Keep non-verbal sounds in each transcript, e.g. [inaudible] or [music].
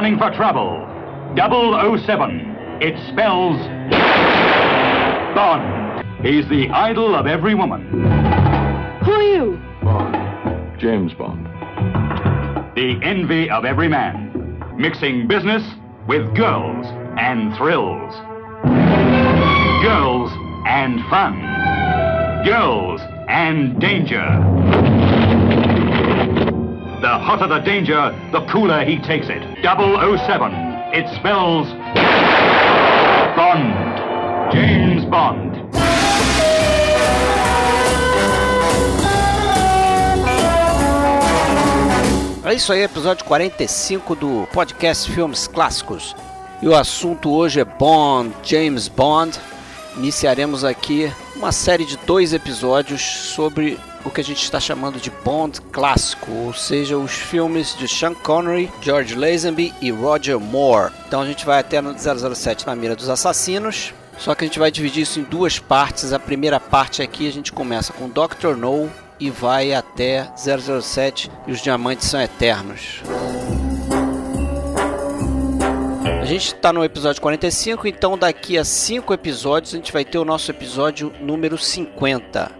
gunning for trouble. 007. It spells Bond. He's the idol of every woman. Who are you? Bond. James Bond. The envy of every man. Mixing business with girls and thrills. Girls and fun. Girls and danger. The hotter the danger, the cooler he takes it. 007. It spells Bond. James Bond. É isso aí, episódio 45 do podcast Filmes Clássicos. E o assunto hoje é Bond, James Bond. Iniciaremos aqui uma série de dois episódios sobre o que a gente está chamando de Bond clássico, ou seja, os filmes de Sean Connery, George Lazenby e Roger Moore. Então a gente vai até no 007 na mira dos assassinos. Só que a gente vai dividir isso em duas partes. A primeira parte aqui a gente começa com Dr. No e vai até 007 e os diamantes são eternos. A gente está no episódio 45, então daqui a 5 episódios a gente vai ter o nosso episódio número 50.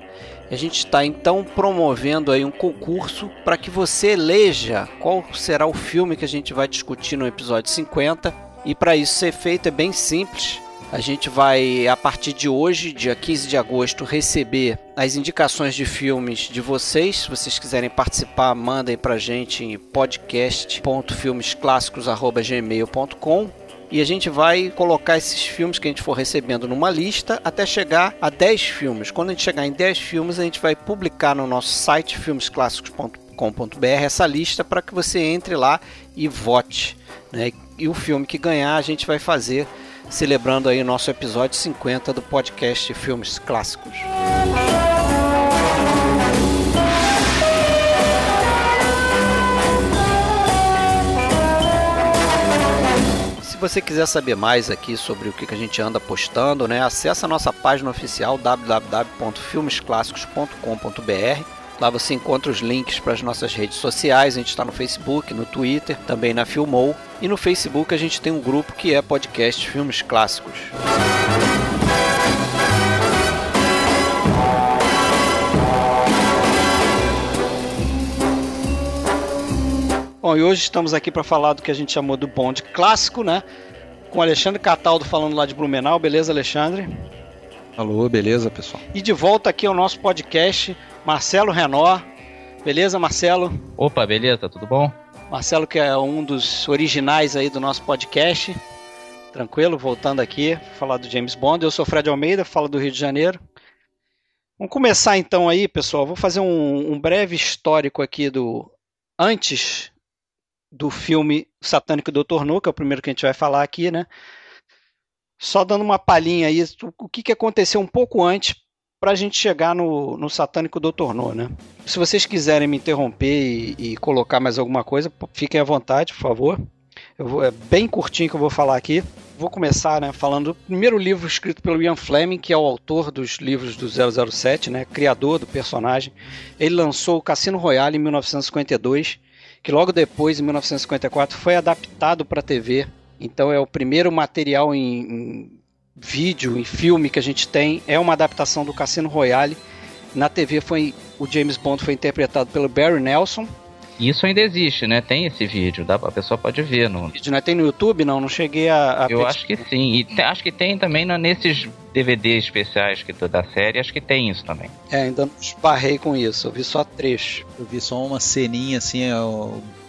A gente está então promovendo aí um concurso para que você eleja qual será o filme que a gente vai discutir no episódio 50. E para isso ser feito é bem simples. A gente vai, a partir de hoje, dia 15 de agosto, receber as indicações de filmes de vocês. Se vocês quiserem participar, mandem pra gente em podcast.filmesclássicos.gmail.com e a gente vai colocar esses filmes que a gente for recebendo numa lista até chegar a 10 filmes. Quando a gente chegar em 10 filmes, a gente vai publicar no nosso site filmesclássicos.com.br essa lista para que você entre lá e vote. Né? E o filme que ganhar, a gente vai fazer celebrando aí o nosso episódio 50 do podcast Filmes Clássicos. Se você quiser saber mais aqui sobre o que a gente anda postando, né, acesse a nossa página oficial www.filmesclassicos.com.br Lá você encontra os links para as nossas redes sociais. A gente está no Facebook, no Twitter, também na Filmou. E no Facebook a gente tem um grupo que é podcast Filmes Clássicos. Bom, e hoje estamos aqui para falar do que a gente chamou do Bond clássico, né? Com Alexandre Cataldo falando lá de Blumenau. Beleza, Alexandre? Alô, beleza, pessoal? E de volta aqui ao nosso podcast, Marcelo Renó. Beleza, Marcelo? Opa, beleza, tudo bom? Marcelo, que é um dos originais aí do nosso podcast. Tranquilo, voltando aqui, falar do James Bond. Eu sou Fred Almeida, falo do Rio de Janeiro. Vamos começar então aí, pessoal. Vou fazer um, um breve histórico aqui do antes do filme Satânico Doutor No, que é o primeiro que a gente vai falar aqui, né? Só dando uma palhinha aí, o que, que aconteceu um pouco antes para a gente chegar no, no Satânico Doutor No, né? Se vocês quiserem me interromper e, e, colocar mais alguma coisa, fiquem à vontade, por favor. Vou, é bem curtinho que eu vou falar aqui. Vou começar né, falando do primeiro livro escrito pelo Ian Fleming, que é o autor dos livros do 007, né, criador do personagem. Ele lançou o Cassino Royale em 1952, que logo depois, em 1954, foi adaptado para TV então é o primeiro material em, em vídeo, em filme que a gente tem. É uma adaptação do Cassino Royale. Na TV foi o James Bond foi interpretado pelo Barry Nelson. Isso ainda existe, né? Tem esse vídeo, dá, a pessoa pode ver. No... Vídeo, né? Tem no YouTube? Não, não cheguei a. a Eu acho que sim. E te, acho que tem também no, nesses DVDs especiais que da série, acho que tem isso também. É, ainda não esbarrei com isso, eu vi só trecho. Eu vi só uma ceninha assim,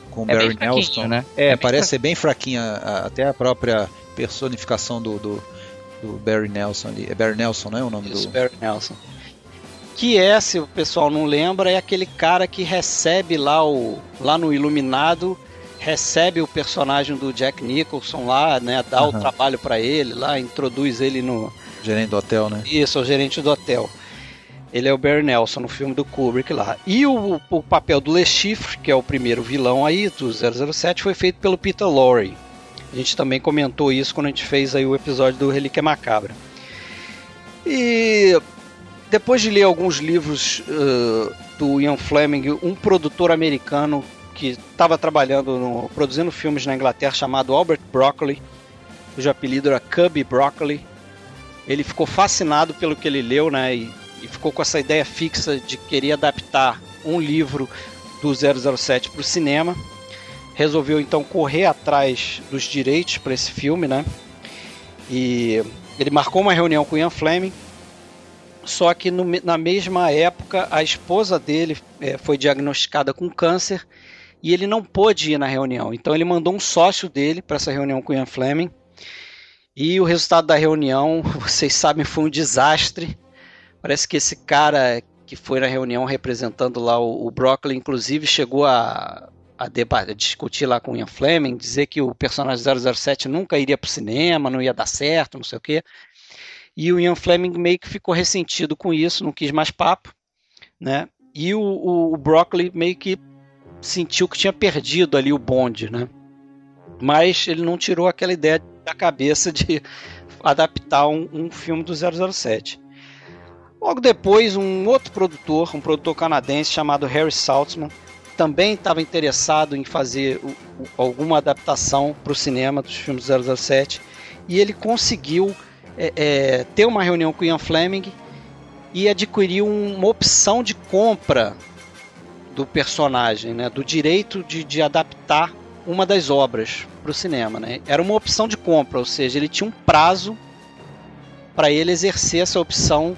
com o é Barry Nelson. Né? É, é parece ser bem fraquinha, até a própria personificação do, do, do, Barry Nelson ali. É Barry Nelson, não é o nome Isso, do. Barry Nelson. Que é, se o pessoal não lembra, é aquele cara que recebe lá o. lá no Iluminado recebe o personagem do Jack Nicholson lá, né, dá uhum. o trabalho para ele lá, introduz ele no gerente do hotel, né? Isso, o gerente do hotel. Ele é o Barry Nelson no filme do Kubrick lá. E o, o papel do Le Chiffre, que é o primeiro vilão aí do 007, foi feito pelo Peter Lorre. A gente também comentou isso quando a gente fez aí o episódio do Relíquia Macabra. E depois de ler alguns livros uh, do Ian Fleming, um produtor americano que estava trabalhando, no, produzindo filmes na Inglaterra, chamado Albert Broccoli, cujo apelido era Cubby Broccoli. Ele ficou fascinado pelo que ele leu, né? E, e ficou com essa ideia fixa de querer adaptar um livro do 007 para o cinema. Resolveu então correr atrás dos direitos para esse filme, né? E ele marcou uma reunião com Ian Fleming. Só que no, na mesma época a esposa dele é, foi diagnosticada com câncer e ele não pôde ir na reunião. Então ele mandou um sócio dele para essa reunião com Ian Fleming. E o resultado da reunião, [laughs] vocês sabem, foi um desastre. Parece que esse cara que foi na reunião representando lá o, o Broccoli, inclusive, chegou a, a, a discutir lá com o Ian Fleming, dizer que o personagem 007 nunca iria para o cinema, não ia dar certo, não sei o quê. E o Ian Fleming meio que ficou ressentido com isso, não quis mais papo, né? E o, o, o Broccoli meio que sentiu que tinha perdido ali o bonde, né? Mas ele não tirou aquela ideia da cabeça de [laughs] adaptar um, um filme do 007. Logo depois, um outro produtor, um produtor canadense chamado Harry Saltzman, também estava interessado em fazer o, o, alguma adaptação para o cinema dos filmes do 007 e ele conseguiu é, é, ter uma reunião com Ian Fleming e adquirir uma opção de compra do personagem, né, do direito de, de adaptar uma das obras para o cinema. Né? Era uma opção de compra, ou seja, ele tinha um prazo para ele exercer essa opção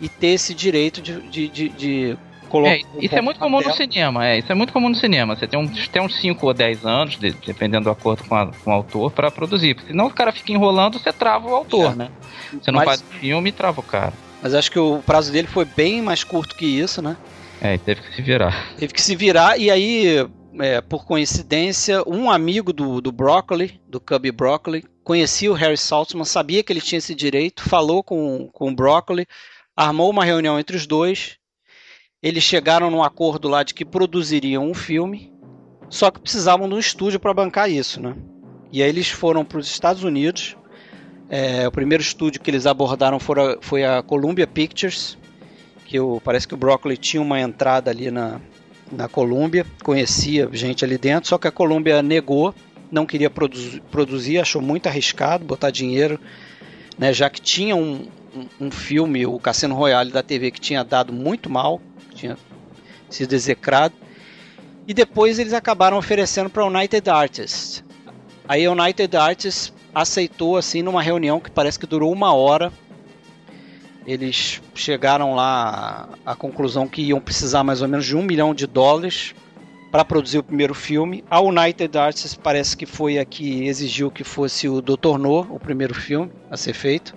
e ter esse direito de, de, de, de É, isso é muito comum no cinema, é. Isso é muito comum no cinema. Você tem, um, tem uns 5 ou 10 anos, de, dependendo do acordo com, a, com o autor, para produzir. Porque senão o cara fica enrolando, você trava o autor, é. né? Você não Mas, faz o filme e trava o cara. Mas acho que o prazo dele foi bem mais curto que isso, né? É, teve que se virar. Teve que se virar, e aí, é, por coincidência, um amigo do, do Broccoli, do Cubby Broccoli, conhecia o Harry Saltzman, sabia que ele tinha esse direito, falou com, com o Broccoli, armou uma reunião entre os dois. Eles chegaram num acordo lá de que produziriam um filme, só que precisavam de um estúdio para bancar isso, né? E aí eles foram para os Estados Unidos. É, o primeiro estúdio que eles abordaram foi a, foi a Columbia Pictures, que parece que o Broccoli tinha uma entrada ali na, na Columbia, conhecia gente ali dentro, só que a Columbia negou, não queria produzir, produzir achou muito arriscado botar dinheiro, né, já que tinha um, um, um, filme, o Cassino Royale da TV, que tinha dado muito mal, tinha sido execrado, e depois eles acabaram oferecendo para a United Artists. Aí a United Artists aceitou assim numa reunião que parece que durou uma hora eles chegaram lá à conclusão que iam precisar mais ou menos de um milhão de dólares para produzir o primeiro filme. A United Arts parece que foi a que exigiu que fosse o Dr. No, o primeiro filme a ser feito,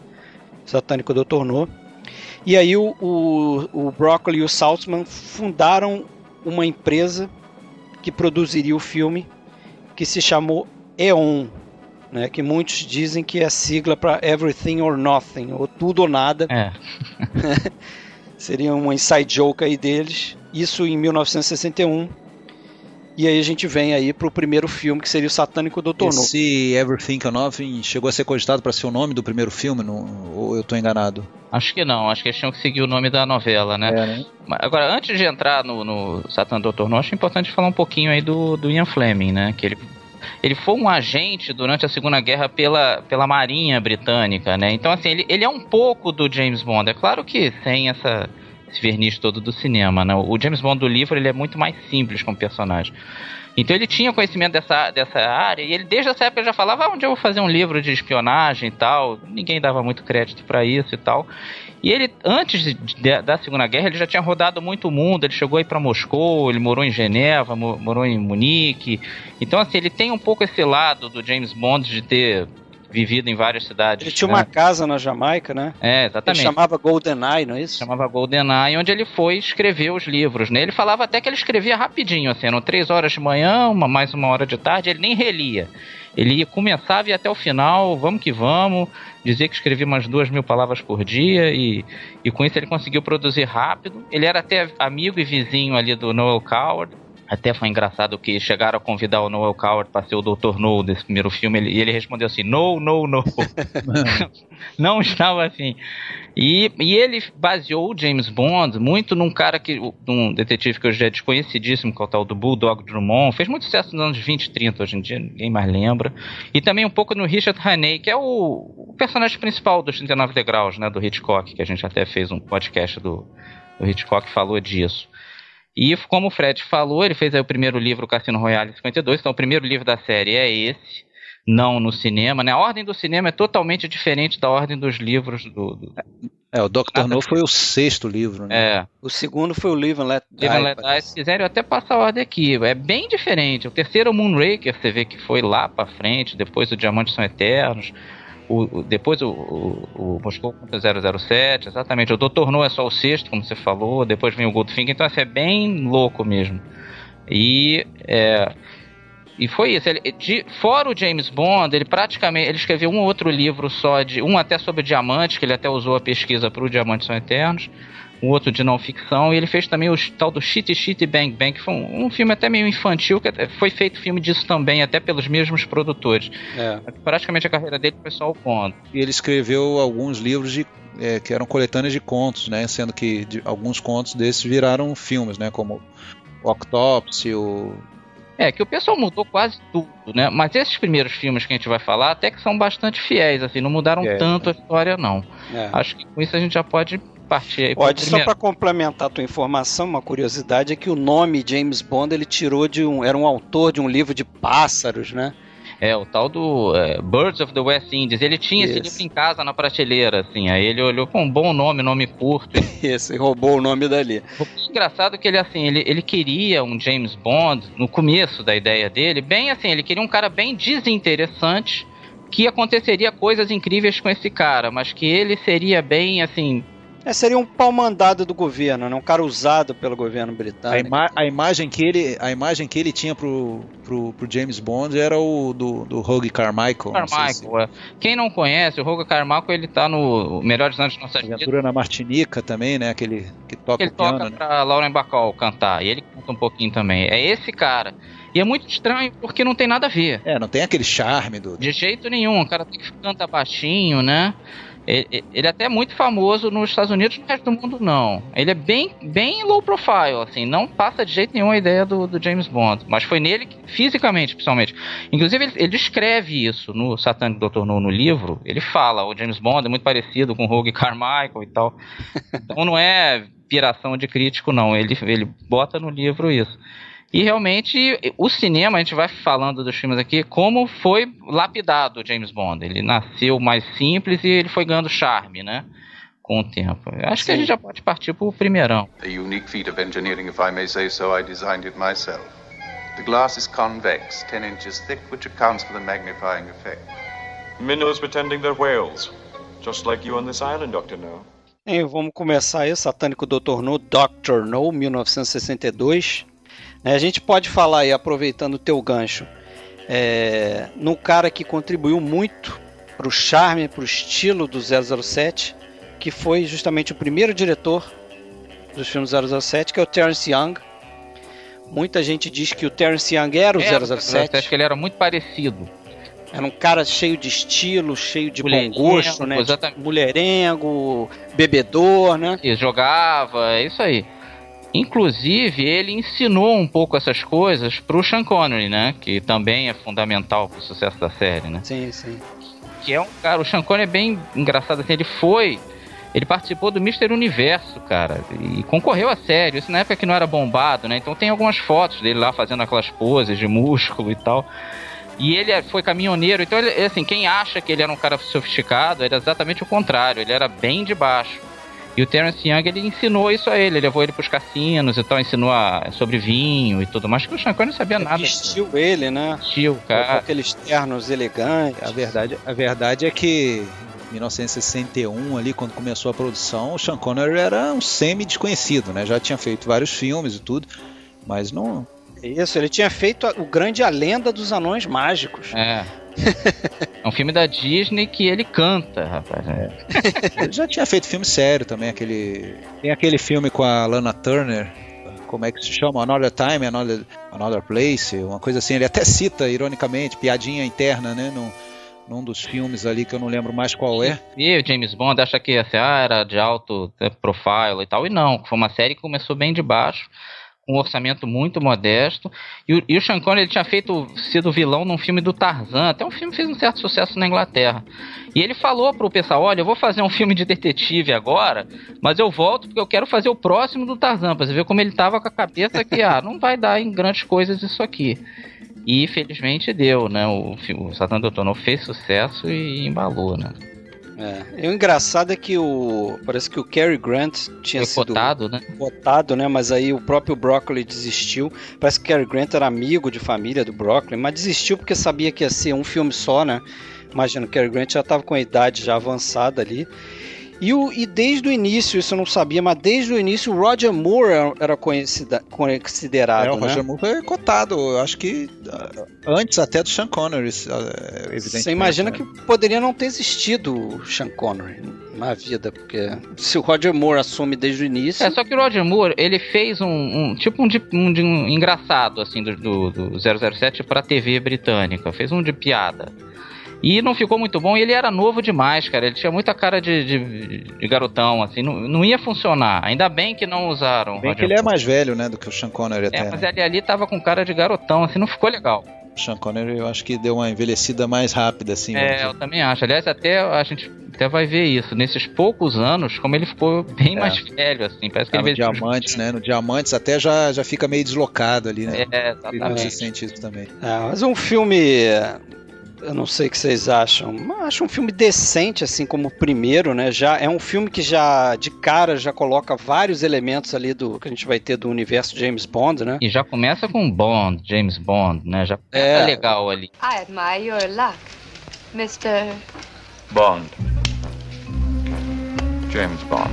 Satânico Dr. No. E aí o, o, o Broccoli e o Saltzman fundaram uma empresa que produziria o filme, que se chamou EON, né, que muitos dizem que é sigla para Everything or Nothing, ou tudo ou nada. É. [laughs] Seria uma inside joke aí deles. Isso em 1961. E aí a gente vem aí pro primeiro filme, que seria o Satânico Doutor No. Esse Everything or Nothing chegou a ser cogitado para ser o nome do primeiro filme, não, ou eu estou enganado? Acho que não, acho que eles tinham que seguir o nome da novela, né? É, né? Agora, antes de entrar no, no Satã Doutor No, acho importante falar um pouquinho aí do, do Ian Fleming, né? Que ele ele foi um agente durante a Segunda Guerra pela, pela Marinha Britânica, né? Então, assim, ele, ele é um pouco do James Bond. É claro que sem essa, esse verniz todo do cinema, né? O James Bond do livro ele é muito mais simples como personagem. Então ele tinha conhecimento dessa, dessa área e ele desde essa época já falava ah, onde eu vou fazer um livro de espionagem e tal. Ninguém dava muito crédito para isso e tal. E ele, antes de, da Segunda Guerra, ele já tinha rodado muito o mundo. Ele chegou aí para Moscou, ele morou em Geneva, morou em Munique. Então, assim, ele tem um pouco esse lado do James Bond de ter vivido em várias cidades. Ele tinha né? uma casa na Jamaica, né? É, exatamente. Ele chamava GoldenEye, não é isso? Chamava GoldenEye, onde ele foi escrever os livros, né? Ele falava até que ele escrevia rapidinho, assim, eram três horas de manhã, uma, mais uma hora de tarde, ele nem relia. Ele ia, começava e ia até o final, vamos que vamos, dizia que escrevia umas duas mil palavras por dia e, e com isso ele conseguiu produzir rápido. Ele era até amigo e vizinho ali do Noel Coward, Até foi engraçado que chegaram a convidar o Noel Coward para ser o Dr. No desse primeiro filme e ele respondeu assim: No, no, no. [laughs] [laughs] não estava assim. E, e ele baseou o James Bond muito num cara que. num detetive que hoje é desconhecidíssimo, que é o tal do Bulldog Drummond. Fez muito sucesso nos anos 20 e 30, hoje em dia ninguém mais lembra. E também um pouco no Richard Haney, que é o, o personagem principal dos 39 Degraus, né? Do Hitchcock, que a gente até fez um podcast do, do Hitchcock falou disso. E como o Fred falou, ele fez o primeiro livro, Cassino Royale 52, então o primeiro livro da série é esse, não no cinema, né? A ordem do cinema é totalmente diferente da ordem dos livros do... do... É, o Doctor No foi o sexto livro, né? É. O segundo foi o Live and Let Die. Live and Let Die, se quiserem, eu até passar a ordem aqui. É bem diferente. O terceiro é o Moonraker, você vê que foi lá pra frente, depois o Diamantes São Eternos. O, depois o, o, o Moscou contra 007, exatamente. O Doutor No é só o sexto, como você falou. Depois vem o Goldfinger, então assim, é bem louco mesmo. E é, e foi isso. Ele, de, fora o James Bond, ele praticamente ele escreveu um outro livro só de um até sobre diamantes, que ele até usou a pesquisa para o Diamantes São Eternos um outro de não ficção, e ele fez também o tal do Shitty Shitty Bang Bang, que foi um, um, filme até meio infantil, que foi feito filme disso também, até pelos mesmos produtores. É. Praticamente a carreira dele foi só o ponto. E ele escreveu alguns livros de, é, que eram coletâneas de contos, né? Sendo que de, alguns contos desses viraram filmes, né? Como o Octopsy, o é, que o pessoal mudou quase tudo, né? Mas esses primeiros filmes que a gente vai falar até que são bastante fiéis, assim, não mudaram é, tanto a história, não. É. Acho que com isso a gente já pode partir aí Pode, só para complementar a tua informação, uma curiosidade é que o nome James Bond ele tirou de um. Era um autor de um livro de pássaros, né? É, o tal do é, Birds of the West Indies. Ele tinha Isso. esse livro em casa na prateleira, assim. Aí ele olhou com um bom nome, nome curto. [laughs] Isso, e roubou o nome dali. O engraçado é que ele, assim, ele, ele queria um James Bond, no começo da ideia dele, bem assim, ele queria um cara bem desinteressante, que aconteceria coisas incríveis com esse cara, mas que ele seria bem, assim, é, seria um pau mandado do governo, né? um cara usado pelo governo britânico. A, ima a, imagem, que ele, a imagem que ele tinha pro, pro, pro James Bond era o do, do Rogue Carmichael. Carmichael, se... é. Quem não conhece, o Rogue Carmichael ele tá no Melhores Anos de Nossa Vida. Aventura na Martinica também, né? Aquele que toca ele o piano. Ele toca né? pra Lauren Bacall cantar, e ele canta um pouquinho também. É esse cara. E é muito estranho porque não tem nada a ver. É, não tem aquele charme do. De jeito nenhum. O cara tem que cantar baixinho, né? Ele, ele é até muito famoso nos Estados Unidos, no resto do mundo não. Ele é bem, bem low profile, assim, não passa de jeito nenhum a ideia do, do James Bond. Mas foi nele, que, fisicamente, principalmente. Inclusive, ele, ele descreve isso no Satanic Dr. No, no livro. Ele fala, o James Bond é muito parecido com o Rogue Carmichael e tal. [laughs] Então não é piração de crítico, não. Ele, ele bota no livro isso. E realmente, o cinema, a gente vai falando dos filmes aqui, como foi lapidado o James Bond. Ele nasceu mais simples e ele foi ganhando charme, né? Com o tempo. Acho Sim. que a gente já pode partir pro primeirão. A unique feat of engineering, if I may say so, I designed it myself. The glass is convex, 10 inches thick, which accounts for the magnifying effect. Minnows pretending they're whales, just like you on this island, Dr. No. E vamos começar aí, Satânico Dr. No, Dr. No, 1962. É, a gente pode falar aí, aproveitando o teu gancho, é, num cara que contribuiu muito para o charme, para o estilo do 007, que foi justamente o primeiro diretor dos filmes 007, que é o Terence Young. Muita gente diz que o Terence Young era o é, 007. Acho que ele era muito parecido. Era um cara cheio de estilo, cheio de bom gosto, né? Exatamente. Mulherengo, bebedor, né? E jogava, é isso aí. Inclusive, ele ensinou um pouco essas coisas pro Sean Connery, né? Que também é fundamental pro sucesso da série, né? Sim, sim. Que é um cara, o Sean Connery é bem engraçado assim, ele foi ele participou do Mister Universo, cara, e concorreu a sério. Isso na época que não era bombado, né? Então tem algumas fotos dele lá fazendo aquelas poses de músculo e tal. E ele é, foi caminhoneiro, então ele, assim, quem acha que ele era um cara sofisticado, era exatamente o contrário, ele era bem de baixo. E o Terence Young, ele ensinou isso a ele, ele levou ele pros cassinos e tal, ensinou a, sobre vinho e tudo mais, que o Sean Connery não sabia nada. Vestiu ele, né? Vestiu, cara. Com aqueles ternos elegantes. A verdade, a verdade é que 1961 ali, quando começou a produção, o Sean Connery era um semi-desconhecido, né? Já tinha feito vários filmes e tudo, mas não... Isso, ele tinha feito o grande A Lenda dos Anões Mágicos. É. [laughs] é um filme da Disney que ele canta, rapaz. É. ele já tinha feito filme sério também, aquele. Tem aquele filme com a Lana Turner. Como é que se chama? Another Time, Another. Another Place, uma coisa assim. Ele até cita, ironicamente, piadinha interna, né? No, num dos filmes ali que eu não lembro mais qual é. E o James Bond acha que assim, ah, era de alto né, profile e tal, e não, foi uma série que começou bem de baixo, um orçamento muito modesto. E o, e o Sean Connery ele tinha feito sido vilão num filme do Tarzan, até um filme fez um certo sucesso na Inglaterra. E ele falou pro pessoal: "Olha, eu vou fazer um filme de detetive agora, mas eu volto porque eu quero fazer o próximo do Tarzan, para você ver como ele tava com a cabeça que ah, não vai dar em grandes coisas isso aqui". E felizmente deu, né? O, o Satan Doutor fez sucesso e embalou, né? É. E o engraçado é que o. Parece que o Cary Grant tinha Foi sido votado, né? votado, né? Mas aí o próprio Broccoli desistiu. Parece que o Cary Grant era amigo de família do Broccoli, mas desistiu porque sabia que ia ser um filme só, né? Imagina, o Cary Grant já estava com a idade já avançada ali. E, o, e desde o início, isso eu não sabia, mas desde o início o Roger Moore era considerado. É, o né? Roger Moore foi cotado, eu acho que ah, antes até do Sean Connery, ah, evidentemente. Você imagina né? que poderia não ter existido o Sean Connery na vida, porque se o Roger Moore assume desde o início. É, só que o Roger Moore, ele fez um, um tipo um de, um de um engraçado, assim, do, do, do 007 pra TV britânica, fez um de piada. E não ficou muito bom e ele era novo demais, cara. Ele tinha muita cara de, de, de garotão, assim. Não, não ia funcionar. Ainda bem que não usaram. Bem que ele é mais velho, né, do que o Sean Connery até. É, mas né? ele ali tava com cara de garotão, assim, não ficou legal. O Sean Connery eu acho que deu uma envelhecida mais rápida, assim. É, eu também acho. Aliás, até a gente até vai ver isso. Nesses poucos anos, como ele ficou bem é. mais velho, assim. Parece que ah, ele no Diamantes, né? No Diamantes até já, já fica meio deslocado ali, né? É, exatamente. Você sente isso também. É, mas um filme eu não sei o que vocês acham. Acho um filme decente, assim como o primeiro, né? Já é um filme que já de cara já coloca vários elementos ali do que a gente vai ter do universo James Bond, né? E já começa com Bond, James Bond, né? Já é legal ali. I admire your luck, Mr. Bond. James Bond.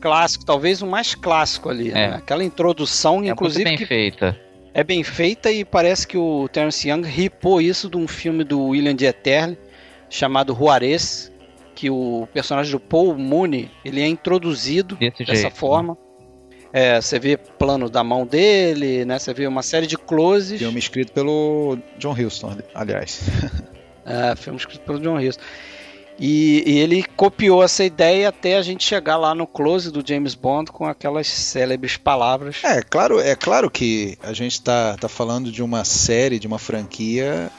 Clássico, talvez o mais clássico ali, é. né? Aquela introdução, é inclusive. Muito bem que... feita é bem feita e parece que o Terence Young ripou isso de um filme do William de Eterle chamado Juarez, que o personagem do Paul Mooney ele é introduzido Desse dessa jeito. forma. É, você vê plano da mão dele, né? Você vê uma série de closes. Filme escrito pelo John Huston, aliás. é, filme escrito pelo John Huston. E, e, ele copiou essa ideia até a gente chegar lá no close do James Bond com aquelas célebres palavras. É, claro, é claro que a gente está tá falando de uma série, de uma franquia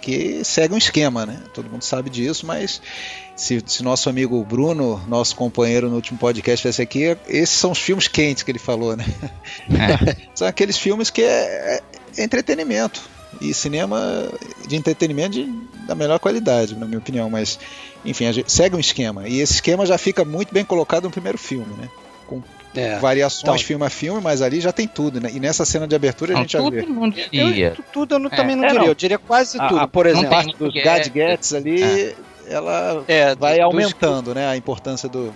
que segue um esquema, né? Todo mundo sabe disso, mas se, se nosso amigo Bruno, nosso companheiro no último podcast, fizesse aqui, esses são os filmes quentes que ele falou, né? É. [laughs] são aqueles filmes que é, é entretenimento e cinema de entretenimento de, da melhor qualidade, na minha opinião, mas enfim, segue um esquema. E esse esquema já fica muito bem colocado no primeiro filme, né? Com é. variações então, filme a filme, mas ali já tem tudo, né? E nessa cena de abertura não, a gente já vê. Não diria. Eu, tudo eu não, é. também não é, diria, não. eu diria quase tudo. A, Por exemplo, a parte dos gadgets ali, é. ela é, vai aumentando, dos... né? A importância do,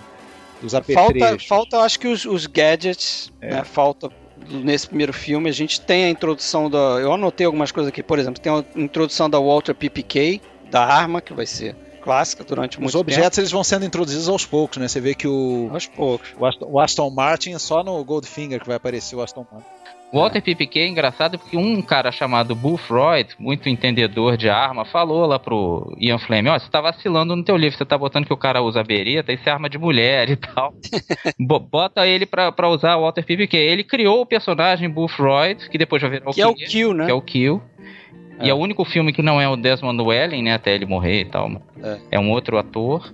dos apetrechos. Falta, falta, eu acho que os, os gadgets, né? Falta nesse primeiro filme. A gente tem a introdução da. Eu anotei algumas coisas aqui, por exemplo, tem a introdução da Walter PPK, da arma, que vai ser clássica durante muito tempo. Os objetos tempo. eles vão sendo introduzidos aos poucos, né? Você vê que o. Aos poucos. O Aston, o Aston Martin é só no Goldfinger que vai aparecer o Aston Martin. O Walter PPK é engraçado porque um cara chamado Bull Freud, muito entendedor de arma, falou lá pro Ian Fleming, ó, oh, você tá vacilando no teu livro, você tá botando que o cara usa bereta, isso é arma de mulher e tal. [laughs] Bota ele pra, pra usar o Walter PPK. Ele criou o personagem Bull Freud, que depois virar o que é o Kill, né? Que é o Kill. É. E é o único filme que não é o Desmond Welling, né? Até ele morrer e tal. É, é um outro ator.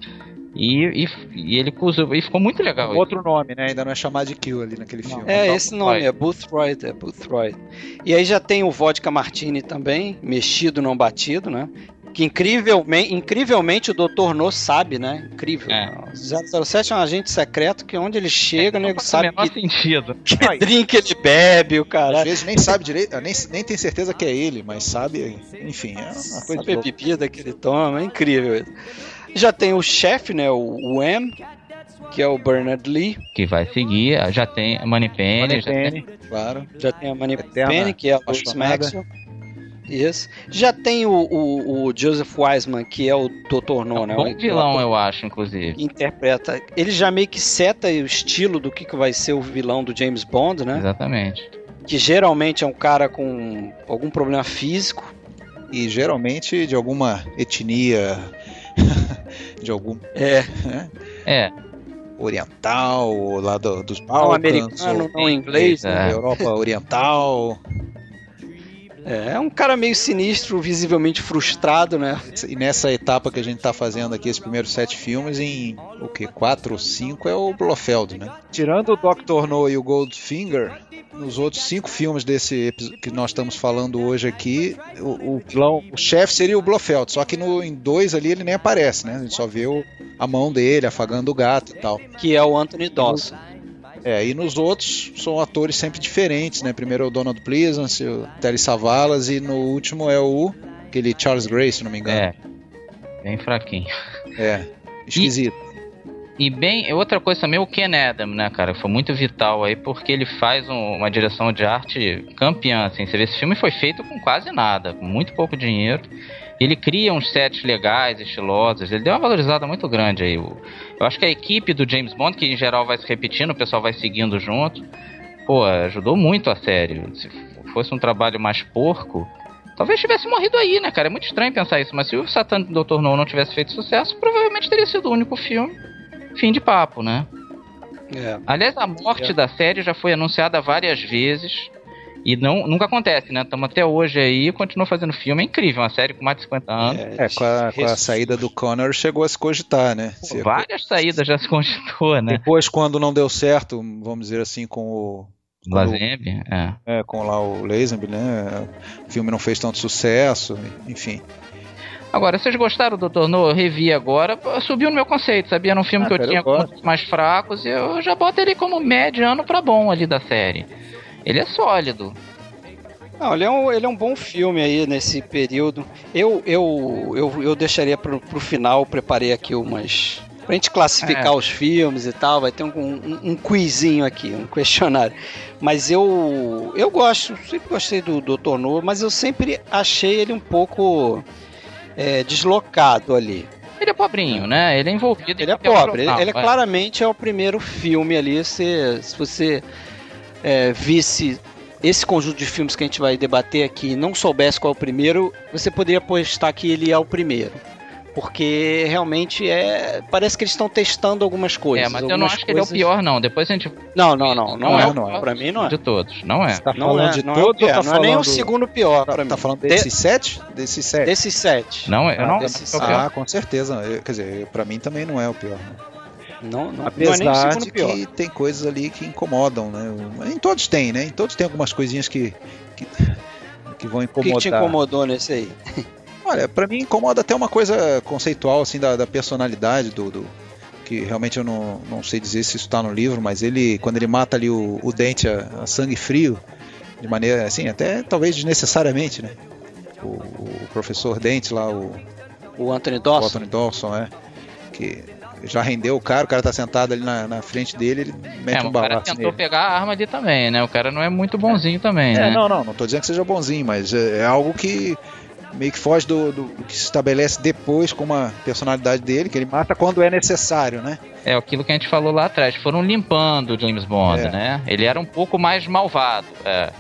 E, e, e, ele usou, e ficou muito legal. Outro nome, né? Ainda não é chamado de Kill ali naquele filme. É, esse nome, é Boothroyd, é Boothroyd. E aí já tem o Vodka Martini também, mexido, não batido, né? Que incrivelmente, incrivelmente o Dr. No sabe, né? Incrível. É. 007 é um agente secreto que onde ele chega, é, o nego sabe que, sentido. [laughs] que drink ele bebe, o cara. Às vezes nem sabe direito, nem, nem tem certeza que é ele, mas sabe, enfim, é uma coisa Sabe a bebida que ele toma, é incrível. Já tem o chefe, né? O, o M, que é o Bernard Lee. Que vai seguir. Já tem a Moneypenny. Moneypenny, já tem... claro. Já tem a Moneypenny, que é o Maxwell. Isso. Já tem o, o, o, Joseph Wiseman, que é o Dr. No, é um né? Bom vilão, eu acho, inclusive. Interpreta. Ele já meio que seta o estilo do que, que vai ser o vilão do James Bond, né? Exatamente. que geralmente é um cara com algum problema físico. E geralmente de alguma etnia, [laughs] de algum. É. Né? É. Oriental, lá do, dos Balcãs. Não americano, não inglês. É. Europa Oriental. É, é um cara meio sinistro, visivelmente frustrado, né? E nessa etapa que a gente tá fazendo aqui, esses primeiros sete filmes, em o que? Quatro ou cinco é o Blofeld, né? Tirando o Dr. No e o Goldfinger, nos outros cinco filmes desse que nós estamos falando hoje aqui, o, o, o chefe seria o Blofeld, só que no, em dois ali ele nem aparece, né? A gente só vê o, a mão dele afagando o gato e tal. Que é o Anthony Dawson. É, e nos outros são atores sempre diferentes, né? Primeiro é o Donald Pleasance, o Telly Savalas e no último é o aquele Charles Grace, se não me engano. É. Bem fraquinho. É. Esquisito. E, e bem, outra coisa também, o Ken Adam, né, cara? Foi muito vital aí, porque ele faz um, uma direção de arte campeã, assim. Você vê, esse filme foi feito com quase nada, com muito pouco dinheiro. Ele cria uns sets legais, estilosos. Ele deu uma valorizada muito grande aí. Eu acho que a equipe do James Bond, que em geral vai se repetindo, o pessoal vai seguindo junto, pô, ajudou muito a série. Se fosse um trabalho mais porco, talvez tivesse morrido aí, né, cara? É muito estranho pensar isso. Mas se o Satan do Dr. No não tivesse feito sucesso, provavelmente teria sido o único filme. Fim de papo, né? É. Aliás, a morte é. da série já foi anunciada várias vezes. E não, nunca acontece, né? Estamos até hoje aí e continua fazendo filme. É incrível, uma série com mais de 50 anos. É, é com, a, com, a, saída do Connor chegou a se cogitar, né? Pô, várias saídas já se cogitou, né? Depois, quando não deu certo, vamos dizer assim, com o. Lazenby, é. é. Com lá o Lazenby, né? O filme não fez tanto sucesso, enfim. Agora, vocês gostaram do Dr. No? Eu revi agora, subiu no meu conceito, sabia? Era um filme ah, que eu tinha eu mais fracos e eu já boto ele como mediano para bom ali da série. Ele é sólido. Não, ele é, um, ele é um bom filme aí nesse período. Eu eu, eu, eu deixaria pro, pro final, preparei aqui umas. Pra gente classificar é. os filmes e tal, vai ter um, um, um quizinho aqui, um questionário. Mas eu eu gosto, sempre gostei do Dr. No, mas eu sempre achei ele um pouco é, deslocado ali. Ele é pobrinho, né? Ele é envolvido Ele é pobre. Ele, ele é, claramente é o primeiro filme ali. Se, se você é, visse esse conjunto de filmes que a gente vai debater aqui e não soubesse qual é o primeiro, você poderia postar que ele é o primeiro. Porque realmente é. Parece que eles estão testando algumas coisas. É, mas eu não acho coisas... que ele é o pior, não. Depois a gente. Não, não, não. Não, não é, não é. Pra mim não é. De todos, não é. Você tá falando não é, de não todos é, tá não é nem o segundo pior pra tá, mim. Tá falando desses de... sete? Desses sete. Desses sete. Não, eu ah, não. Desses... Ah, com certeza. Eu, quer dizer, pra mim também não é o pior. Não. Não, não, Apesar não é de que tem coisas ali que incomodam, né? Em todos tem, né? Em todos tem algumas coisinhas que, que, que vão incomodar. O que te incomodou nesse aí? [laughs] Olha, para mim incomoda até uma coisa conceitual, assim, da, da personalidade do, do, que realmente eu não, não sei dizer se isso está no livro, mas ele, quando ele mata ali o, o dente a, a, sangue frio, de maneira, assim, até talvez desnecessariamente, né? O, o professor Dente lá, o... O Anthony Dawson. O Anthony Dawson, é. Que já rendeu o cara, o cara tá sentado ali na, na frente dele, ele mete é, um balaço O cara tentou nele. pegar a arma ali também, né? O cara não é muito bonzinho também, é, né? Não, não, não tô dizendo que seja bonzinho, mas é, é algo que meio que foge do, do, do, que se estabelece depois com a personalidade dele, que ele mata quando é necessário, né? É aquilo que a gente falou lá atrás, foram limpando o James Bond, é. né? Ele era um pouco mais malvado, é.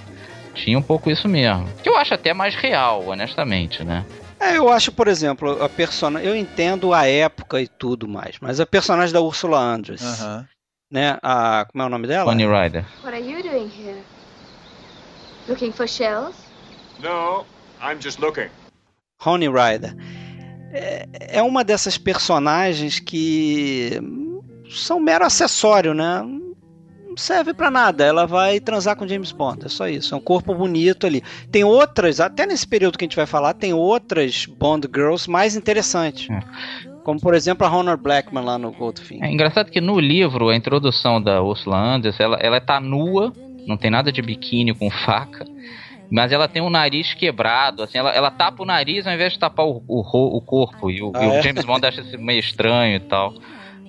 Tinha um pouco isso mesmo. Que eu acho até mais real, honestamente, né? É, eu acho, por exemplo, a personagem. Eu entendo a época e tudo mais, mas a personagem da Ursula Andress. Uh -huh. Né? A, como é o nome dela? Bonnie Ryder. What are you doing here? Looking for shells? No, I'm just looking. Honey Ryder. É, é uma dessas personagens que são mero acessório, né? Não serve para nada. Ela vai transar com James Bond. É só isso. É um corpo bonito ali. Tem outras, até nesse período que a gente vai falar, tem outras Bond Girls mais interessantes. É. Como, por exemplo, a Honor Blackman lá no Goldfinger. É engraçado que no livro, a introdução da Ursula Andress, ela, ela tá nua, não tem nada de biquíni com faca, mas ela tem o um nariz quebrado, assim, ela, ela tapa o nariz ao invés de tapar o, o, o corpo, e o, ah, e o é? James Bond acha isso meio estranho e tal.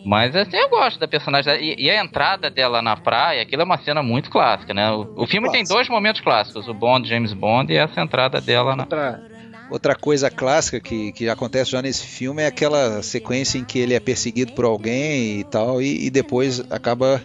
Mas assim, eu gosto da personagem. E, e, a entrada dela na praia, aquilo é uma cena muito clássica, né? O, o filme clássico. tem dois momentos clássicos: o Bond, James Bond, e essa entrada dela na. Outra, outra coisa clássica que, que acontece já nesse filme é aquela sequência em que ele é perseguido por alguém e tal, e, e depois acaba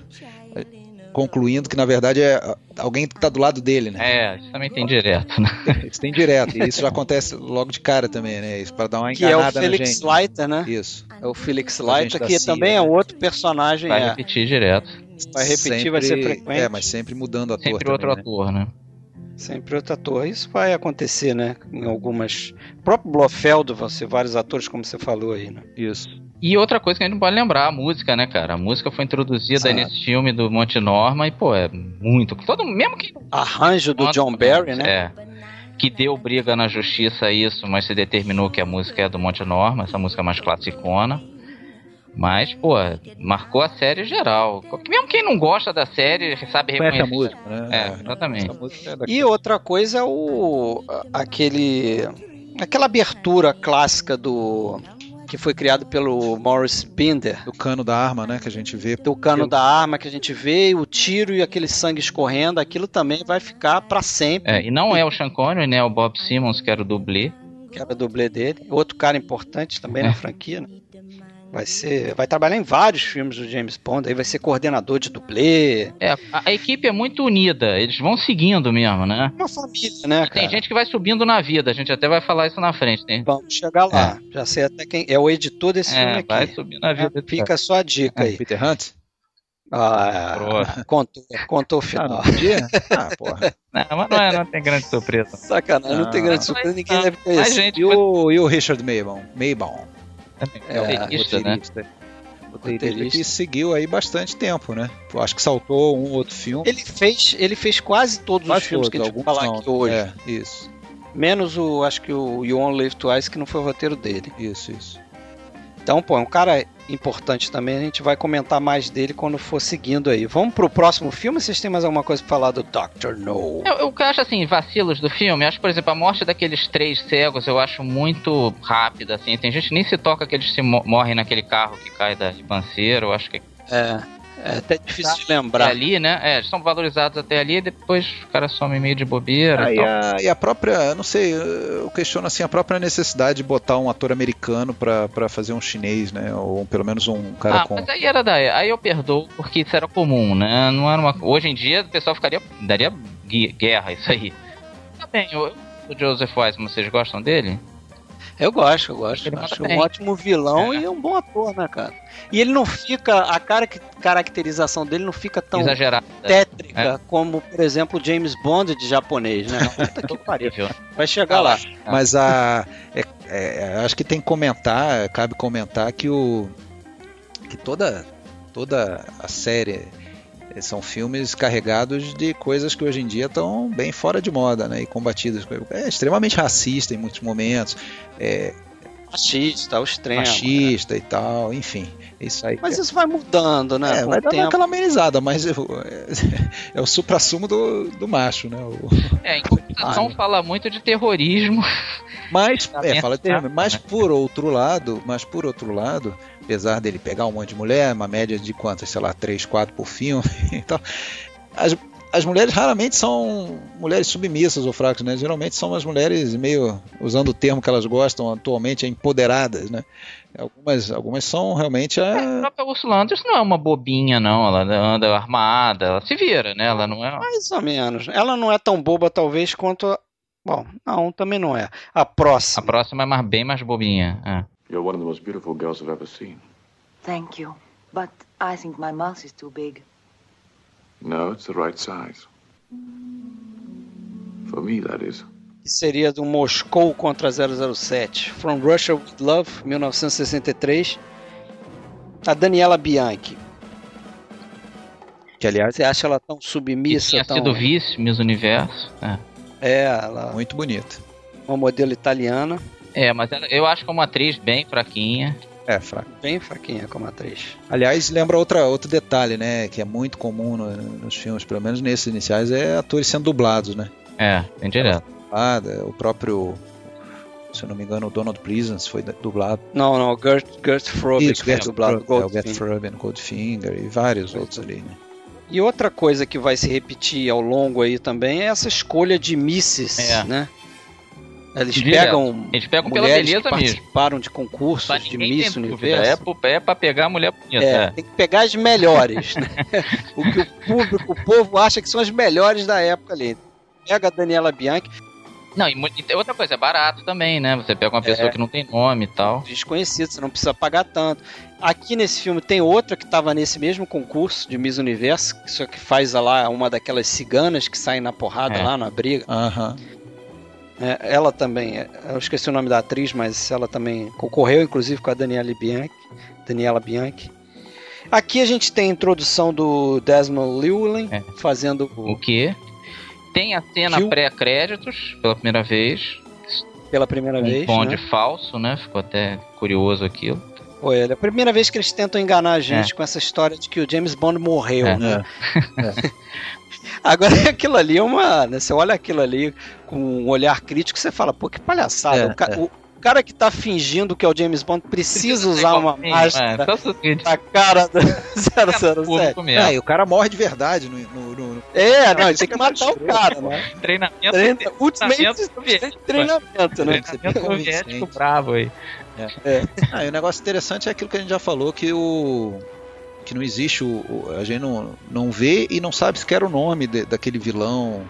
concluindo que na verdade é alguém que está do lado dele, né? É, isso também tem direto, né? [laughs] Isso tem direto, e isso já acontece logo de cara também, né? Isso para dar uma enganada Que é o Felix Leiter, né? Isso. É o Felix Leiter, que CIA, também é outro personagem. Vai é. repetir direto. Vai repetir, sempre, vai ser frequente. É, mas sempre mudando ator Sempre também, outro né? ator, né? Sempre outro ator. Isso vai acontecer, né? Em algumas. O próprio Blofeld, você vários atores, como você falou aí, né? Isso. E outra coisa que a gente não pode lembrar, a música, né, cara? A música foi introduzida aí nesse filme do Monte Norma e, pô, é muito. Todo mesmo que. Arranjo do John Barry, né? É. Que deu briga na justiça a isso, mas se determinou que a música é do Monte Norma, essa música mais classicona. Mas, pô, marcou a série geral. Mesmo quem não gosta da série sabe Conhece reconhecer. a música, né? É, exatamente. Essa música é. E outra coisa é o. aquele. aquela abertura clássica do. Que foi criado pelo Morris Binder. do cano da arma, né? Que a gente vê. Do cano da arma que a gente vê, o tiro e aquele sangue escorrendo, aquilo também vai ficar pra sempre. É, e não é o Sean Connery, né? É o Bob Simmons, que era o dublê. Que era dublê dele. Outro cara importante também na franquia, né? Vai ser. Vai trabalhar em vários filmes do James Bond, aí vai ser coordenador de dublê. É, a, a equipe é muito unida, eles vão seguindo mesmo, né? Uma família, né, E tem cara? gente que vai subindo na vida, a gente até vai falar isso na frente. Tem, Vamos chegar lá. Já sei até quem é o editor desse filme é, aqui. vai subir na vida. É, Fica só a dica aí. Peter Hunt? Ah, Pronto. contou, contou o Ah, final. não podia? Ah, porra. [laughs] Não, mas não, é, não tem grande surpresa. Sacanagem, não, tem Não, grande mas- surpresa, ninguém não, deve conhecer. gente, E o, e o Richard Maybaum? Maybaum. É, roteirista, né? roteirista. Roteirista Roteirista. que seguiu aí bastante tempo, né? Eu acho que saltou um outro filme. Ele fez, ele fez quase todos os Quase filmes todos, que a gente vai falar não. aqui hoje. É, isso, Menos o, acho que o You Only Live Twice, que não foi o roteiro dele. isso, isso. Então, pô, é um cara importante também, a gente vai comentar mais dele quando for seguindo aí. Vamos pro próximo filme, vocês têm mais alguma coisa pra falar do Dr. No? Eu, eu acho assim, vacilos do filme, eu acho, por exemplo, a morte daqueles três cegos eu acho muito rápida, assim. Tem gente que nem se toca que eles se mo- morrem naquele carro que cai da ribanceira, eu acho que É, é até difícil de é lembrar. ali, né? É, eles são valorizados até ali e depois o cara some meio de bobeira Ah, e tal. a, e a própria, eu não sei, eu questiono assim, a própria necessidade de botar um ator americano pra, pra fazer um chinês, né? Ou pelo menos um cara Ah, com. mas aí era da. Aí eu perdoo porque isso era comum, né? Não era uma. Hoje em dia o pessoal ficaria. daria guerra isso aí. Tá bem, eu, o Joseph Wiseman, vocês gostam dele? Eu gosto, eu gosto. Ele Acho um ótimo vilão É. e um bom ator, né, cara? E ele não fica. A cara, caracterização dele não fica tão Exagerado. tétrica É. como, por exemplo, o James Bond de japonês, né? [laughs] Puta que pariu. Vai chegar lá. Mas a. é- é, acho que tem que comentar, cabe comentar que o. que toda, toda a série são filmes carregados de coisas que hoje em dia estão bem fora de moda, né? E combatidas. É extremamente racista em muitos momentos, é, Machista, ao extremo. machista e tal, enfim. Isso aí. Mas isso vai mudando, né? É, vai o dar tempo. aquela amenizada, mas eu- é, [laughs] é o supra-sumo do, do macho, né? O- É, em Ah, [laughs] fala muito de terrorismo. Mas, [laughs] é, fala de termo, mas né? por outro lado, mas por outro lado, apesar dele pegar um monte de mulher, uma média de quantas, sei lá, 3, 4 por filme [laughs] e tal, as, as mulheres raramente são mulheres submissas ou fracas, né? Geralmente são umas mulheres meio, usando o termo que elas gostam atualmente, empoderadas, né? Algumas, algumas são realmente A a... própria Ursula Andress não é uma bobinha, não. Ela anda armada, ela se vira, né? Ela não é. Mais ou menos. Ela não é tão boba, talvez, quanto. a- Bom, não, também não é. A A próxima. próxima é mais, bem mais bobinha. é. You're one of the most beautiful girls I've ever seen. Thank you. But I think my mouth is too big. No, it's the right size. For me, that is. Que seria do Moscou contra 007. From Russia with Love, 1963. A Daniela Bianchi. que aliás Você acha ela tão Que submissa? tinha tão... sido vice, Miss Universo. É. É, ela é muito bonita. uma modelo italiana. É, mas ela- eu acho que é uma atriz bem fraquinha. É, fraca. Bem fraquinha como atriz. Aliás, lembra outra, outro detalhe, né? Que é muito comum no- nos filmes, pelo menos nesses iniciais, é atores sendo dublados, né? É, bem direto. Ah, o próprio, se eu não me engano, o Donald Pleasance foi dublado. Não, não, o Gert, Gert Frobel que foi Gert dublado. É, o Gert no Goldfinger e vários outros ali, né? E outra coisa que vai se repetir ao longo aí também é essa escolha de misses, É. né? Eles Direto. pegam. Eles pegam pela mulheres beleza que mesmo. participaram de concursos de Miss Universo. É, é pra pegar a mulher bonita. É, é. tem que pegar as melhores, né? [laughs] o que o público, o povo acha que são as melhores da época ali. Pega a Daniela Bianchi, Não, e, e outra coisa, é barato também, né? Você pega uma pessoa É. que não tem nome e tal. desconhecido, você não precisa pagar tanto. Aqui nesse filme tem outra que estava nesse mesmo concurso de Miss Universo, só que faz lá uma daquelas ciganas que saem na porrada É. lá na briga. Aham. É, ela também, é, eu esqueci o nome da atriz, mas ela também concorreu, inclusive com a Daniela Bianchi. Daniela Bianchi. Aqui a gente tem a introdução do Desmond Llewellyn É. fazendo O que? Tem a cena Gil- pré-créditos, pela primeira vez. pela primeira Um vez. bonde Né? falso, né? Ficou até curioso aquilo. Foi é a primeira vez que eles tentam enganar a gente com essa história de que o James Bond morreu, É. né? [laughs] Agora [laughs] aquilo ali é uma. Né, você olha aquilo ali com um olhar crítico, você fala, pô, que palhaçada. É, o, ca- é. o cara que tá fingindo que é o James Bond precisa usar uma Igualzinho, máscara É, só o seguinte, na cara do 007. público mesmo. Ah, e o cara morre de verdade no. no- no- no- É, não, tem que é matar o cara, né? Treinamento, Treina, ultimate treinamento soviético. treinamento, né? Treinamento soviético convincente. bravo aí. Ah, e o negócio interessante é aquilo que a gente já falou, que o. que não existe, o, o- a gente não, não vê e não sabe sequer o nome de- daquele vilão,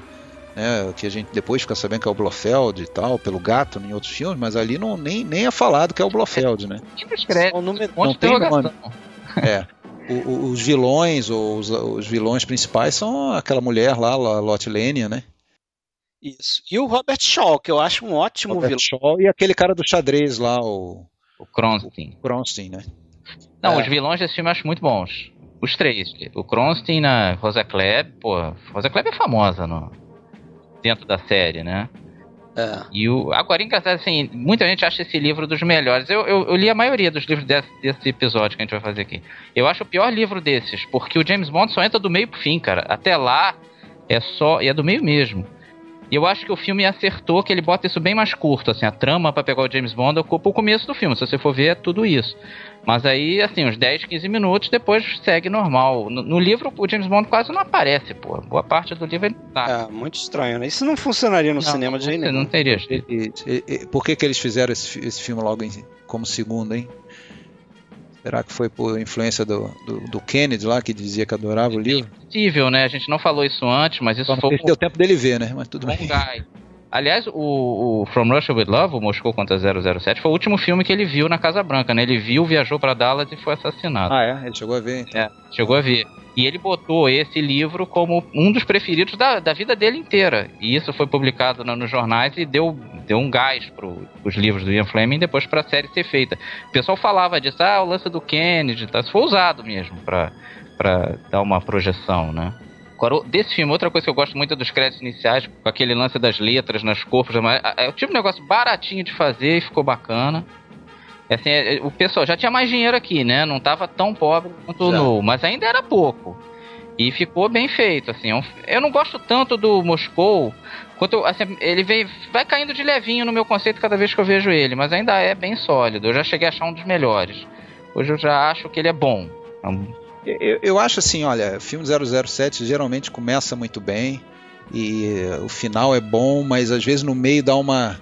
né? Que a gente depois fica sabendo que é o Blofeld e tal, pelo gato em outros filmes, mas ali não, nem, nem é falado que é o Blofeld, né? O número- não tem interrogação. É. O- o- os vilões, ou os, os vilões principais são aquela mulher lá, a Lot Lenia, né? Isso. E o Robert Shaw, que eu acho um ótimo Robert vilão. Shaw e aquele cara do xadrez lá, o O Kronstein. Kronstein, né? Não, É. os vilões desse filme eu acho muito bons. Os três. O Kronstein, a Rosa Klebb, pô, Rosa Klebb é famosa no, dentro da série, né? É. E o, agora, engraçado, assim, muita gente acha esse livro dos melhores. Eu, eu, eu li a maioria dos livros desse, desse episódio que a gente vai fazer aqui. Eu acho o pior livro desses, porque o James Bond só entra do meio pro fim, cara. Até lá é só. E é do meio mesmo. E eu acho que o filme acertou que ele bota isso bem mais curto, assim, a trama pra pegar o James Bond ocupa o começo do filme. Se você for ver, é tudo isso. Mas aí, assim, uns 10, 15 minutos depois segue normal. No, no livro, o James Bond quase não aparece, pô. Boa parte do livro ele tá. É, muito estranho, né? Isso não funcionaria no Não, cinema de jeito não, nenhum. não teria. E- e- e- por que, que eles fizeram esse, esse filme logo em- como segundo, hein? Será que foi por influência do, do, do Kennedy lá, que dizia que adorava o livro? possível, né? A gente não falou isso antes, mas isso Só não foi se deu tempo dele ver, né? Mas tudo bem. Aliás, o, o From Russia with Love, o Moscou contra 007, foi o último filme que ele viu na Casa Branca, né? Ele viu, viajou pra Dallas e foi assassinado. Ah, é? Ele chegou a ver. É, chegou a ver. E ele botou esse livro como um dos preferidos da, da vida dele inteira. E isso foi publicado na- nos jornais e deu, deu um gás pro, os livros do Ian Fleming depois pra série ser feita. O pessoal falava disso, ah, o lance do Kennedy, tá? isso foi usado mesmo pra dar uma projeção, né? O- desse filme, outra coisa que eu gosto muito é dos créditos iniciais, com aquele lance das letras nas corpos. mas, é o tipo de negócio baratinho de fazer e ficou bacana. Assim, é- é- o pessoal já tinha mais dinheiro aqui, né? Não tava tão pobre quanto Já. no, mas ainda era pouco. E ficou bem feito, assim. é eu não gosto tanto do Moscou, quanto assim, ele vem, vai caindo de levinho no meu conceito cada vez que eu vejo ele, mas ainda é bem sólido. Eu já cheguei a achar um dos melhores. Hoje eu já acho que ele é bom. É um- Eu, eu acho assim, olha, o filme 007 geralmente começa muito bem e o final é bom, mas às vezes no meio dá uma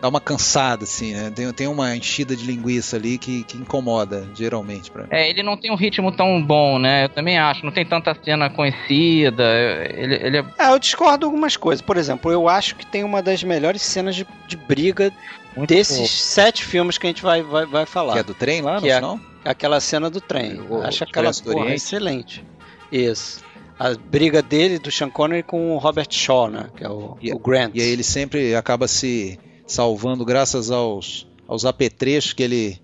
dá uma cansada assim, né? Tem, tem uma enchida de linguiça ali que, que incomoda geralmente mim. É, ele não tem um ritmo tão bom, né? Eu também acho. Não tem tanta cena conhecida. Ele, ele é. É, eu discordo algumas coisas. Por exemplo, eu acho que tem uma das melhores cenas de, de briga Muito desses pouco. sete filmes que a gente vai, vai, vai falar. Que é do trem lá, Que no é- final? Aquela cena do trem. O acho aquela porra excelente. Isso. A briga dele, do Sean Connery, com o Robert Shaw, né? Que é o, E- o Grant. E aí ele sempre acaba se salvando graças aos, aos apetrechos que ele.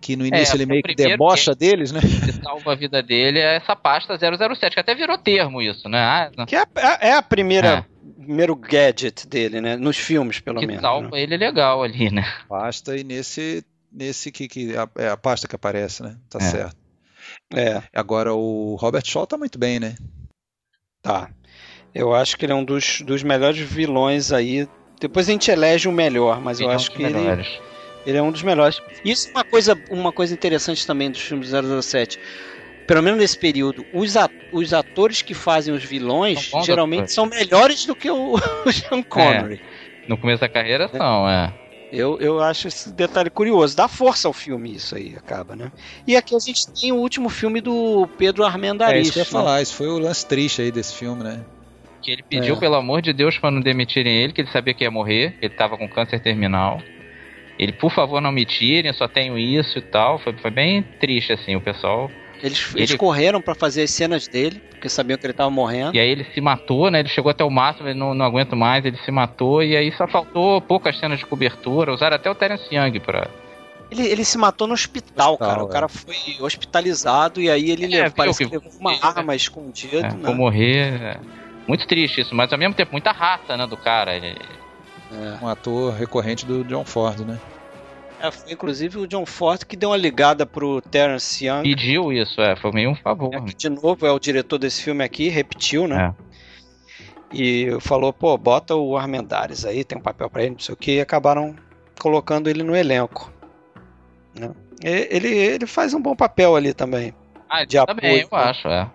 Que no início É, ele meio que debocha deles, né? que salva a vida dele é essa pasta 007, que até virou termo isso, né? Ah, Que é, a- é a primeira primeiro gadget dele, né? Nos filmes, pelo que menos. salva né? ele legal ali, né? Pasta e nesse. Nesse que, que a- é a pasta que aparece, né? Tá É. certo. É, Agora o Robert Shaw tá muito bem, né? tá. Eu acho que ele é um dos, dos melhores vilões aí. Depois a gente elege o melhor, mas eu Ele é um acho dos que ele, melhores. ele é um dos melhores. Isso é uma coisa, uma coisa interessante também dos filmes do 007. Pelo menos nesse período, os, at- os atores que fazem os vilões São geralmente atores. são melhores do que o, [laughs] o Sean Connery. No começo da carreira são, é. Eu, eu acho esse detalhe curioso. Dá força ao filme isso aí, acaba, né? E aqui a gente tem o último filme do Pedro Armendáriz. É isso que eu ia né? falar, isso foi o lance triste aí desse filme, né? Que ele pediu, É. pelo amor de Deus, pra não demitirem ele, que ele sabia que ia morrer, que ele tava com câncer terminal. Ele, por favor, não me tirem, eu só tenho isso e tal. Foi, foi bem triste, assim, o pessoal. Eles, eles Ele- correram pra fazer as cenas dele, porque sabiam que ele tava morrendo. E aí ele se matou, né? Ele chegou até o máximo, ele não, não aguenta mais, ele se matou. E aí só faltou poucas cenas de cobertura. Usaram até o Terence Young pra. Ele, ele se matou no hospital, Hospital, cara. O é. cara foi hospitalizado e aí ele É, levou, parece que- que levou uma arma escondida. É, né? for morrer. é. Muito triste isso, mas ao mesmo tempo muita raça, né, do cara. Ele- Um ator recorrente do John Ford, né? É, foi inclusive o John Ford que deu uma ligada pro Terence Young. pediu isso, é, foi meio um favor. né, que de novo é o diretor desse filme aqui, repetiu, né? É. E falou, pô, bota o Armendares aí, tem um papel pra ele, não sei o que, e acabaram colocando ele no elenco. né? E- Ele, ele faz um bom papel ali também. Ah, de também, apoio, eu né? acho, é.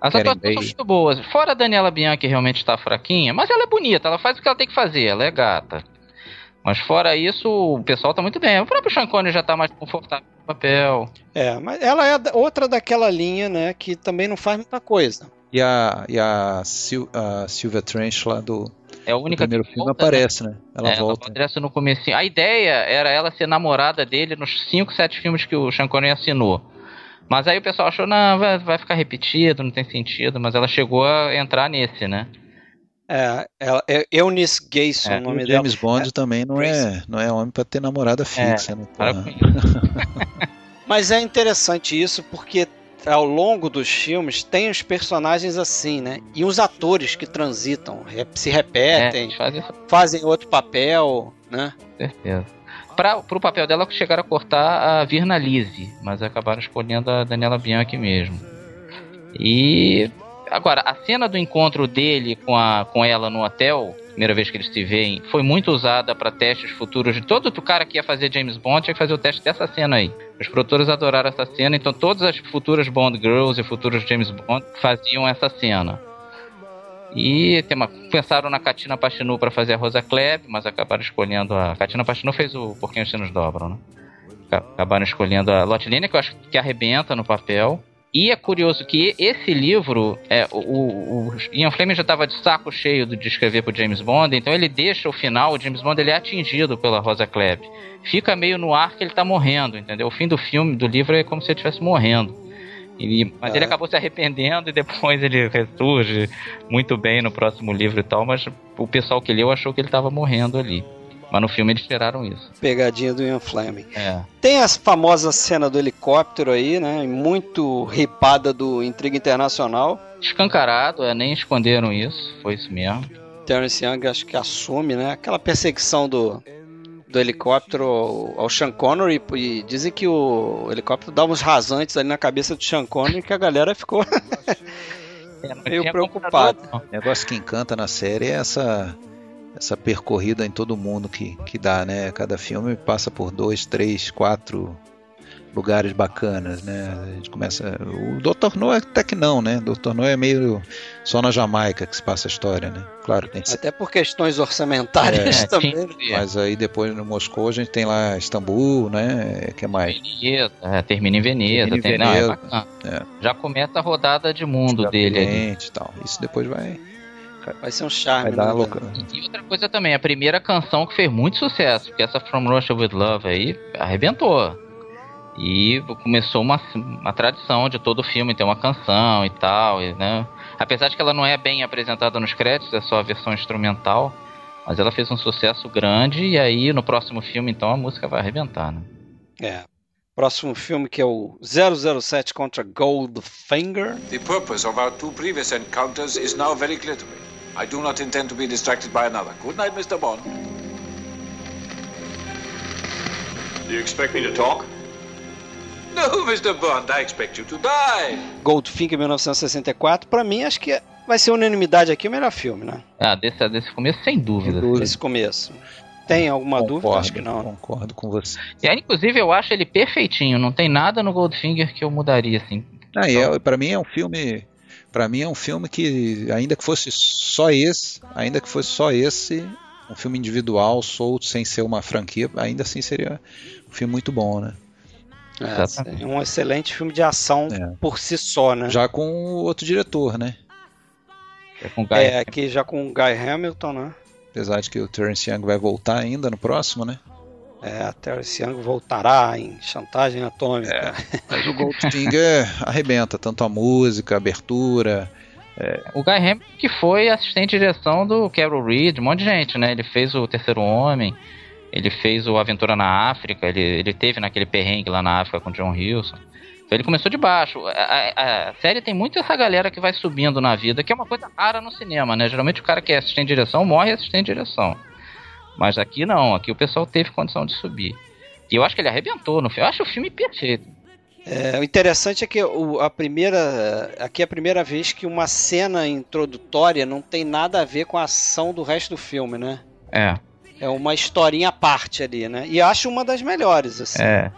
As atuações são muito boas. Fora a Daniela Bianchi, que realmente tá fraquinha, mas ela é bonita, ela faz o que ela tem que fazer, ela é gata. Mas fora isso, o pessoal tá muito bem. O próprio Sean Connery já tá mais confortável no papel. É, mas ela é da- outra daquela linha, né, que também não faz muita coisa. E a, e a, Sil, a Sylvia Trench lá do, É a do única primeiro que filme volta, né? aparece, né? Ela É, volta. aparece no comecinho. A ideia era ela ser namorada dele nos 5, 7 filmes que o Sean Connery assinou. Mas aí o pessoal achou, não, vai, vai ficar repetido, não tem sentido. Mas ela chegou a entrar nesse, né? É, ela, é Eunice Gayson, É, o nome o dela. James Bond também não é, não é homem pra ter namorada fixa, né? Para porra? com isso. [laughs] Mas é interessante isso porque ao longo dos filmes tem os personagens assim, né? E os atores que transitam, se É, repetem, eles fazem fazem outro papel, né? certeza. Pra, pro papel dela, chegaram a cortar a Virna Lise, mas acabaram escolhendo a Daniela Bianchi mesmo. E agora, a cena do encontro dele com, a, com ela no hotel, primeira vez que eles se veem, foi muito usada para testes futuros de todo o cara que ia fazer James Bond tinha que fazer o teste dessa cena aí. Os produtores adoraram essa cena, então todas as futuras Bond Girls e futuros James Bond faziam essa cena. E uma- pensaram na Katina Pachinu para fazer a Rosa Klebb, mas acabaram escolhendo a. Katina Pachinu fez o Porquinho os Sinos Dobram, né? Ca- Acabaram escolhendo a Lotilene, que eu acho que arrebenta no papel. E é curioso que esse livro, é, o, o, Ian Fleming já estava de saco cheio de escrever pro James Bond, então ele deixa o final, o James Bond ele é atingido pela Rosa Klebb. Fica meio no ar que ele tá morrendo, entendeu? O fim do filme, do livro, é como se ele estivesse morrendo. E- mas ele É. acabou se arrependendo [laughs] e depois ele ressurge muito bem no próximo livro e tal, mas o pessoal que leu achou que ele estava morrendo ali. Mas no filme eles tiraram isso. Pegadinha do Ian Fleming. É. Tem a famosa cena do helicóptero aí, né? Muito ripada do Intriga Internacional. Escancarado, é, nem esconderam isso, foi isso mesmo. Terence Young acho que assume, né? Aquela perseguição do, do helicóptero ao, Sean Connery e dizem que o helicóptero dá uns rasantes ali na cabeça do Sean Connery que a galera ficou [laughs] É, meio preocupada. O negócio que encanta na série é essa essa percorrida em todo mundo que, que dá, né? Cada filme passa por dois, três, quatro lugares bacanas, né? A gente começa. O Dr. No até que não, né? O Dr. No é meio só na Jamaica que se passa a história, né? Claro, tem Até por questões orçamentárias É, [laughs] também. né? que ver. Mas aí depois no Moscou a gente tem lá Istambul, né? Que é mais? Veneza, é, termina em Veneza. Termina em tem- não, é Veneza, é. Já começa a rodada de mundo dele ali. E tal. Isso depois vai, Vai ser um charme, vai dar né? louca. E outra coisa também, a primeira canção que fez muito sucesso, porque essa From Russia With Love aí arrebentou. E começou uma, uma tradição de todo filme ter uma canção e tal, e, né? Apesar de que ela não é bem apresentada nos créditos, é só a versão instrumental, mas ela fez um sucesso grande e aí no próximo filme então a música vai arrebentar, né? É. Próximo filme que é o 007 contra Goldfinger. The purpose of our two previous encounters is now very clear to me. I do not intend to be distracted by another. Good night, Mr. Bond. Do you expect me to talk? No, Mr. Bond, I expect you to die. Goldfinger 1964. Pra mim, acho que vai ser unanimidade aqui o melhor filme, né? Ah, desse, desse começo sem dúvida. Sem dúvida. Esse começo. Tem alguma dúvida? Concordo, Acho que não. concordo com você. E aí, inclusive, eu acho ele perfeitinho, não tem nada no Goldfinger que eu mudaria, assim. Ah, e é, para mim é um filme, para mim é um filme que ainda que fosse só esse, ainda que fosse só esse, um filme individual, solto, sem ser uma franquia, ainda assim seria um filme muito bom, né? É, é um excelente filme de ação é. por si só, né? Já com outro diretor, né? É, com Guy é aqui já com o Guy Hamilton, né? Apesar de que o Terence Young vai voltar ainda no próximo, né? É, a Terence Young voltará em chantagem atômica. É, [laughs] mas o Goldfinger arrebenta, tanto a música, a abertura. É. O Guy Hamilton que foi assistente de direção do Carol Reed, um monte de gente, né? Ele fez o Terceiro Homem, ele fez o Aventura na África, ele, ele teve naquele perrengue lá na África com John Wilson. Então ele começou de baixo. A, a, a, série tem muito essa galera que vai subindo na vida, que é uma coisa rara no cinema, né? Geralmente o cara que é assistente de direção morre assistente de direção. Mas aqui não, aqui o pessoal teve condição de subir. E eu acho que ele arrebentou no filme. Eu acho o filme perfeito. É, o interessante é que o, a primeira. Aqui é a primeira vez que uma cena introdutória não tem nada a ver com a ação do resto do filme, né? É. É uma historinha à parte ali, né? E acho uma das melhores, assim. É.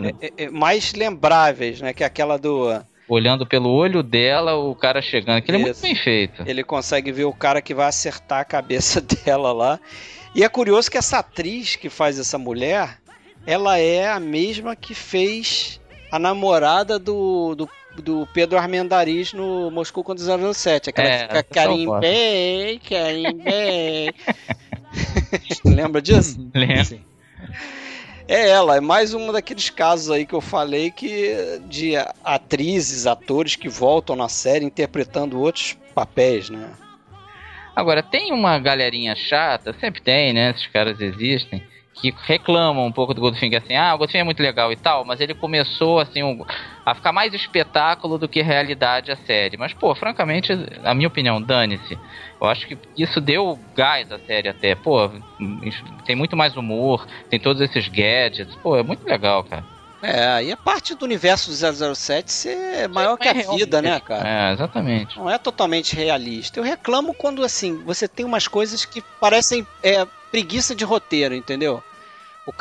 É, é, é, mais lembráveis, né? Que é aquela do. Olhando pelo olho dela, o cara chegando. Aquilo Isso. é muito bem feito. Ele consegue ver o cara que vai acertar a cabeça [laughs] dela lá. E é curioso que essa atriz que faz essa mulher, ela é a mesma que fez a namorada do, do, do Pedro Armendariz no Moscou contra 007. Aquela é, que fica Karim Bey. [laughs] Lembra disso? [laughs] Lembro. É ela, é mais um daqueles casos aí que eu falei que de atrizes, atores que voltam na série interpretando outros papéis, né? Agora, tem uma galerinha chata, sempre tem, né? Esses caras existem, que reclamam um pouco do Goldfinger assim, ah, o Goldfinger é muito legal e tal, mas ele começou assim um, a ficar mais espetáculo do que realidade a série. Mas, pô, francamente, a minha opinião, dane-se. Eu acho que isso deu gás à série até. Pô, tem muito mais humor, tem todos esses gadgets. Pô, é muito legal, cara. É, e a parte do universo do 007 ser maior que a é vida, né, cara? É, exatamente. Não é totalmente realista. Eu reclamo quando, assim, você tem umas coisas que parecem é, preguiça de roteiro, entendeu? O,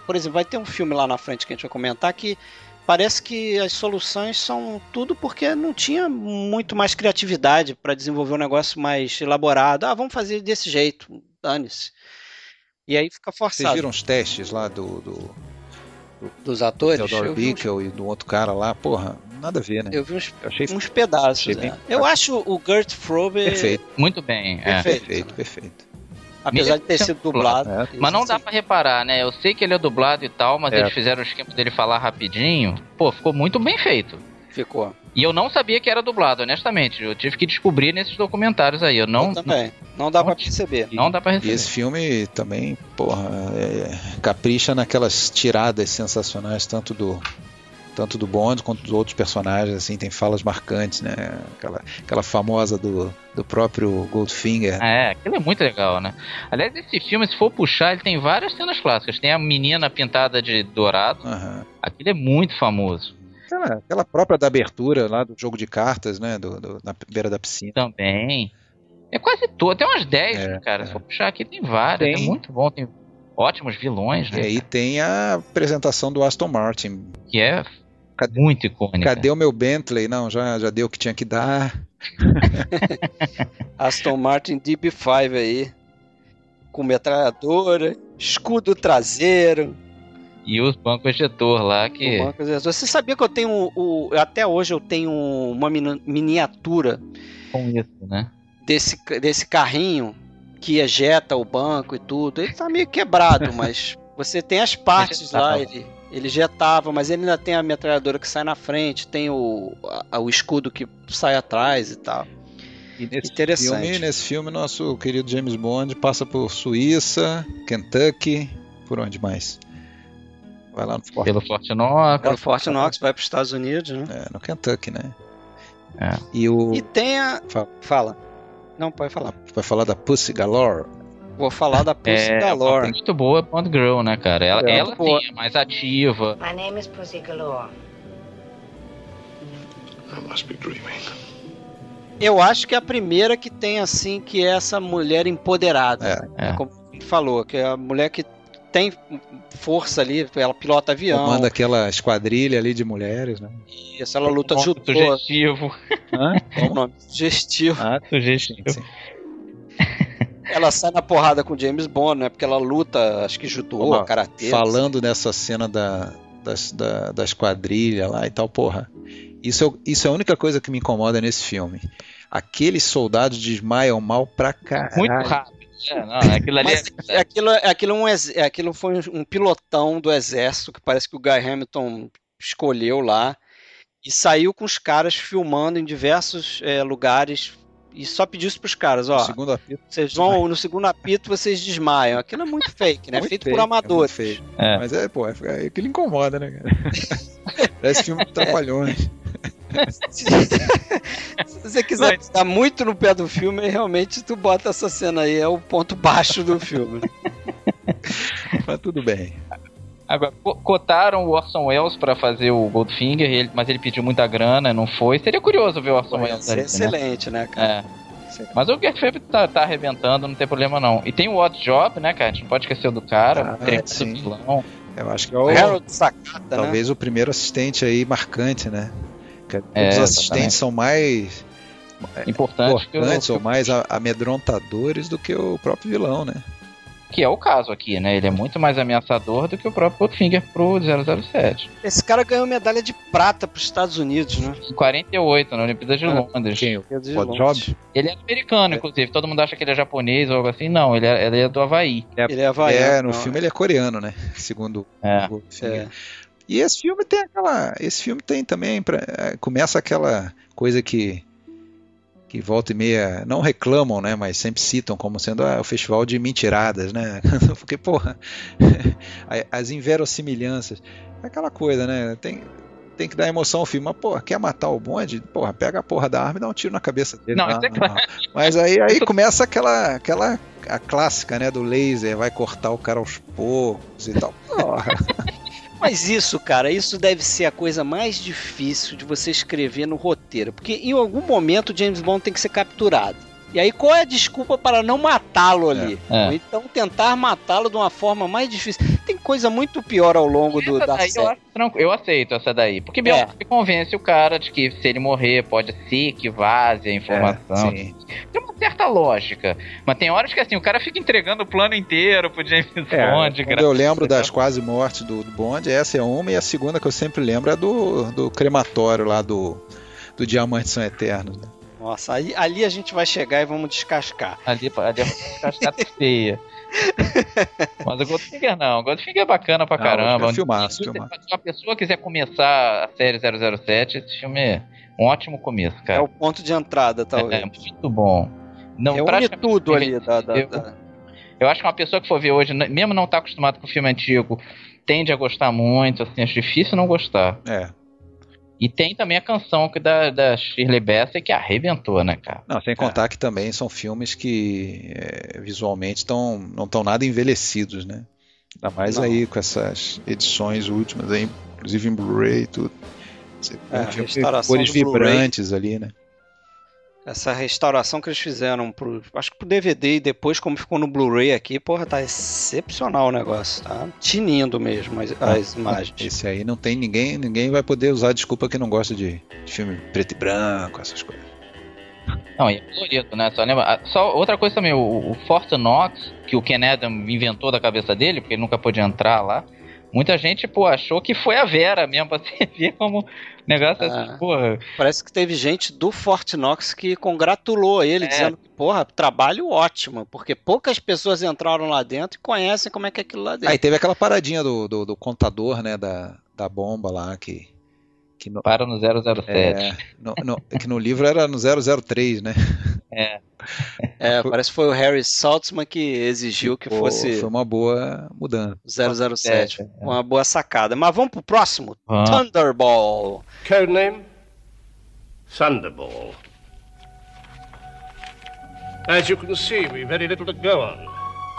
por exemplo, vai ter um filme lá na frente que a gente vai comentar que parece que as soluções são tudo porque não tinha muito mais criatividade para desenvolver um negócio mais elaborado. Ah, vamos fazer desse jeito, dane-se. E aí fica forçado. Vocês viram os testes lá do, do, do dos atores? Theodore Bickel uns... e do outro cara lá, porra, nada a ver, né? Eu vi uns, eu achei... uns pedaços. Né? Eu acho o Gert Frobe perfeito, muito bem, perfeito, é. perfeito. perfeito. Apesar de ter sido dublado. É. Mas não dá para reparar, né? Eu sei que ele é dublado e tal, mas é. eles fizeram o esquema dele falar rapidinho. Pô, ficou muito bem feito. Ficou. E eu não sabia que era dublado, honestamente. Eu tive que descobrir nesses documentários aí. Eu não. Eu também. Não, não dá para perceber. Não dá para perceber. E esse filme também, porra, é, capricha naquelas tiradas sensacionais, tanto do tanto do Bond quanto dos outros personagens, assim, tem falas marcantes, né? Aquela, aquela famosa do, do próprio Goldfinger. É, aquilo é muito legal, né? Aliás, esse filme, se for puxar, ele tem várias cenas clássicas. Tem a menina pintada de dourado. Uhum. Aquilo é muito famoso. Aquela, aquela, própria da abertura lá do jogo de cartas, né? Do, do na beira da piscina. Também. É quase todo. Tem umas 10, é, cara. É. Se for puxar aqui, tem várias. Tem. É muito bom. Tem ótimos vilões, né? E aí tem a apresentação do Aston Martin. Que é Cadê, muito icônica. Cadê o meu Bentley? Não, já, já deu o que tinha que dar. [laughs] Aston Martin DB5 aí. Com metralhadora, escudo traseiro. E os bancos ejetor lá que. Banco ejetor. Você sabia que eu tenho. O, até hoje eu tenho uma miniatura. Com isso, né? Desse, desse carrinho que ejeta o banco e tudo. Ele tá meio quebrado, [laughs] mas você tem as partes lá. Ele, ele jetava, mas ele ainda tem a metralhadora que sai na frente, tem o, a, o escudo que sai atrás e tal. E nesse Interessante. Filme, nesse filme, nosso querido James Bond passa por Suíça, Kentucky, por onde mais? Vai lá no Fort Pelo Fort Knox. Pelo Fort Knox, vai para os Estados Unidos, né? É, no Kentucky, né? É. E, o... e tem a... Fala. Fala. Não, pode falar. Vai falar da Pussy Galore? Vou falar da Pussy é, Galore. É muito boa Bond Girl, né, cara? Ela, é, ela sim, é mais ativa. My name is Pussy Galore. I must be dreaming. Eu acho que é a primeira que tem, assim, que é essa mulher empoderada. É, é. Como falou, que é a mulher que tem força ali, ela pilota avião. Comanda aquela esquadrilha ali de mulheres, né? Isso, ela luta de judô. Sugestivo. Hã? É o nome? Sugestivo. Ah, sugestivo. Sim, [laughs] ela sai na porrada com James Bond, né? Porque ela luta, acho que judô, Ó, karatê. Falando nessa cena da, das, da, da esquadrilha lá e tal, porra. Isso é, isso é a única coisa que me incomoda nesse filme. Aqueles soldados desmaiam mal pra caralho. Muito rápido. É, não, aquilo ali Mas é- aquilo, aquilo, um, aquilo foi um, pilotão do exército que parece que o Guy Hamilton escolheu lá e saiu com os caras filmando em diversos eh, lugares e só pediu isso pros caras, ó. No segundo apito. Vocês vão no segundo apito, vocês desmaiam. Aquilo é muito fake, né? Muito Feito fake, por amadores. É fake. É. Mas é, pô, é, aquilo incomoda, né, cara? [laughs] Parece filme de trapalhões. [laughs] Se você quiser ficar muito no pé do filme, realmente tu bota essa cena aí, é o ponto baixo do filme. [laughs] Mas tudo bem. Agora, co- cotaram o Orson Welles pra fazer o Goldfinger, ele- mas ele pediu muita grana, não foi. Seria curioso ver o Orson Pô, Welles ser ali, né? excelente, né, cara? É. Mas o Gert Fable tá, tá arrebentando, não tem problema não. E tem o Odd Job, né, cara? A gente não pode esquecer do cara, Ah, sim. vilão. Eu acho que é o, Harold Sakata, né? talvez o primeiro assistente aí marcante, né? Que É, os exatamente. assistentes são mais Importante, que, importantes o- ou mais amedrontadores do que o próprio vilão, né? que é o caso aqui, né? Ele é muito mais ameaçador do que o próprio Goldfinger pro 007. Esse cara ganhou medalha de prata pros Estados Unidos, né? Em 48, na Olimpíada de Ah, Londres. Quem? O. Job? Ele é americano, inclusive. Todo mundo acha que ele é japonês ou algo assim. Não, ele é, ele é do Havaí. Ele é havaiano. É, no não. filme ele é coreano, né? Segundo É. o Goldfinger. É. E esse filme tem aquela. Esse filme tem também. Pra, eh, começa aquela coisa que. Que volta e meia. Não reclamam, né? Mas sempre citam como sendo ah, o festival de mentiradas, né? [laughs] Porque, porra. [laughs] as inverossimilhanças. É aquela coisa, né? Tem. Tem que dar emoção ao filme, mas, porra, quer matar o bonde? Porra, pega a porra da arma e dá um tiro na cabeça dele. Não, isso é claro. Mas aí, aí [laughs] começa aquela, aquela a clássica, né, do laser, vai cortar o cara aos poucos e tal. Porra. Mas isso, cara, isso deve ser a coisa mais difícil de você escrever no roteiro. Porque em algum momento o James Bond tem que ser capturado. E aí qual é a desculpa para não matá-lo ali? É. Ou então tentar matá-lo de uma forma mais difícil. Tem coisa muito pior ao longo do, da daí eu, série. acho eu aceito essa daí. Porque É. Convence o cara de que se ele morrer, pode ser que vaze a informação. É, sim. Tem uma certa lógica. Mas tem horas que assim, o cara fica entregando o plano inteiro pro James É, Bond. quando eu lembro das quase mortes do, do Bond, essa é uma, e a segunda que eu sempre lembro é do, do crematório lá do, do Diamantes São Eternos. né? Nossa, aí, ali a gente vai chegar e vamos descascar. Ali, ali é cascata [laughs] feia. Mas o Goldfinger não. O Goldfinger é bacana pra Não, caramba. é filmaço, Se filmaço. uma pessoa quiser começar a série 007, esse filme é um ótimo começo, É cara. o ponto de entrada, É, talvez. muito bom. Não, É, une praticamente- tudo ali da, da- eu, da- eu acho que uma pessoa que for ver hoje, mesmo não tá acostumado com filme antigo, tende a gostar muito, assim, acho difícil não gostar. É. E tem também a canção que da, da Shirley Bassey que arrebentou, né, cara? Não, sem contar que também são filmes que é, visualmente tão, não estão nada envelhecidos, né? Ainda mais Não. aí com essas edições últimas, aí, inclusive em Blu-ray e tudo. Você É, tem cores vibrantes ali, né? Essa restauração que eles fizeram pro. Acho que pro DVD e depois, como ficou no Blu-ray aqui, porra, tá excepcional o negócio. Tá tinindo mesmo as, as [laughs] imagens. Esse aí não tem ninguém, ninguém vai poder usar desculpa que não gosta de, de filme preto e branco, essas coisas. Não, e é colorido, né? Só, lembra, ah, só outra coisa também, o, o Fort Knox, que o Ken Adam inventou da cabeça dele, porque ele nunca pôde entrar lá. Muita gente, pô, achou que foi a Vera mesmo, pra você ver como negócio Ah. assim, porra. Parece que teve gente do Fort Knox que congratulou ele, É. dizendo que, porra, trabalho ótimo, porque poucas pessoas entraram lá dentro e conhecem como é que é aquilo lá dentro. Aí teve aquela paradinha do, do, do contador, né, da, da bomba lá, que, que, no, Para no 007. é, no, no- que no livro era no 003, né? É, parece que foi o Harry Saltzman que exigiu que Pô, fosse Foi uma boa mudança. 007. É, é. Uma boa sacada. Mas vamos pro próximo. Vamos. Thunderball. Codename Thunderball. As you can see, we've very little to go on.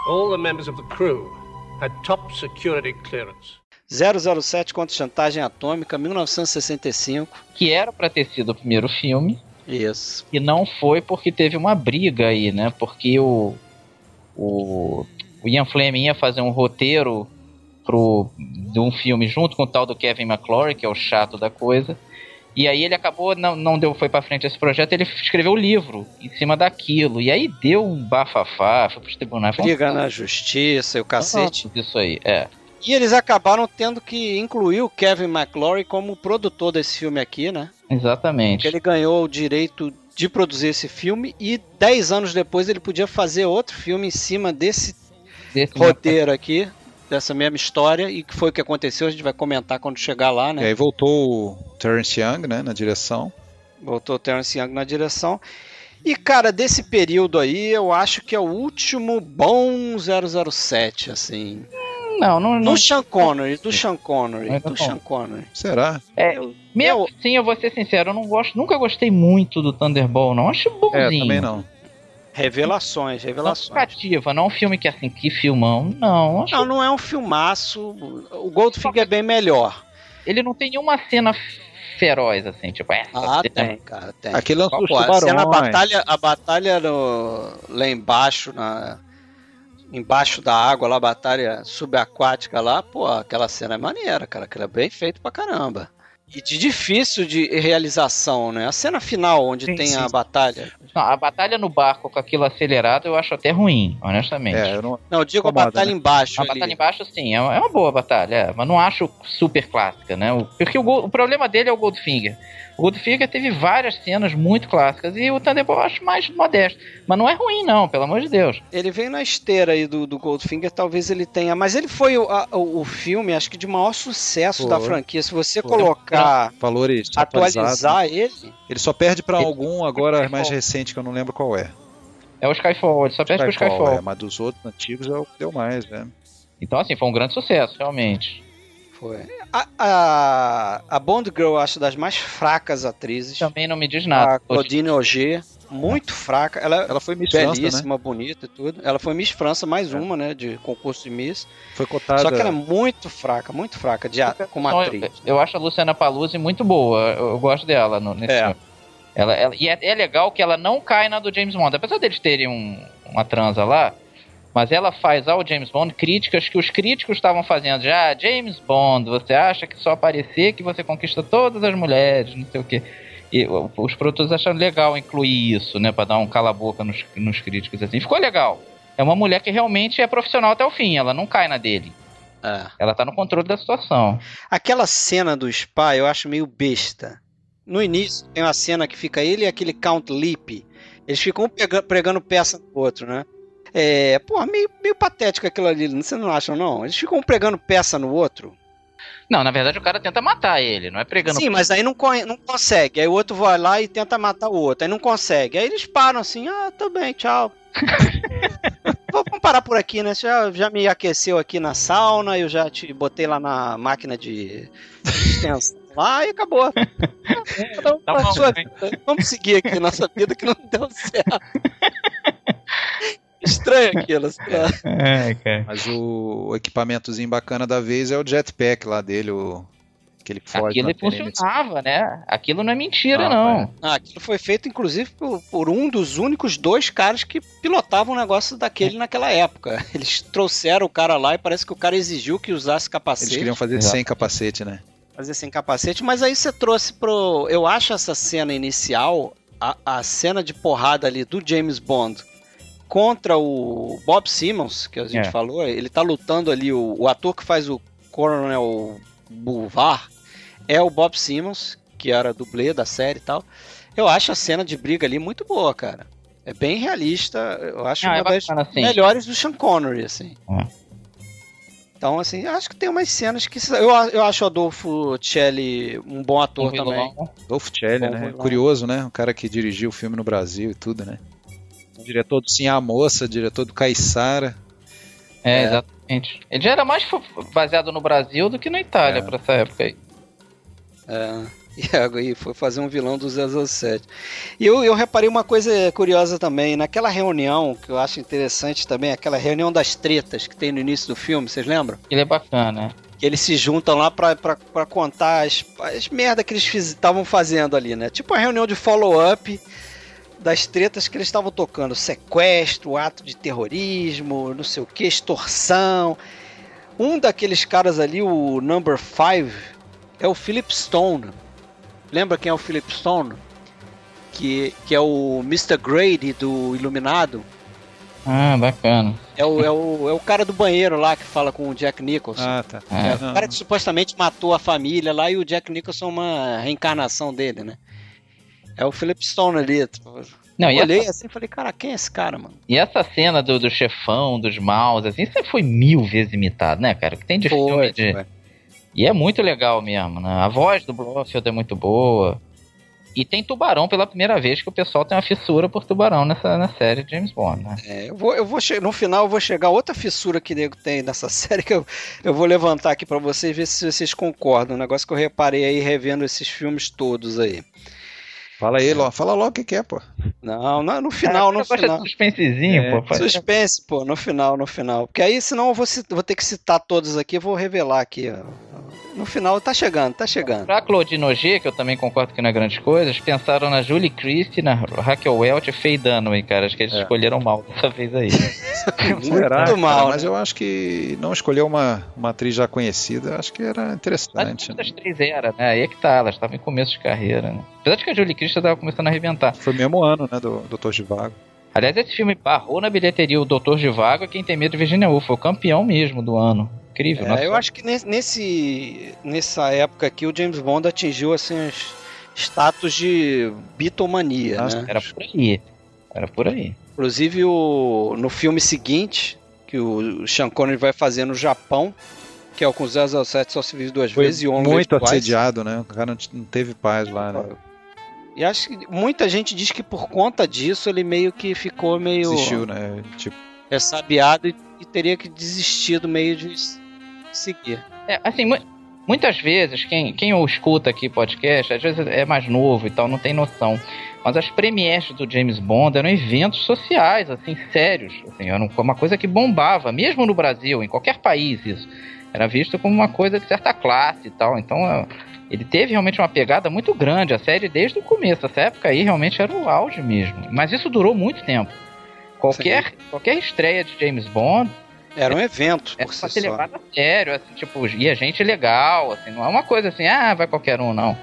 All the members of the crew had top security clearance. 007 contra chantagem atômica, 1965. Que era pra ter sido o primeiro filme, Isso. e não foi porque teve uma briga aí, né? Porque o, o, o Ian Fleming ia fazer um roteiro pro, de um filme junto com o tal do Kevin McClory, que é o chato da coisa. E aí ele acabou, não, não deu, foi pra frente esse projeto, ele escreveu o livro em cima daquilo. E aí deu um bafafá, foi pros tribunais. Briga na justiça e o cacete. Ah, isso aí, é. E eles acabaram tendo que incluir o Kevin McClory como produtor desse filme aqui, né? Exatamente. Porque ele ganhou o direito de produzir esse filme e 10 anos depois ele podia fazer outro filme em cima desse, desse roteiro mesmo. aqui, dessa mesma história, e que foi o que aconteceu, a gente vai comentar quando chegar lá, né? E aí voltou o Terence Young, né, na direção. Voltou o Terence Young na direção. E, cara, desse período aí, eu acho que é o último bom 007, assim. Não, não. Do Sean Connery, do Sean Connery, é do Sean Connery. Será? É, eu, mesmo eu... sim, eu vou ser sincero, eu não gosto, nunca gostei muito do Thunderball, não. Acho bonzinho. É, também não. Revelações, revelações. Não cativa, não é um filme que assim, que filmão, não. Acho... Não, não é um filmaço. O Goldfinger é bem melhor. Ele não tem nenhuma cena feroz, assim, tipo, essa Ah, tem, cara, tem. Aquele lance dos tubarões. A batalha, a batalha no, lá embaixo, na, embaixo da água lá, a batalha subaquática lá, pô, aquela cena é maneira, cara, aquela é bem feito pra caramba. E de difícil de realização, né? A cena final, onde sim, tem sim. a batalha. Não, a batalha no barco com aquilo acelerado eu acho até ruim, honestamente. É, eu não... não, eu digo Incomoda, a batalha né? embaixo. A ali. batalha embaixo, sim, é uma boa batalha, é, mas não acho super clássica, né? Porque o, o problema dele é o Goldfinger. O Goldfinger teve várias cenas muito clássicas e o Thunderball eu acho mais modesto. Mas não é ruim, não, pelo amor de Deus. Ele vem na esteira aí do, do Goldfinger, talvez ele tenha. Mas ele foi o, a, o filme, acho que de maior sucesso da franquia. Se você colocar. Valores atualizar ele. Ele só perde para algum agora mais recente que eu não lembro qual é. É o Skyfall, ele só perde Skyfall, pro Skyfall. É, mas dos outros antigos é o que deu mais, né? Então, assim, foi um grande sucesso, realmente. Foi. A, a, a Bond Girl eu acho das mais fracas atrizes. Também não me diz nada. A Claudine Auger, muito fraca. Ela, ela foi Miss belíssima, França, né? bonita e tudo. Ela foi Miss França, mais é. uma, né? De concurso de Miss. Foi cotada. Só que ela é muito fraca, muito fraca de, como atriz. Eu, eu acho a Luciana Paluzzi muito boa. Eu, eu gosto dela no, nesse é. filme. Ela, ela, e é, é, legal que ela não cai na do James Bond. Apesar deles terem um, uma transa lá, mas ela faz ao James Bond críticas que os críticos estavam fazendo já. James Bond, você acha que só aparecer que você conquista todas as mulheres, não sei o que. E os produtores acharam legal incluir isso, né? Pra dar um cala-boca nos, nos críticos assim. Ficou legal. É uma mulher que realmente é profissional até o fim, ela não cai na dele. É. Ela tá no controle da situação. Aquela cena do spa eu acho meio besta. No início tem uma cena que fica ele e aquele Count Leap. Eles ficam pregando peça no outro, né? É, pô, meio, meio patético aquilo ali, você não acha, não? Eles ficam pregando peça no outro. Não, na verdade o cara tenta matar ele, não é pregando. Sim, mas aí não, não consegue. Aí o outro vai lá e tenta matar o outro. Aí não consegue. Aí eles param assim, ah, tá bem, tchau. [laughs] Vamos parar por aqui, né? Você já, já me aqueceu aqui na sauna, eu já te botei lá na máquina de extensão lá e acabou. [laughs] Então, tá bom, sua... Vamos seguir aqui nossa vida que não deu certo. [laughs] Estranho aquilo. [laughs] É, cara. Mas o equipamentozinho bacana da vez é o jetpack lá dele, o aquele Ford. Aquilo funcionava, né? Aquilo não é mentira, ah, não. É. Ah, aquilo foi feito, inclusive, por, por, um dos únicos dois caras que pilotavam um negócio daquele naquela época. [laughs] Eles trouxeram o cara lá e parece que o cara exigiu que usasse capacete. Eles queriam fazer Exato. sem capacete, né? Fazer sem capacete, mas aí você trouxe pro. Eu acho essa cena inicial, a, a cena de porrada ali do James Bond contra o Bob Simmons, que a gente é. falou, ele tá lutando ali, o, o, ator que faz o Coronel Boulevard é o Bob Simmons, que era dublê da série e tal. Eu acho a cena de briga ali muito boa, cara. É bem realista, eu acho ah, uma é das assim. melhores do Sean Connery, assim. É. Então, assim, acho que tem umas cenas que. Eu, eu acho o Adolfo Celli um bom ator um também. Adolfo Celli, né? Curioso, né? O cara que dirigiu o filme no Brasil e tudo, né? Diretor do Sim a Moça, diretor do Caiçara. É, é, exatamente. Ele já era mais baseado no Brasil do que na Itália é. pra essa época aí. É. [laughs] E foi fazer um vilão do 007. E eu, eu reparei uma coisa curiosa também. Naquela reunião, que eu acho interessante também, aquela reunião das tretas que tem no início do filme, vocês lembram? Ele é bacana. Que eles se juntam lá pra, pra, pra contar as, as merda que eles estavam fazendo ali, né? Tipo uma reunião de follow-up das tretas que eles estavam tocando: sequestro, ato de terrorismo, não sei o que, extorsão. Um daqueles caras ali, o Number 5, é o Philip Stone. lembra quem é o Philip Stone? Que, que é o Mr. Grady do Iluminado. Ah, bacana. É o, é, o, é o cara do banheiro lá que fala com o Jack Nicholson. Ah, tá. É, o cara que supostamente matou a família lá e o Jack Nicholson é uma reencarnação dele, né? É o Philip Stone ali. Não, eu olhei essa- assim e falei, cara, quem é esse cara, mano? E essa cena do, do chefão, dos maus, assim, isso foi mil vezes imitado, né, cara? O que tem de filme de... foi. E é muito legal mesmo, né? A voz do Blofeld é muito boa. E tem tubarão pela primeira vez que o pessoal tem uma fissura por tubarão nessa na série James Bond, né? É, eu vou, eu vou no final eu vou chegar a outra fissura que nego tem nessa [laughs] série que eu, eu vou levantar aqui pra vocês ver se vocês concordam. Um negócio que eu reparei aí revendo esses filmes todos aí. Fala aí, Ló. Fala logo o que, que é, pô. Não, não, no final, no gosta final. de suspensezinho, É, pô. faz- Suspense, pô, no final, no final. Porque aí, senão eu vou, vou ter que citar todos aqui, eu vou revelar aqui. ó. No final, tá chegando, tá chegando. Pra Claudine Auger, que eu também concordo que não é grandes coisas, pensaram na Julie Christie, na Raquel Welch e Faye Dunaway, cara. Acho que eles É. escolheram mal dessa vez aí. [laughs] Será? Muito mal, Cara, mas né? eu acho que não escolher uma, uma atriz já conhecida, acho que era Mas interessante. né? das três era, né? Aí é que tá, elas estavam em começo de carreira, né? Apesar de que a Julie Christie tava começando a arrebentar. Foi o mesmo ano, né, do Doutor Givago. Aliás, esse filme barrou na bilheteria o Doutor Givago e Quem Tem Medo de Virginia Woolf. Foi o campeão mesmo do ano. Incrível, É, nossa. eu acho que nesse, nessa época aqui o James Bond atingiu assim os status de bitomania, Nossa, né? Era por aí. Era por aí. Inclusive o, no filme seguinte que o Sean Connery vai fazer no Japão, que é o com 007 só se vive duas Foi vezes e Only muito assediado, né? O cara não, teve paz lá, né? E acho que muita gente diz que por conta disso ele meio que ficou meio Desistiu, né? Tipo, ressabiado e, e teria que desistir do meio de seguir. É, assim, mu- muitas vezes, quem, quem o escuta aqui podcast, às vezes é mais novo e tal, não tem noção. Mas as premieres do James Bond eram eventos sociais, assim, sérios. Assim, era uma coisa que bombava, mesmo no Brasil, em qualquer país isso. Era visto como uma coisa de certa classe e tal. Então, é, ele teve realmente uma pegada muito grande, a série desde o começo. Essa época aí realmente era o auge mesmo. Mas isso durou muito tempo. Qualquer, qualquer estreia de James Bond Era um evento é por si ser só. levado a sério, assim, tipo, ia gente legal, assim, não é uma coisa assim, ah, vai qualquer um, não.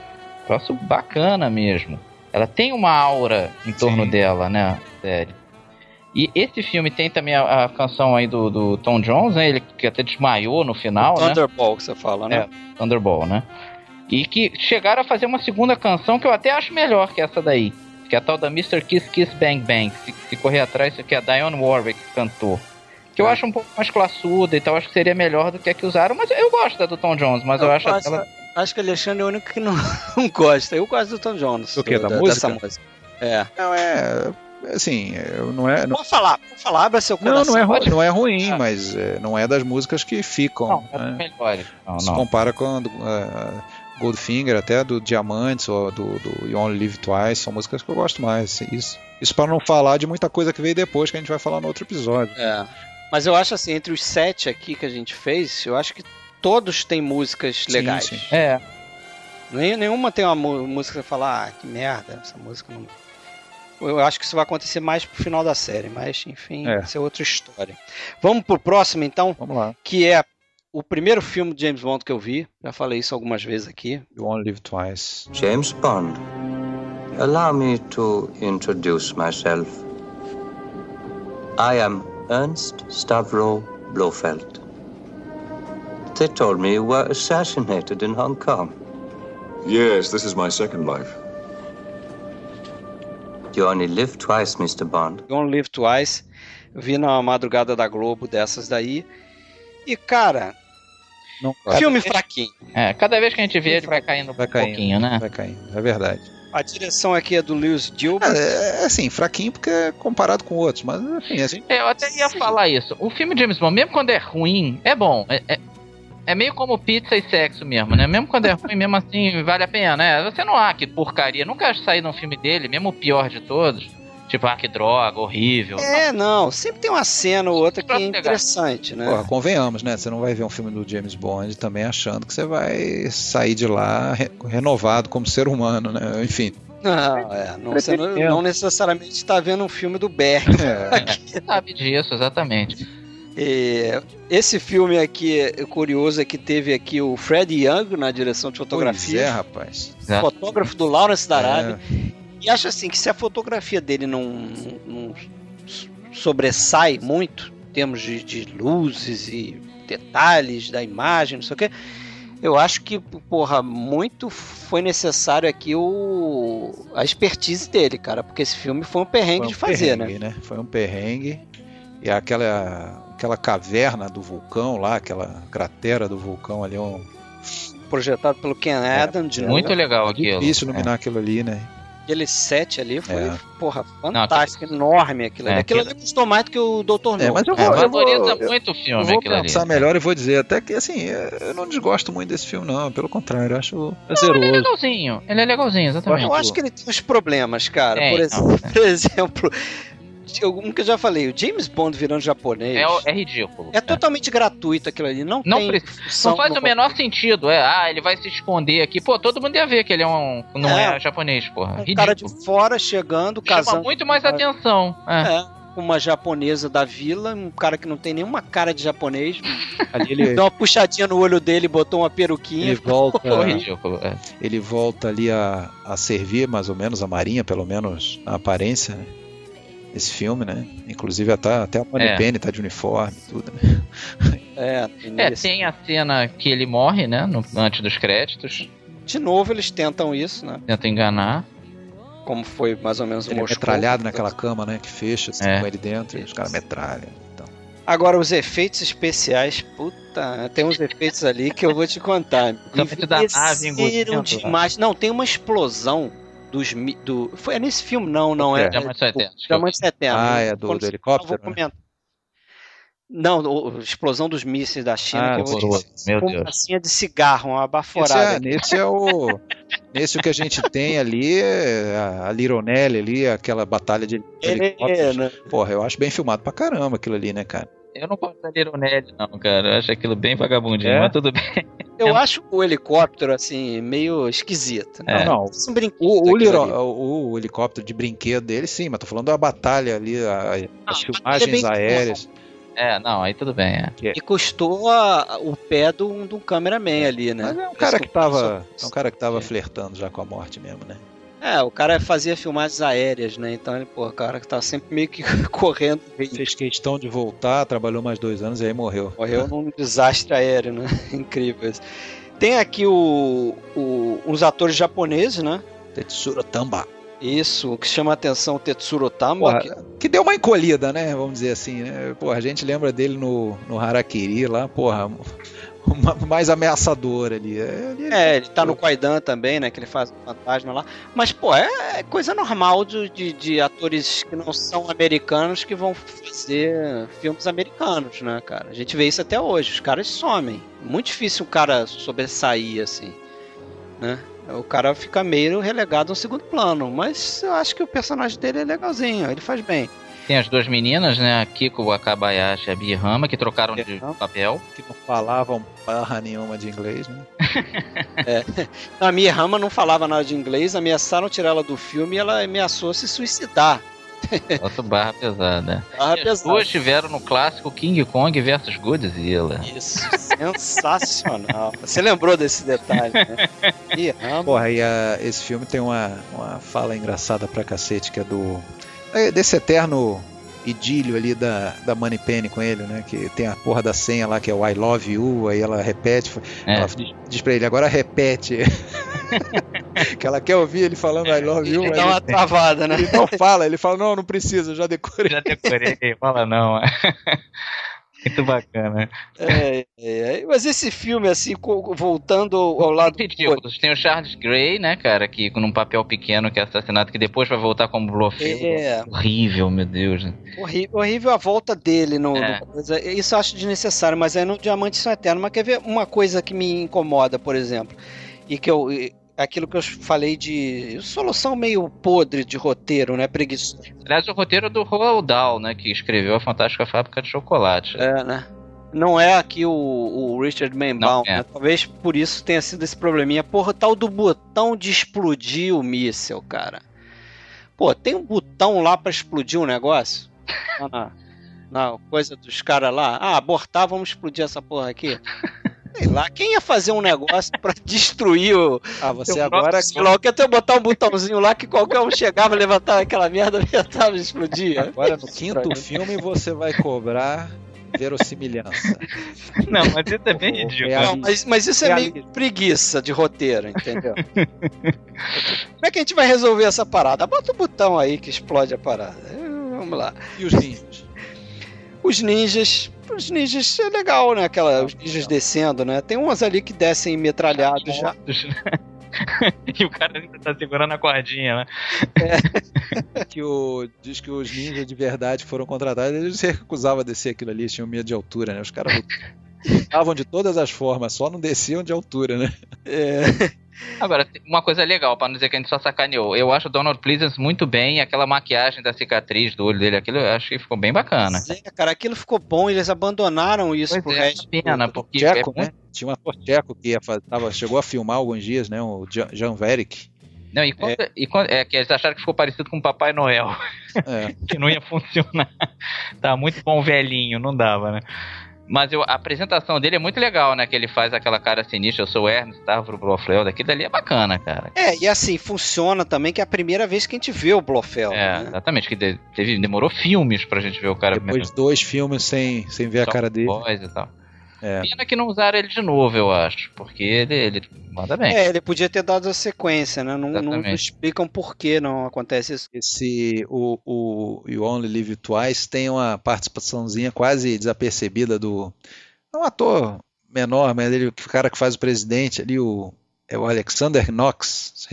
Troço bacana mesmo. Ela tem uma aura em torno Sim. dela, né, sério. E esse filme tem também a, a canção aí do, do Tom Jones, né, ele que até desmaiou no final, né, Thunderball que você fala, né? Thunderball, né. E que chegaram a fazer uma segunda canção que eu até acho melhor que essa daí. Que é a tal da Mr. Kiss Kiss Bang Bang. Se, se correr atrás, isso aqui é a Dionne Warwick que cantou. Que eu Ah. acho um pouco mais classuda e tal, acho que seria melhor do que a que usaram, mas eu gosto da do Tom Jones, mas eu, acho acho, ela. acho que o Alexandre é o único que não, [laughs] não gosta. Eu gosto do Tom Jones. Do quê? Da Dessa música? música. É. não é. Assim, é, não é. Não, Pode falar, pode falar, abra seu não, coração. não é, ru- pode- não é ruim, Ah. mas é, não é das músicas que ficam. Não, é né? melhores. Não, Se não. compara com a Goldfinger, até do Diamantes ou do, do You Only Live Twice, são músicas que eu gosto mais. Isso, isso para não falar de muita coisa que veio depois, que a gente vai falar no outro episódio. É. Mas eu acho assim, entre os sete aqui que a gente fez, eu acho que todos têm músicas Sim, legais. sim. É, Nem, nenhuma tem uma música que você fala, ah, que merda, essa música não. Eu acho que isso vai acontecer mais pro final da série, mas enfim, É. isso é outra história. Vamos pro próximo então, Vamos lá. que é o primeiro filme de James Bond que eu vi. Já falei isso algumas vezes aqui. You Only Live Twice. James Bond. Allow me to introduce myself. I am Ernst Stavro Blofeld. They told me you were assassinated in Hong Kong. Yes, this is my second life. You only live twice, Mr. Bond. Don't Live Twice. Vi na madrugada da Globo dessas daí. E cara, Não, filme fraquinho. é, cada vez que a gente vê, ele vai caindo vai um caindo, pouquinho, né? vai caindo, é verdade. A direção aqui é do Lewis Gilbert. É, é assim, fraquinho porque é comparado com outros, mas assim, assim É, Eu até ia falar isso. O filme de James Bond, mesmo quando é ruim, é bom. É, é, é meio como pizza e sexo mesmo, né? Mesmo quando é ruim, mesmo assim, vale a pena, né? Você não, ah, que porcaria. Nunca saí num filme dele, mesmo o pior de todos. Tipo, ah, que droga, horrível. É, não, sempre tem uma cena ou outra que é interessante, né? Porra, convenhamos, né? Você não vai ver um filme do James Bond também achando que você vai sair de lá re- renovado como ser humano, né? Enfim. Não, é, não, você não, não necessariamente está vendo um filme do Berg. É, [laughs] Você sabe disso, exatamente. E esse filme aqui, é curioso, é que teve aqui o Fred Young na direção de fotografia. Pois é, rapaz. Fotógrafo do Lawrence da Arábia. É. E acho assim que se a fotografia dele não, não sobressai muito, em termos de, de luzes e detalhes da imagem, não sei o que, eu acho que, porra, muito foi necessário aqui o a expertise dele, cara, porque esse filme foi um perrengue foi um de fazer, né? perrengue, né? Foi um perrengue. E aquela aquela caverna do vulcão lá, aquela cratera do vulcão ali, um projetado pelo Ken é, Adam, de Muito novo. legal aquilo. Difícil iluminar é. aquilo ali, né? Aquele set ali foi, é. porra, fantástico, Não, enorme aquilo ali. É, aquilo ali custou mais do que o Doutor No. É, mas eu vou, é, eu valoriza vou, muito o filme. Eu vou pensar ali. melhor e vou dizer até que, assim, eu não desgosto muito desse filme, não. Pelo contrário, eu acho. Não, ele é legalzinho. Ele é legalzinho, exatamente. Eu acho que ele tem uns problemas, cara. [laughs] por exemplo, não, por exemplo que eu já falei, o James Bond virando japonês. É, é ridículo. É, totalmente gratuito aquilo ali. Não, não tem. Não faz o menor sentido. É, ah, ele vai se esconder aqui. Pô, todo mundo ia ver que ele é um. Não é, é japonês, porra. Um ridículo. cara de fora chegando, casando. Chama muito mais atenção. É. é uma japonesa da vila, um cara que não tem nenhuma cara de japonês. [laughs] Ali ele deu uma puxadinha no olho dele, botou uma peruquinha. Ele volta, é. ele volta ali a, a servir mais ou menos a marinha, pelo menos a aparência, né? Esse filme, né? Inclusive até, até a Money é. Penny tá de uniforme tudo, né? É, é, tem a cena que ele morre, né? No, antes dos créditos. De novo eles tentam isso, né? Tentam enganar. Como foi mais ou menos ele o é metralhado naquela cama, né? Que fecha assim, é. com ele dentro e os caras metralham. Então. Agora, os efeitos especiais, puta, tem uns efeitos ali que eu vou te contar. [laughs] da nave demais. Não, tem uma explosão dos. Do, foi é nesse filme? Não, não é. Diamantes Eternos. Diamantes Eternos. Ah, é do, do helicóptero? Vou né? Não, a explosão dos mísseis da China. Ah, que eu meu Deus. Uma de cigarro, uma baforada. Esse é, nesse é o. [laughs] nesse o que a gente tem ali, a, a Lironelli ali, aquela batalha de helicópteros. É, né? Porra, eu acho bem filmado pra caramba aquilo ali, né, cara? Eu não gosto da Lironelli, não, cara. Eu acho aquilo bem vagabundinho, é? mas tudo bem. Eu acho o helicóptero, assim, meio esquisito. Né? É. Não, não. Um o, o, o, o, helicóptero de brinquedo dele, sim, mas tô falando da batalha ali, a, as filmagens é aéreas. É, não, aí tudo bem. É. E custou a, o pé do, do cameraman ali, né? Mas é um cara que tava. É um cara que tava flertando já com a morte mesmo, né? É, o cara fazia filmagens aéreas, né? Então ele, pô, o cara que tava sempre meio que [laughs] correndo. Fez questão de voltar, trabalhou mais dois anos e aí morreu. Morreu num desastre aéreo, né? [laughs] Incrível. Tem aqui o, o, uns atores japoneses, né? Tetsuro Tamba. Isso, o que chama a atenção o Tetsuro Tamba. Porra, que... que... deu uma encolhida, né? Vamos dizer assim, né? Porra, a gente lembra dele no, no Harakiri lá, porra mais ameaçador ali. É, ele, é, ele tá no Quaidan também, né? Que ele faz o fantasma lá. Mas, pô, é, é coisa normal de, de, atores que não são americanos que vão fazer filmes americanos, né, cara? A gente vê isso até hoje. Os caras somem. Muito difícil um cara sobressair, assim, né? O cara fica meio relegado ao segundo plano, mas eu acho que o personagem dele é legalzinho, ele faz bem. Tem as duas meninas, né? A Kiko Wakabayashi e a Bihama, que trocaram de papel. Que não falavam barra nenhuma de inglês, né? [laughs] é. A Mihama não falava nada de inglês, ameaçaram tirar ela do filme e ela ameaçou se suicidar. Outra barra pesada. Barra e pesada. duas tiveram no clássico King Kong versus Godzilla. Isso, sensacional. Você lembrou desse detalhe, né? [laughs] Porra, e a, esse filme tem uma, uma fala engraçada pra cacete, que é do desse eterno idílio ali da, da Money Penny com ele, né? Que tem a porra da senha lá que é o I love you, aí ela repete, é. ela diz, diz pra ele, agora repete. [laughs] que ela quer ouvir ele falando I love you. Ele dá uma travada, né? Ele não fala, ele fala, não, não precisa, já decorei. Já decorei, fala não. [laughs] Muito bacana. É, é, mas esse filme, assim, voltando ao lado. Ridículos. Tem o Charles Gray, né, cara, que num papel pequeno que é assassinado, que depois vai voltar como Blofeld. É. Horrível, meu Deus. Horrível, horrível a volta dele no, é. no, Isso eu acho desnecessário, mas é no Diamante São Eterno. Mas quer ver uma coisa que me incomoda, por exemplo, e que eu aquilo que eu falei de solução meio podre de roteiro, né? Preguiçoso. Aliás, o roteiro é do Roald Dahl, né? Que escreveu A Fantástica Fábrica de Chocolate. É, né? Não é aqui o, o Richard Maybaum, é. né? Talvez por isso tenha sido esse probleminha. Porra, tal do botão de explodir o míssel, cara. Pô, tem um botão lá para explodir um negócio? [laughs] Ah, na coisa dos caras lá. Ah, abortar, vamos explodir essa porra aqui. [laughs] Sei lá, quem ia fazer um negócio pra [laughs] destruir o. Ah, você agora. Sei lá, eu quero botar um botãozinho lá que qualquer um chegava, levantava aquela merda, [laughs] apertava e explodia. Agora no quinto filme você vai cobrar verossimilhança. Não, mas isso é bem ridículo. Não, mas, mas isso é meio preguiça de roteiro, entendeu? [laughs] Como é que a gente vai resolver essa parada? Bota o botão aí que explode a parada. Vamos lá. E os ninjas? Os ninjas. Os ninjas é legal, né? Aquela, os ninjas descendo, né? Tem umas ali que descem metralhados já. [laughs] e o cara ainda tá segurando a cordinha, né? É. que o, diz que os ninjas de verdade foram contratados, eles se recusavam a descer aquilo ali, tinham medo de altura, né? Os caras lutavam de todas as formas, só não desciam de altura, né? É. [laughs] Agora, uma coisa legal, para não dizer que a gente só sacaneou. Eu acho o Donald Pleasance muito bem, aquela maquiagem da cicatriz do olho dele, aquilo eu acho que ficou bem bacana. É, cara, aquilo ficou bom, eles abandonaram isso pois pro é, resto. pena, porque Tcheco, é né? Tinha um ator tcheco que ia fazer, tava, chegou a filmar alguns dias, né? O Jan, Jan Verick. Não, e, quando, é. e quando, é que eles acharam que ficou parecido com o Papai Noel. É. [laughs] que não ia funcionar. tá muito bom velhinho, não dava, né? Mas eu, a apresentação dele é muito legal, né? Que ele faz aquela cara sinistra, eu sou o Ernst Stavro Blofeld, aquilo ali é bacana, cara. É, e assim, funciona também que é a primeira vez que a gente vê o Blofeld. É, né? exatamente, que de, teve, demorou filmes pra gente ver o cara Depois de dois filmes sem, sem ver a Só cara dele. Voz e tal. É. Pena que não usaram ele de novo, eu acho. Porque ele, ele manda bem. É, ele podia ter dado a sequência, né? Não, não explicam por que não acontece isso. Esse, o, o You Only Live Twice tem uma participaçãozinha quase desapercebida do. É um ator menor, mas ele, o cara que faz o presidente ali, o, é o Alexander Knox.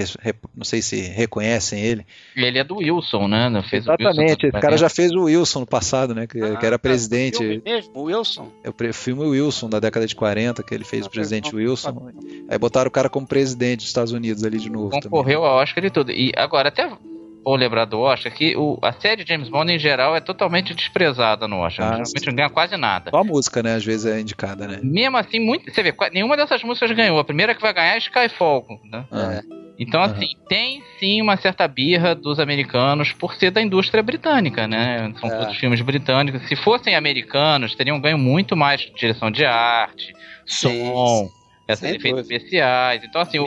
Não sei se reconhecem ele. Ele é do Wilson, né? Não Fez Exatamente, o esse cara já fez o Wilson no passado, né? Que, que era presidente. Filme mesmo, o Wilson. É o filme Wilson da década de 40, que ele fez o presidente Wilson. Aí botaram o cara como presidente dos Estados Unidos ali de novo. também. Concorreu ao Oscar e tudo. E agora, até bom lembrar do Oscar que o, a série James Bond em geral é totalmente desprezada no Oscar. Ah, Geralmente não ganha quase nada. Só a música, né? Às vezes é indicada, né? Mesmo assim, muito, você vê, nenhuma dessas músicas ganhou. A primeira que vai ganhar é Skyfall. Né? Ah. Então, assim, tem sim uma certa birra dos americanos por ser da indústria britânica, né? São É. todos filmes britânicos. Se fossem americanos, teriam ganho muito mais direção de arte, som, essas Sem efeitos dúvida. especiais. Então, assim, o,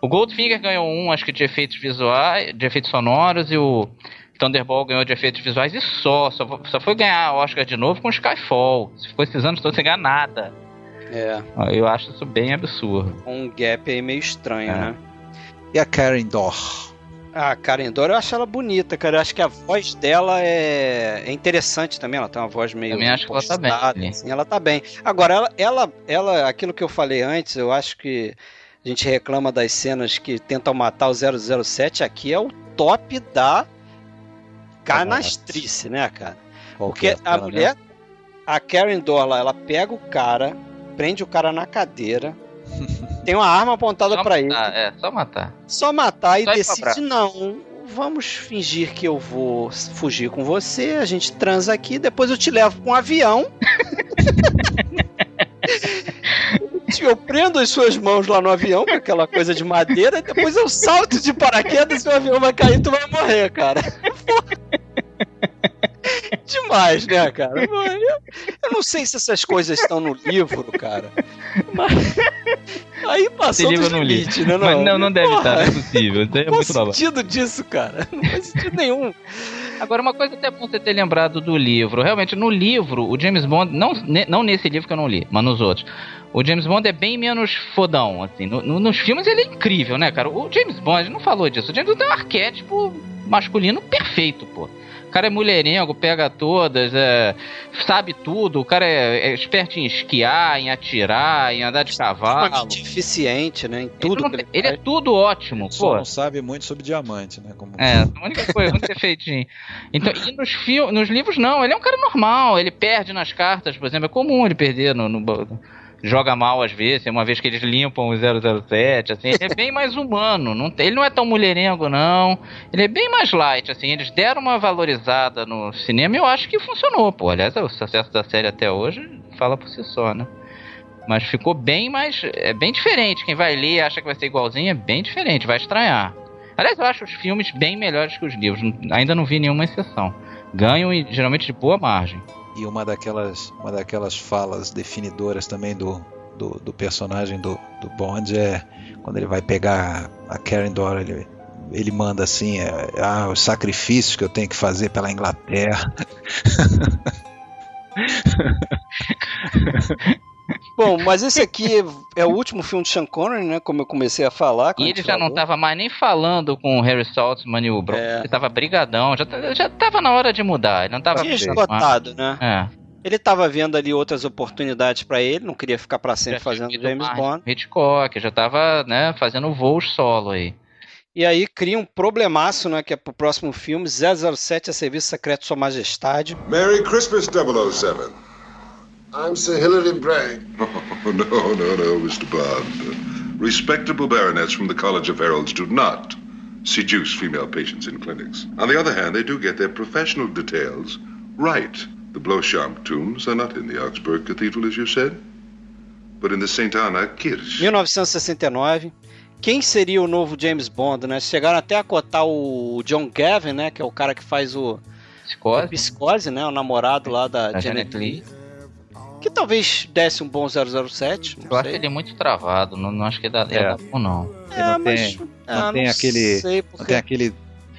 o Goldfinger ganhou um, acho que de efeitos visuais, de efeitos sonoros, e o Thunderball ganhou de efeitos visuais e só. Só, só foi ganhar Oscar de novo com Skyfall. Se ficou esses anos todos sem ganhar nada. É, Eu acho isso bem absurdo. um gap aí meio estranho, É. né? E a Karen Dor? Ah, Karen Dora, eu acho ela bonita, cara. Eu acho que a voz dela é, é interessante também. Ela tem uma voz meio. Também acho que ela tá bem. assim, ela tá bem. Agora, ela, ela, ela, aquilo que eu falei antes, eu acho que a gente reclama das cenas que tentam matar o 007. Aqui é o top da canastrice, né, cara? Porque que é a dela, mulher, a Karen Dorla, ela pega o cara, prende o cara na cadeira, [laughs] tem uma arma apontada pra ele, matar, é, só matar. só matar e Só decide não. Vamos fingir que eu vou fugir com você, a gente transa aqui, depois eu te levo pra um avião. [laughs] Eu prendo as suas mãos lá no avião, com aquela coisa de madeira, e depois eu salto de paraquedas e o avião vai cair e tu vai morrer, cara. [laughs] Demais, né, cara? Eu, não sei se essas coisas estão no livro, cara. Mas. Aí passou Esse livro não li. limite, né? Mas não, não deve Porra, estar, não é possível. Aí é o muito sentido disso, cara? Não faz sentido nenhum. Agora, uma coisa até bom você ter lembrado do livro. Realmente, no livro, o James Bond, não, não nesse livro que eu não li, mas nos outros. O James Bond é bem menos fodão, assim. No- no- nos filmes ele é incrível, né, cara? O James Bond, não falou disso. O James Bond é um arquétipo masculino perfeito, pô. O cara é mulherengo, pega todas, é, sabe tudo. O cara é, é esperto em esquiar, em atirar, em andar de cavalo. Extremamente eficiente, né? Em tudo não que tem- ele, ele é tudo ótimo, Só pô. não sabe muito sobre diamante, né? Como... É, a única coisa, o único defeitinho. Então, e nos, nos livros não, ele é um cara normal, ele perde nas cartas, por exemplo, é comum ele perder no, no- joga mal às vezes, uma vez que eles limpam o 007, assim, ele é bem mais humano, não tem- ele não é tão mulherengo não, ele é bem mais light, assim, eles deram uma valorizada no cinema e eu acho que funcionou, pô, aliás, o sucesso da série até hoje fala por si só, né? Mas ficou bem mais. É bem diferente. Quem vai ler e acha que vai ser igualzinho é bem diferente, vai estranhar. Aliás, eu acho os filmes bem melhores que os livros. Ainda não vi nenhuma exceção. Ganham e geralmente de boa margem. E uma daquelas, uma daquelas falas definidoras também do, do, do personagem do, do Bond é quando ele vai pegar a Karen Dora, ele, ele manda assim, é, ah, os sacrifícios que eu tenho que fazer pela Inglaterra. [laughs] Bom, mas esse aqui é o último filme de Sean Connery, né? Como eu comecei a falar. E ele já não estava mais nem falando com o Harry Saltzman e o Brown. É. Ele estava brigadão, já, já tava na hora de mudar. Ele não tava Tinha esgotado, né? É. Ele estava vendo ali outras oportunidades para ele, não queria ficar para sempre já fazendo James Bond. Hitchcock, já estava né, fazendo voos solo aí. E aí cria um problemaço, né, que é pro próximo filme, 007 a Serviço Secreto de Sua Majestade. Merry Christmas 007. I'm Sir Hilary Bragg. Oh, [laughs] no, no, no, Mr. Bond. Respectable baronets from the College of Heralds do not seduce female patients in clinics. On the other hand, they do get their professional details right. The Beauchamp tombs are not in the Augsburg Cathedral, as you said, but in the St. Anna Kirche. 1969. Quem seria o novo James Bond, né? Chegaram até a cotar o John Gavin, né? Que é o cara que faz o Psicose, o Psicose né? O namorado lá da, da Janet, Janet Lee. Que talvez desse um bom 007. Eu sei. acho ele muito travado, não, não acho que dá, é. bom, não. É, não mas, tem, não ah, tem não aquele. Porque... Não tem aquele.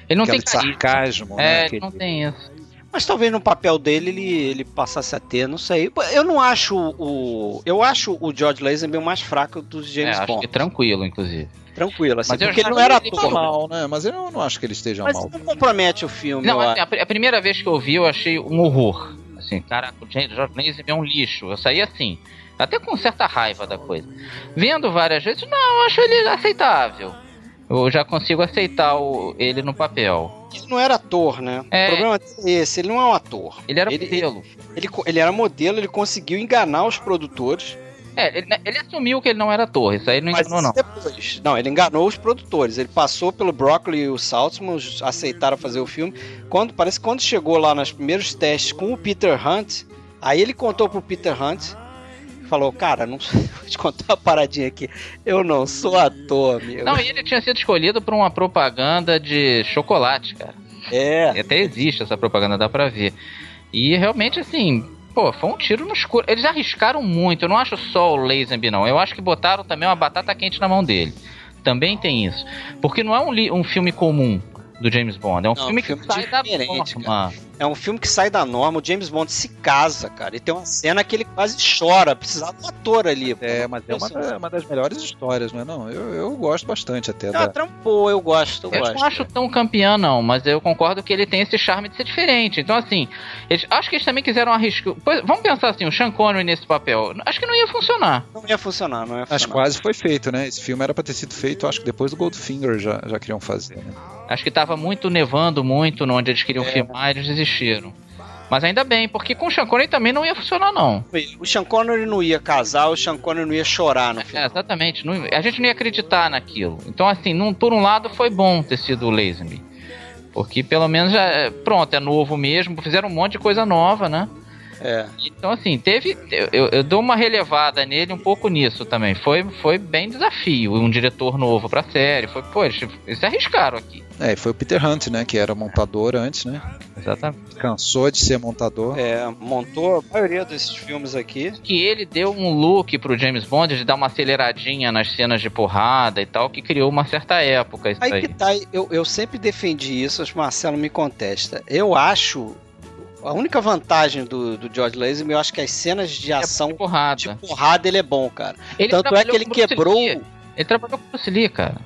Ele não tem sarcasmo, é, né? Ele aquele... não tem isso. Mas talvez no papel dele ele, ele passasse a ter, não sei. Eu não acho o. Eu acho o George Lazenby o mais fraco dos James é, acho Bond. Que tranquilo, inclusive. Tranquilo, assim, porque ele não era ator. mal, né? Mas eu não acho que ele esteja Mas mal. não compromete o filme. Não, assim, a, a, primeira vez que eu vi, eu achei um horror. Assim, caraca, o George Lazenby é um lixo. Eu saí assim. Até com certa raiva da coisa. Vendo várias vezes, não, eu acho ele aceitável. Eu já consigo aceitar o, ele no papel. Ele não era ator, né? É. O problema é esse, ele não é um ator. Ele era ele, modelo. Ele, ele, ele, era modelo, ele conseguiu enganar os produtores. É, ele, ele, assumiu que ele não era ator, isso aí não enganou, não. Depois, não, ele enganou os produtores. Ele passou pelo Broccoli e o Saltzman, aceitaram fazer o filme. Quando, parece que quando chegou lá nos primeiros testes com o Peter Hunt, aí ele contou pro Peter Hunt falou, cara, não [laughs] vou te contar uma paradinha aqui. Eu não sou ator, amigo. Não, e ele tinha sido escolhido por uma propaganda de chocolate, cara. É. E até existe essa propaganda, dá pra ver. E realmente, assim, pô, foi um tiro no escuro. Eles arriscaram muito. Eu não acho só o Lazenby, não. Eu acho que botaram também uma batata quente na mão dele. Também tem isso. Porque não é um, um filme comum do James Bond. É um não, filme, filme que sai da norma. Cara. É um filme que sai da norma. O James Bond se casa, cara. E tem uma cena que ele quase chora. Precisava do ator ali. É, mas é uma, da, uma, das melhores histórias, não é? Não, eu, eu gosto bastante até. Ah, da... trampou, eu gosto. Eu, eu gosto, não acho tão campeão, não. Mas eu concordo que ele tem esse charme de ser diferente. Então, assim, eles, acho que eles também quiseram arriscar. Vamos pensar assim, o Sean Connery nesse papel. Acho que não ia funcionar. Não ia funcionar, não ia funcionar. Acho que quase foi feito, né? Esse filme era pra ter sido feito, acho que depois do Goldfinger já, já queriam fazer, né? Acho que tava muito nevando muito onde eles queriam é. filmar, eles desistiram. Mas ainda bem, porque com o Sean Connery também não ia funcionar, não. O Sean Connery não ia casar, o Sean Connery não ia chorar no filme. É, exatamente. Não, a gente não ia acreditar naquilo. Então, assim, num, por um lado foi bom ter sido o Lazenby. Porque pelo menos já. É, pronto, é novo mesmo. Fizeram um monte de coisa nova, né? É. Então, assim, teve. Eu, eu, dou uma relevada nele um pouco nisso também. Foi, foi bem desafio. Um diretor novo pra série. Foi, pô, eles, eles se arriscaram aqui. É, e foi o Peter Hunt, né? Que era montador antes, né? Exatamente. Cansou de ser montador. É, montou a maioria desses filmes aqui. Que ele deu um look pro James Bond de dar uma aceleradinha nas cenas de porrada e tal, que criou uma certa época. Isso aí, aí. que tá, eu, eu sempre defendi isso, que Marcelo me contesta. Eu acho a única vantagem do, do George Lazenby, eu acho que as cenas de é ação de porrada. de porrada ele é bom, cara. Ele Tanto é que ele quebrou. Lee. Ele trabalhou com o Bruce Lee, cara.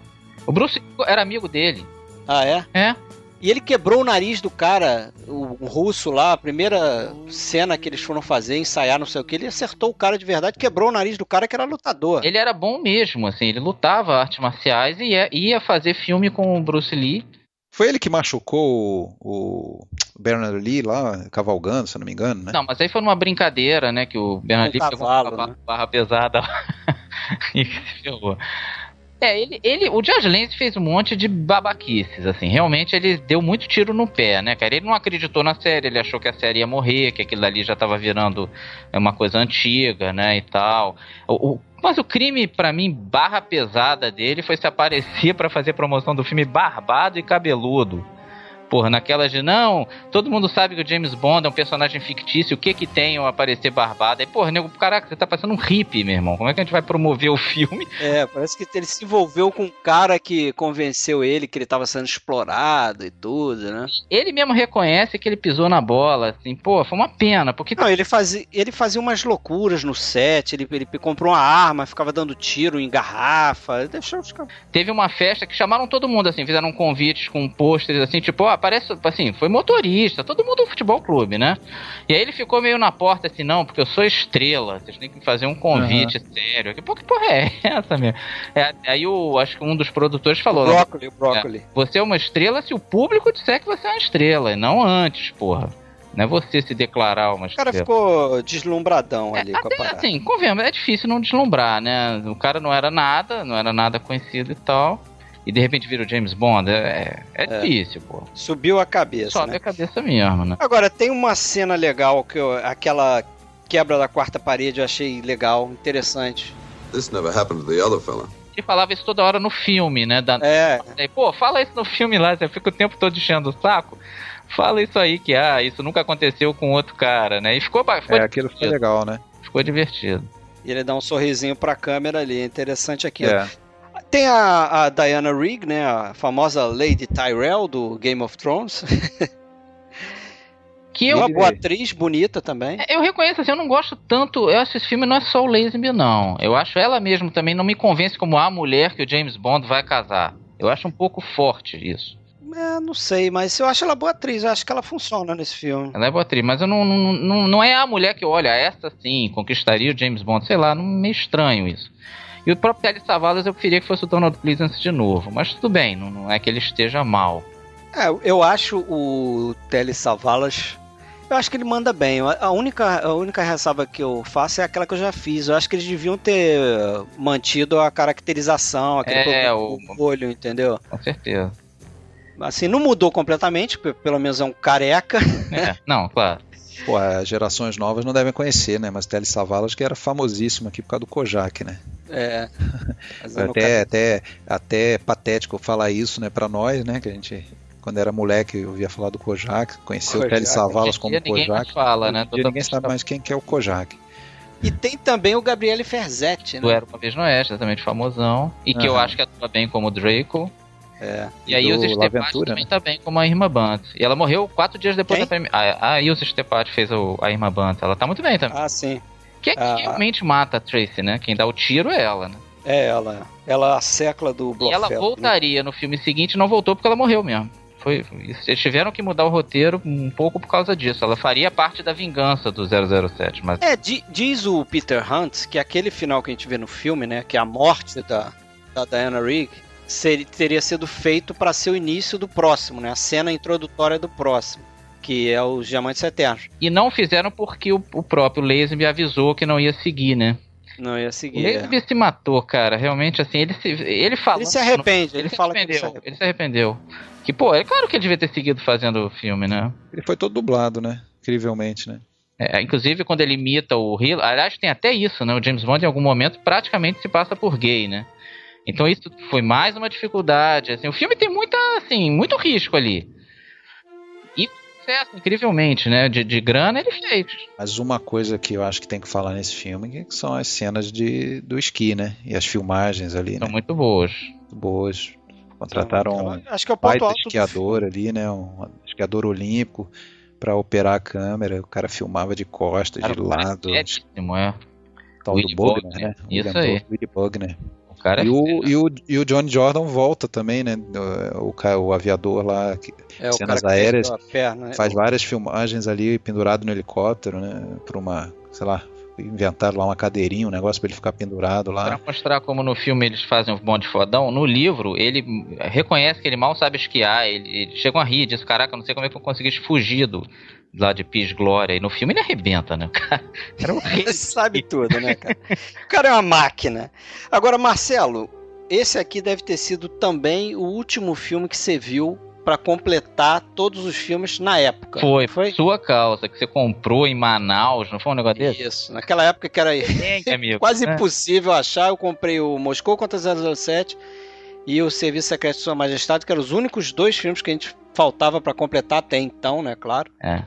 O Bruce era amigo dele. Ah, é? É. E ele quebrou o nariz do cara, o, o, russo lá, a primeira cena que eles foram fazer, ensaiar, não sei o que, ele acertou o cara de verdade, quebrou o nariz do cara que era lutador. Ele era bom mesmo, assim, ele lutava artes marciais e ia, ia fazer filme com o Bruce Lee. Foi ele que machucou o, o Bernard Lee lá, cavalgando, se eu não me engano, né? Não, mas aí foi numa brincadeira, né? Que o Bernard Lee pegou uma barra, né? barra pesada [laughs] e se ferrou. É, ele, ele, o George Lance fez um monte de babaquices, assim, realmente ele deu muito tiro no pé, né, cara? Ele não acreditou na série, ele achou que a série ia morrer, que aquilo ali já tava virando uma coisa antiga, né, e tal. O, o mas o crime, para mim, barra pesada dele foi se aparecer para fazer promoção do filme Barbado e Cabeludo. Porra, naquela de não, todo mundo sabe que o James Bond é um personagem fictício, o que que tem ao aparecer barbado? Aí, porra, nego, caraca, você tá passando um hippie, meu irmão. Como é que a gente vai promover o filme? É, parece que ele se envolveu com um cara que convenceu ele que ele tava sendo explorado e tudo, né? Ele mesmo reconhece que ele pisou na bola, assim, pô, foi uma pena, porque... Não, ele fazia, ele fazia umas loucuras no set, ele, ele comprou uma arma, ficava dando tiro em garrafa, deixou Teve uma festa que chamaram todo mundo, assim, fizeram convites com pôsteres, assim, tipo, ó, parece, assim, foi motorista, todo mundo do futebol clube, né? E aí ele ficou meio na porta, assim, não, porque eu sou estrela, vocês têm que fazer um convite uhum. sério. Que, que porra é [laughs] essa, mesmo? É, aí o, acho que um dos produtores falou... O brócoli, né, o brócoli. É, você é uma estrela se o público disser que você é uma estrela, e não antes, porra. Não é você se declarar uma estrela. O cara ficou deslumbradão ali é, com a parada. Assim, convenhamos, é difícil não deslumbrar, né? O cara não era nada, não era nada conhecido e tal e de repente vira o James Bond, é, é, é difícil, pô. Subiu a cabeça. Sobe né? a cabeça mesmo, né? Agora, tem uma cena legal que eu, aquela quebra da quarta parede eu achei legal, interessante. This never happened to the other fella. Ele falava isso toda hora no filme, né? Da... É. Pô, fala isso no filme lá, você fica o tempo todo enchendo o saco. Fala isso aí que, ah, isso nunca aconteceu com outro cara, né? E ficou, ficou É, aquilo foi legal, né? Ficou divertido. E ele dá um sorrisinho pra câmera ali, interessante aquilo. É. Tem a, a, Diana Rigg, né, a famosa Lady Tyrell do Game of Thrones. [laughs] que eu, uma boa atriz, bonita também. Eu reconheço assim, eu não gosto tanto. Eu acho que esse filme não é só o Lazenby, não. Eu acho ela mesmo também não me convence como a mulher que o James Bond vai casar. Eu acho um pouco forte isso. É, não sei, mas eu acho ela boa atriz, eu acho que ela funciona nesse filme. Ela é boa atriz, mas eu não, não, não, não é a mulher que, olha, essa sim, conquistaria o James Bond, sei lá, não meio estranho isso. E o próprio Telly Savalas eu preferia que fosse o Donald Pleasance de novo. Mas tudo bem, não, não é que ele esteja mal. É, eu acho o Telly Savalas. Eu acho que ele manda bem. A única, a única ressalva que eu faço é aquela que eu já fiz. Eu acho que eles deviam ter mantido a caracterização, aquele é, o... olho, entendeu? Com certeza. Assim, não mudou completamente, pelo menos é um careca. É, não, claro. Pô, as gerações novas não devem conhecer, né? Mas Telly Savalas que era famosíssimo aqui por causa do Kojak, né? É. [laughs] até, até, até patético falar isso, né, para nós, né, que a gente quando era moleque eu ouvia falar do Kojak, conhecia o Telly Savalas como Kojak. Fala, né? Dia ninguém sabe mais quem que é o Kojak. E tem também o Gabriele Ferzetti, né? Do Era Uma Vez no Oeste, exatamente famosão. E que uhum. eu acho que atua bem como Draco. É. E, e a Ilse Stepat também né? tá bem como a Irma Bant. E ela morreu quatro dias depois Quem? da premiação. A, a Ilse Stepat fez o, a Irma Bant. Ela tá muito bem também. Ah, sim. Que é que ah. realmente mata a Tracy, né? Quem dá o tiro é ela, né? É ela. Ela a secla do Blofeld. E ela né? voltaria né? no filme seguinte não voltou porque ela morreu mesmo. Foi, eles tiveram que mudar o roteiro um pouco por causa disso. Ela faria parte da vingança do 007, mas... É, diz o Peter Hunt que aquele final que a gente vê no filme, né, que é a morte da, da Diana Rigg, seria, teria sido feito para ser o início do próximo, né, a cena introdutória do próximo que é os Diamantes Eternos. E não fizeram porque o, o próprio Lazenby avisou que não ia seguir, né? Não ia seguir. O Lazenby é. se matou, cara. Realmente, assim, ele se, ele fala. Ele se arrepende, ele, ele, fala que ele se arrependeu. Ele se arrependeu. Que, pô, é claro que ele devia ter seguido fazendo o filme, né? Ele foi todo dublado, né? Incrivelmente, né? É, inclusive, quando ele imita o Hill, aliás, tem até isso, né? O James Bond, em algum momento, praticamente se passa por gay, né? Então isso foi mais uma dificuldade. Assim, o filme tem muita, assim, muito risco ali. E sucesso, incrivelmente, né? De, de grana ele fez. Mas uma coisa que eu acho que tem que falar nesse filme que são as cenas de, do esqui, né? E as filmagens ali, São né? muito boas. Muito boas. Contrataram um acho que é o ponto alto esquiador ali, né? Um esquiador olímpico para operar a câmera. O cara filmava de costas, cara, de lado. É, é. Tal do Bogner, né? Isso William aí. Willy Bogner. Cara e, o, e, o, e o Johnny Jordan volta também, né? O, o, o aviador lá, que, é, cenas aéreas, perna, né? faz várias filmagens ali pendurado no helicóptero, né? Por uma, sei lá, inventaram lá uma cadeirinha, um negócio para ele ficar pendurado lá. Pra mostrar como no filme eles fazem um bonde fodão, no livro ele reconhece que ele mal sabe esquiar, ele, ele chega a rir, diz, caraca, não sei como é que eu consegui fugir do, lá de Pis Glória. E no filme ele arrebenta, né? [laughs] O cara, ele sabe tudo, né, cara? O cara é uma máquina. Agora, Marcelo, esse aqui deve ter sido também o último filme que você viu para completar todos os filmes na época. Foi, foi sua causa, que você comprou em Manaus, não foi um negócio desse? Isso, naquela época que era [laughs] amigo, quase né? impossível achar, eu comprei o Moscou contra 007 e o Serviço Secreto de Sua Majestade, que eram os únicos dois filmes que a gente faltava para completar até então, né, claro. É.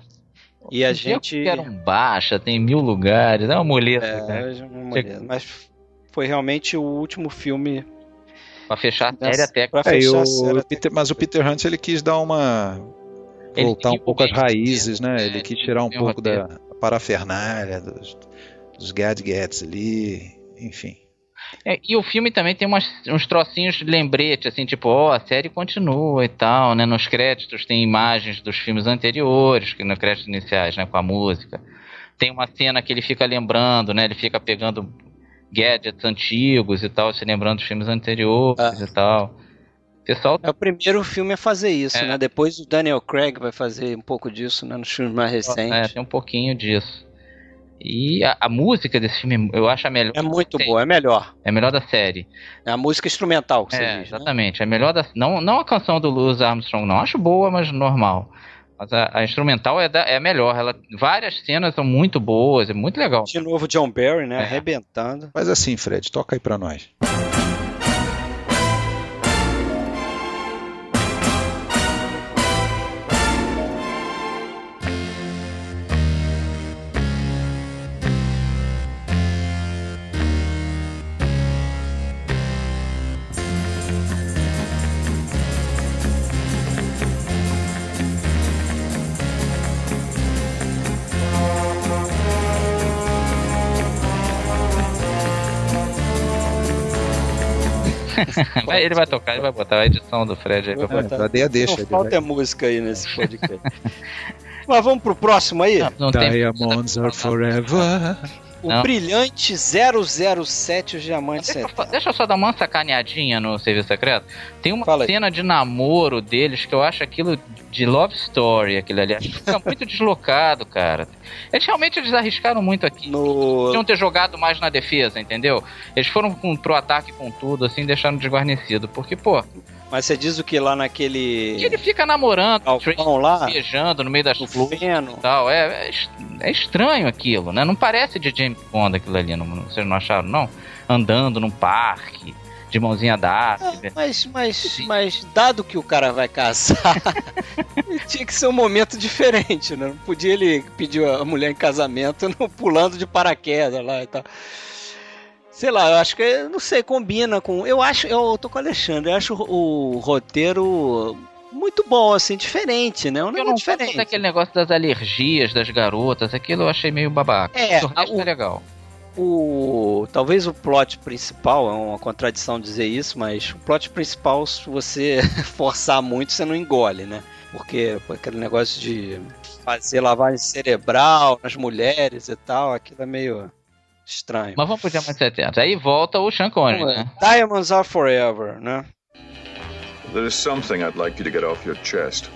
E a gente. Era um baixa, tem mil lugares, é uma muleta. É, é uma muleta. Mas foi realmente o último filme. Pra fechar a série até. Pra fechar é, a série Peter, Mas o Peter Hunt ele quis dar uma. voltar um pouco às raízes, né? É, ele quis tirar um pouco da parafernália, dos, dos gadgets ali, enfim. É, e o filme também tem umas, uns trocinhos de lembrete, assim, tipo, ó, oh, a série continua e tal, né? Nos créditos tem imagens dos filmes anteriores, que nos créditos iniciais, né? Com a música. Tem uma cena que ele fica lembrando, né? Ele fica pegando gadgets antigos e tal, se lembrando dos filmes anteriores ah. e tal. Pessoal... É o primeiro filme a fazer isso, é. né? Depois o Daniel Craig vai fazer um pouco disso, né? Nos filmes mais recentes. É, tem um pouquinho disso. E a, a, música desse filme eu acho a melhor. É muito boa, é melhor. É a melhor da série. É a música instrumental que é, você diz. Né? Exatamente. Né? É melhor da. Não, não a canção do Louis Armstrong, não. Acho boa, mas normal. Mas a, a instrumental é, da, é melhor. Ela, várias cenas são muito boas, é muito legal. De novo, John Barry, né? É. Arrebentando. Mas assim, Fred, toca aí pra nós. [laughs] ele vai tocar, ele vai botar a edição do Fred aí. Vai botar. É, deixa. Não falta vai... música aí nesse podcast. [laughs] Mas vamos pro próximo aí? Não, não Diamonds tem... are forever. [laughs] O não. brilhante 007, os diamantes deixa, eu, deixa eu só dar uma sacaneadinha no Serviço Secreto. Tem uma Fala cena aí. de namoro deles que eu acho aquilo de love story, aquele ali. Fica [laughs] muito deslocado, cara. Eles realmente eles arriscaram muito aqui. No... Podiam ter jogado mais na defesa, entendeu? Eles foram com, pro ataque com tudo, assim, deixaram desguarnecido. Porque, pô, mas você diz o que lá naquele. Que ele fica namorando, Galpão lá, viajando no meio das flores e tal. É, é, é, estranho aquilo, né? Não parece de James Bond aquilo ali, não, vocês não acharam, não? Andando num parque, de mãozinha dada. É, mas, mas, mas, dado que o cara vai casar, [laughs] tinha que ser um momento diferente, né? Não podia ele pedir a mulher em casamento [laughs] pulando de paraquedas lá e tal. Sei lá, eu acho que, não sei, combina com. Eu acho, eu tô com o Alexandre, eu acho o, o roteiro muito bom, assim, diferente, né? Um eu não diferente. daquele negócio das alergias das garotas, aquilo eu achei meio babaca. É, o resto o, é legal. O, talvez o plot principal, é uma contradição dizer isso, mas o plot principal, se você [laughs] forçar muito, você não engole, né? Porque aquele negócio de fazer lavagem cerebral nas mulheres e tal, aquilo é meio Estranho. Mas vamos pro Diamante 70. Aí volta o Sean Connery, né? Diamonds are forever, né? There is something I'd like you to get off your chest.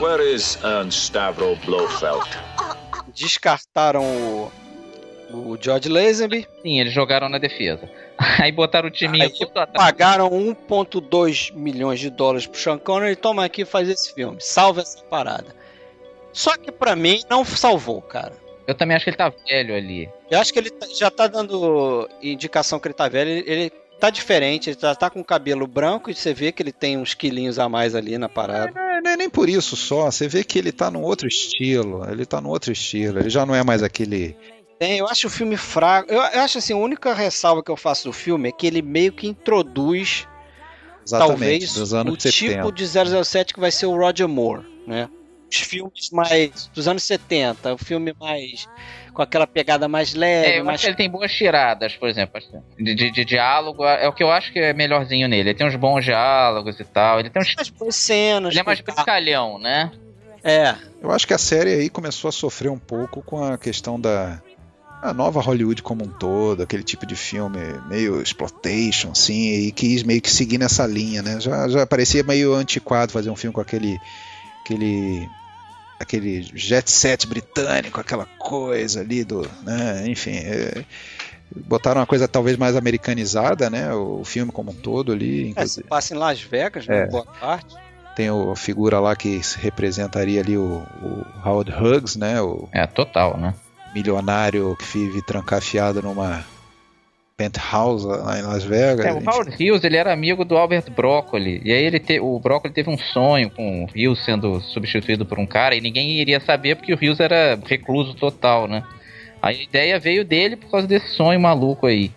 Where is Ernst Stavro Blofeld? Descartaram o, o George Lazenby. Sim, eles jogaram na defesa. [laughs] Aí botaram o timinho Aí, aqui Pagaram 1.2 milhões de dólares pro Sean Connery e toma aqui e faz esse filme. Salva essa parada. Só que para mim não salvou, cara. Eu também acho que ele tá velho ali. Eu acho que ele tá, já tá dando indicação que ele tá velho. Ele, ele tá diferente, ele já tá com o cabelo branco e você vê que ele tem uns quilinhos a mais ali na parada. É, não é nem por isso só, você vê que ele tá num outro estilo. Ele tá num outro estilo, ele já não é mais aquele. Tem, eu acho o filme fraco. Eu, eu acho assim, a única ressalva que eu faço do filme é que ele meio que introduz Exatamente, talvez o tipo de 007 que vai ser o Roger Moore, né? Os filmes mais dos anos 70, o filme mais com aquela pegada mais leve. É, mais... ele tem boas tiradas, por exemplo, assim, de, de, de, diálogo. É o que eu acho que é melhorzinho nele. Ele tem uns bons diálogos e tal. Ele tem uns. Mais boas cenas. Ele é mais brincalhão, né? É. Eu acho que a série aí começou a sofrer um pouco com a questão da a nova Hollywood como um todo, aquele tipo de filme meio exploitation, assim, e quis meio que seguir nessa linha, né? Já, já parecia meio antiquado fazer um filme com aquele aquele aquele jet set britânico, aquela coisa ali do, né, enfim, é, botaram uma coisa talvez mais americanizada, né, o filme como um todo ali. É, se passa em Las Vegas, né, é. boa parte. Tem a figura lá que representaria ali o, o Howard Hughes, né, o é total, né, milionário que vive trancafiado numa penthouse lá em Las Vegas. É, o Howard Hughes ele era amigo do Albert Broccoli. E aí ele te, o Broccoli teve um sonho com o Hughes sendo substituído por um cara e ninguém iria saber porque o Hughes era recluso total, né? A ideia veio dele por causa desse sonho maluco aí.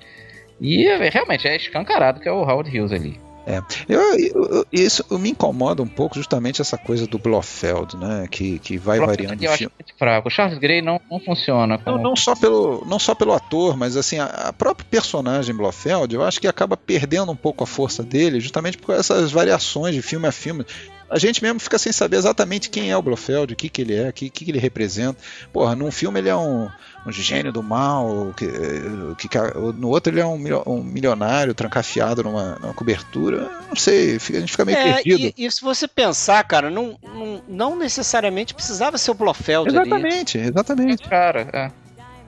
E realmente é escancarado que é o Howard Hughes ali. É. Eu, eu, isso me incomoda um pouco justamente essa coisa do Blofeld, né? Que, que vai variando de filme. Acho fraco. O Charles Grey não, não funciona. Como... Não, não, só pelo, não só pelo ator, mas assim, a, a própria personagem Blofeld, eu acho que acaba perdendo um pouco a força dele, justamente por essas variações de filme a filme a gente mesmo fica sem saber exatamente quem é o Blofeld, o que, que ele é, o que, que ele representa. Porra, num filme ele é um, um gênio do mal, que, que, no outro ele é um, um milionário trancafiado numa, numa, cobertura. Não sei, a gente fica meio é, perdido. E, e, se você pensar, cara, não, não, não necessariamente precisava ser o Blofeld Exatamente, ali. exatamente. Cara, é.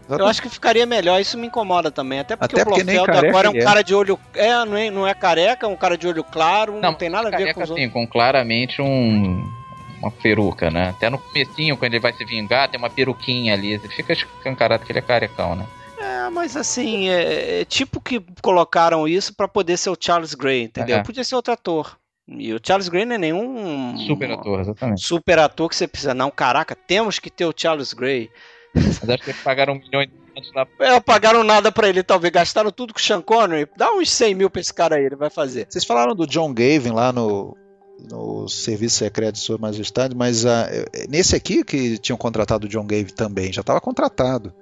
Eu acho que ficaria melhor, isso me incomoda também. Até porque Até o Blofeld agora é um cara de olho. É não, é, não é careca, é um cara de olho claro, não, não tem nada a ver com os assim, com claramente um. Uma peruca, né? Até no comecinho, quando ele vai se vingar, tem uma peruquinha ali. Ele fica escancarado que ele é carecão, né? É, mas assim, é, é tipo que colocaram isso para poder ser o Charles Gray, entendeu? É. Podia ser outro ator. E o Charles Gray não é nenhum super ator, exatamente. Super ator que você precisa. Não, caraca, temos que ter o Charles Gray. Mas acho que eles pagaram um milhão de lá. É, pagaram nada pra ele, talvez. Gastaram tudo com o Sean Connery. Dá uns 100 mil pra esse cara aí, ele vai fazer. Vocês falaram do John Gavin lá no, no Serviço Secreto de Sua Majestade, mas uh, nesse aqui que tinham contratado o John Gavin também, já estava contratado.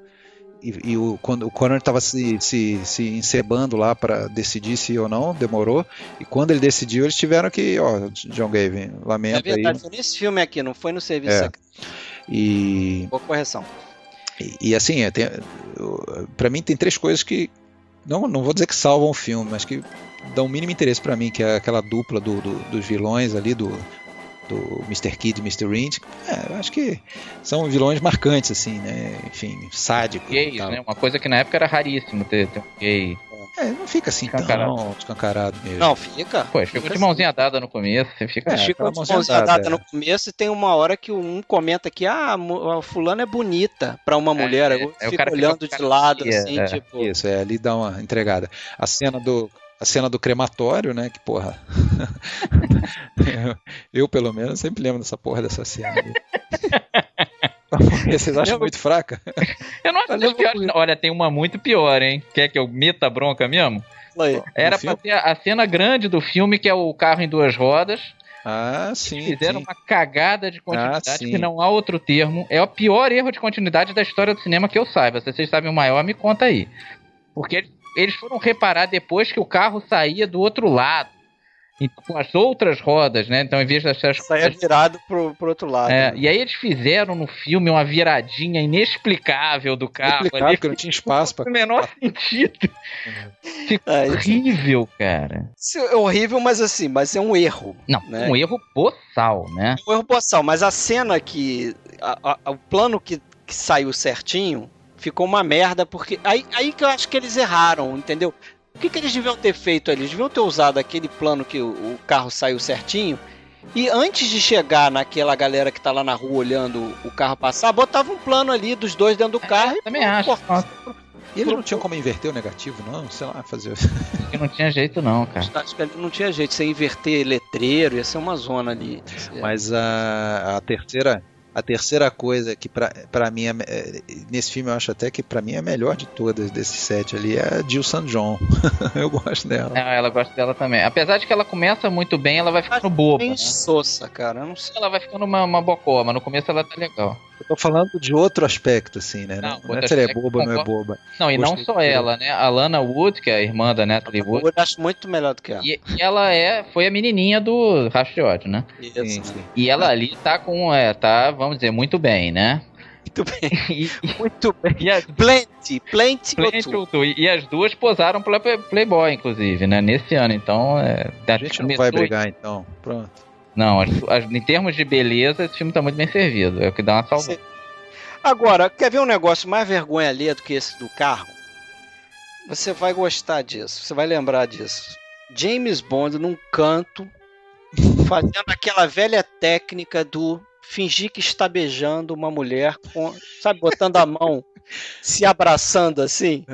E, e, o, quando o Connery estava se, se, se encebando lá para decidir se ou não, demorou. E quando ele decidiu, eles tiveram que, ó, John Gavin, lamento. É verdade, aí. foi nesse filme aqui, não foi no Serviço é. Secreto. E. Boa correção. E, e assim, para mim tem três coisas que não, não vou dizer que salvam o filme, mas que dão o mínimo interesse para mim, que é aquela dupla do, do, dos vilões ali, do, do Mr. Kid e Mr. Rind. É, eu acho que são vilões marcantes, assim, né? Enfim, sádicos. Gays, né? Uma coisa que na época era raríssimo ter, ter um gay é, não fica assim tão escancarado mesmo. Não, fica. Pô, fica, fica de mãozinha dada no começo. Você fica, é, fica de mãozinha dada, dada é. no começo e tem uma hora que um comenta que ah, a fulana é bonita pra uma é, mulher. É, fico olhando de lado, assim, é, tipo. Isso, é, ali dá uma entregada. A cena do. A cena do crematório, né? Que porra. eu, [laughs] eu, pelo menos, sempre lembro dessa porra dessa cena. Vocês acham eu... muito fraca? Eu não acho pior. Olha, tem uma muito pior, hein? Quer que eu meta a bronca mesmo? Aí, Era pra ter a cena grande do filme, que é o carro em duas rodas. Ah, sim. Fizeram sim. uma cagada de continuidade ah, que não há outro termo. É o pior erro de continuidade da história do cinema que eu saiba. Se vocês sabem o maior, me conta aí. Porque eles foram reparar depois que o carro saía do outro lado com as outras rodas, né? Então, em vez das Saia virado pro, pro outro lado. É, né? E aí eles fizeram no filme uma viradinha inexplicável do carro. Inexplicável, ali, que não tinha espaço pra. No menor sentido. Uhum. Ficou é, horrível, cara. É horrível, mas assim, mas é um erro. Não, né? um erro boçal, né? Um erro boçal, mas a cena que. A, a, o plano que, que saiu certinho ficou uma merda, porque. Aí, aí que eu acho que eles erraram, entendeu? O que, que eles deviam ter feito ali? Eles deviam ter usado aquele plano que o, o carro saiu certinho. E antes de chegar naquela galera que tá lá na rua olhando o carro passar, botava um plano ali dos dois dentro do carro é, e também acho. E eles não tinham como inverter o negativo, não? Sei lá, fazer. não tinha jeito, não, cara. Acho que não tinha jeito. Você inverter letreiro, ia ser uma zona ali. Mas a, a terceira a terceira coisa que para mim, é, é, nesse filme eu acho até que para mim é a melhor de todas desse set ali é a Jill St. John. [laughs] eu gosto dela. É, ela gosta dela também. Apesar de que ela começa muito bem, ela vai ficando boba. Bem né? sossa, cara. Eu não sei. Ela vai ficando uma, uma bocó, mas no começo ela tá legal. Eu tô falando de outro aspecto, assim, né? Não, não é se ela é boba ou não é boba. Não, e não só ela, né? A Lana Wood, que é a irmã da Natalie Wood. Eu acho muito melhor do que ela. E, e ela é, foi a menininha do Rastro de Ódio, né? Isso. Sim, sim. E ela ali tá com, é, tá, vamos dizer, muito bem, né? Muito bem. [laughs] E, muito bem. As, plenty, plenty, plenty E, e as duas posaram pra Playboy, inclusive, né? Nesse ano, então... É, a gente não vai brigar, então. Pronto. Não, as, as, em termos de beleza, esse filme tá muito bem servido. É o que dá uma salva. Agora, quer ver um negócio mais vergonha ali do que esse do carro? Você vai gostar disso, você vai lembrar disso. James Bond num canto, fazendo aquela velha técnica do fingir que está beijando uma mulher, com, sabe, botando a mão, se abraçando assim.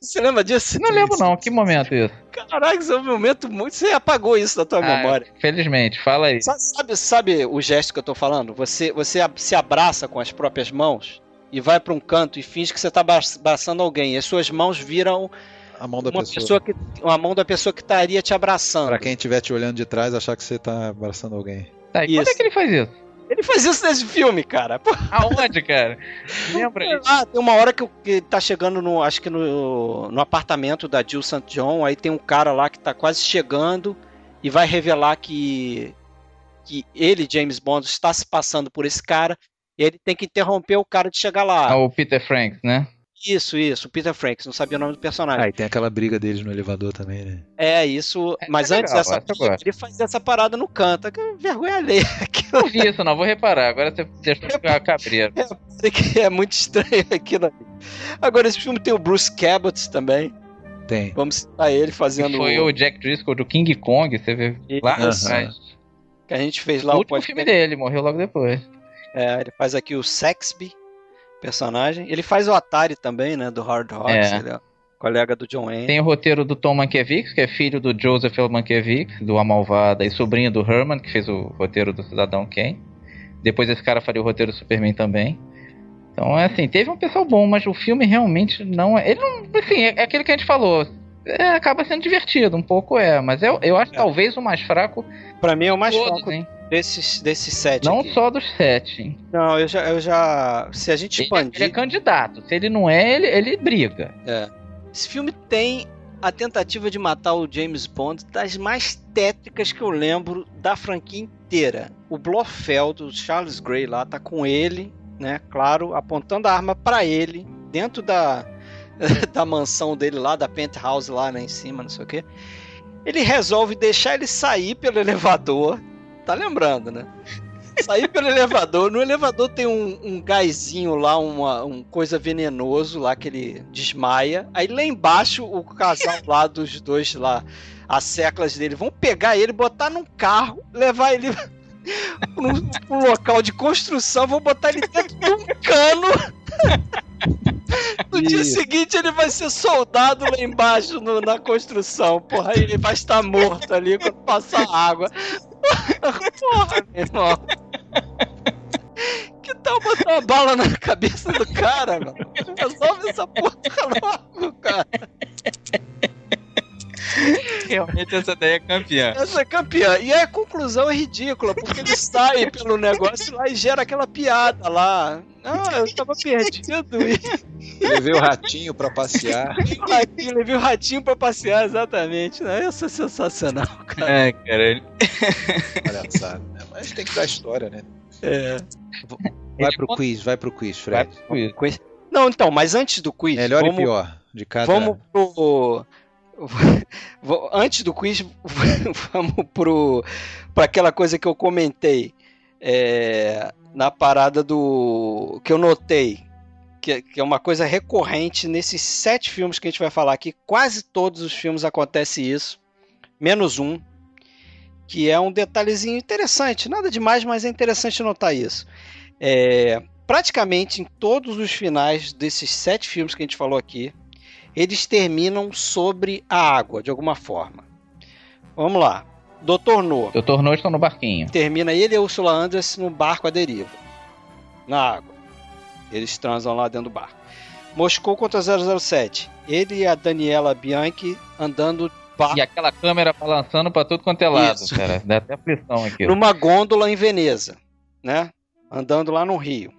Você lembra disso? Não lembro não, que momento isso? Caraca, isso é um momento muito. Você apagou isso da tua Ah, memória. Felizmente, fala aí. Sa- Sabe, sabe o gesto que eu tô falando? Você, você se abraça com as próprias mãos e vai pra um canto e finge que você tá abra- abraçando alguém. E as suas mãos viram A mão da uma pessoa. pessoa que. Uma mão da pessoa que estaria te abraçando. Pra quem estiver te olhando de trás, achar que você tá abraçando alguém. Tá, e quando é que ele faz isso? Ele faz isso nesse filme, cara. Pô, Aonde, cara? Lembra? Ah, tem uma hora que, que tá chegando no. Acho que no, no apartamento da Jill St. John. Aí tem um cara lá que tá quase chegando e vai revelar que. Que ele, James Bond, está se passando por esse cara. E ele tem que interromper o cara de chegar lá. Ah, o Peter Franks, né? Isso, isso, o Peter Franks, não sabia o nome do personagem. Ah, e tem aquela briga deles no elevador também, né? É, isso. mas é antes legal, dessa briga, ele faz essa parada no canto. Que vergonha alheia. [laughs] Não vi isso, não, vou reparar. Agora você deixou eu ficar cabreiro. Sei que é muito estranho aquilo ali. Agora, esse filme tem o Bruce Cabot também. Tem. Vamos citar ele fazendo. Foi o Jack Driscoll do King Kong, você vê lá atrás. Que a gente fez lá O o último podcast. filme dele, morreu logo depois. É, ele faz aqui o Sexby, personagem. Ele faz o Atari também, né? Do Hard Rocks. É. É colega do John Wayne. Tem o roteiro do Tom Mankiewicz, que é filho do Joseph L. Mankiewicz, do A Malvada, e sobrinho do Herman, que fez o roteiro do Cidadão Kane. Depois esse cara faria o roteiro do Superman também. Então, é assim, teve um pessoal bom, mas o filme realmente não é. Ele não. Assim, é, é aquilo que a gente falou. É, acaba sendo divertido, um pouco é, mas eu, eu acho talvez o mais fraco. Pra mim é o mais todos, fraco hein? Desses, desses sete. Não aqui. só dos sete. Não, eu já, eu já. Se a gente Ele, ele é expandir. candidato. Se ele não é, ele, ele briga. É. Esse filme tem a tentativa de matar o James Bond das mais tétricas que eu lembro da franquia inteira. O Blofeld, o Charles Grey lá, tá com ele, né? Claro, apontando a arma pra ele, dentro da, [laughs] da mansão dele lá, da penthouse lá, né, em cima, não sei o quê. Ele resolve deixar ele sair pelo [laughs] elevador. Tá lembrando, né? Sair pelo elevador. No elevador tem um, um gásinho lá, uma um coisa venenoso lá que ele desmaia. Aí lá embaixo, o casal lá dos dois lá, as seclas dele, vão pegar ele, botar num carro, levar ele num, num local de construção, vão botar ele dentro de um cano. No dia seguinte ele vai ser soldado lá embaixo no- na construção. Porra, ele vai estar morto ali quando passar água. Porra, meu irmão. Que tal botar uma bala na cabeça do cara, mano? Resolve essa porra logo, cara. [laughs] Realmente essa daí é campeã. Essa é campeã. E a conclusão é ridícula, porque ele sai pelo negócio lá e gera aquela piada lá. Ah, eu tava perdido [laughs] Levei o ratinho pra passear. [laughs] o ratinho, levei o ratinho pra passear, exatamente. Né? Isso é sensacional, cara. É, cara. ele- Palhaçada, né? Mas tem que dar história, né? É. Vai pro quiz, vai pro quiz, Vai Fred. pro quiz. Quiz. Não, então, mas antes do quiz. Melhor vamos, e pior de cada. Vamos pro. [laughs] Antes do quiz, [laughs] vamos pro. para aquela coisa que eu comentei é, na parada do. que eu notei. Que, que é uma coisa recorrente nesses sete filmes que a gente vai falar aqui. Quase todos os filmes acontece isso, menos um, que é um detalhezinho interessante. Nada demais, mas é interessante notar isso. É, praticamente em todos os finais desses sete filmes que a gente falou aqui, eles terminam sobre a água, de alguma forma. Vamos lá. Doutor No. Doutor No estão no barquinho. Termina ele e a Ursula Andress no barco à deriva. Na água. Eles transam lá dentro do barco. Moscou contra 007. Ele e a Daniela Bianchi andando barco E aquela câmera balançando pra tudo quanto é lado, Isso. cara. Dá até aflição aqui. numa gôndola em Veneza, né? Andando lá no rio.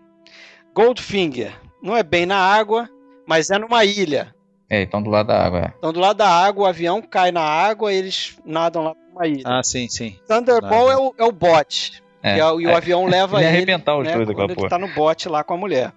Goldfinger. Não é bem na água, mas é numa ilha. É, estão do lado da água. é. Então, do lado da água, o avião cai na água e eles nadam lá pra uma ilha. Ah, sim, sim. Thunderball é o, é o bote. É. e o É. avião leva Ele ele. arrebentar os né, dois, quando ele porra. tá no bote lá com a mulher.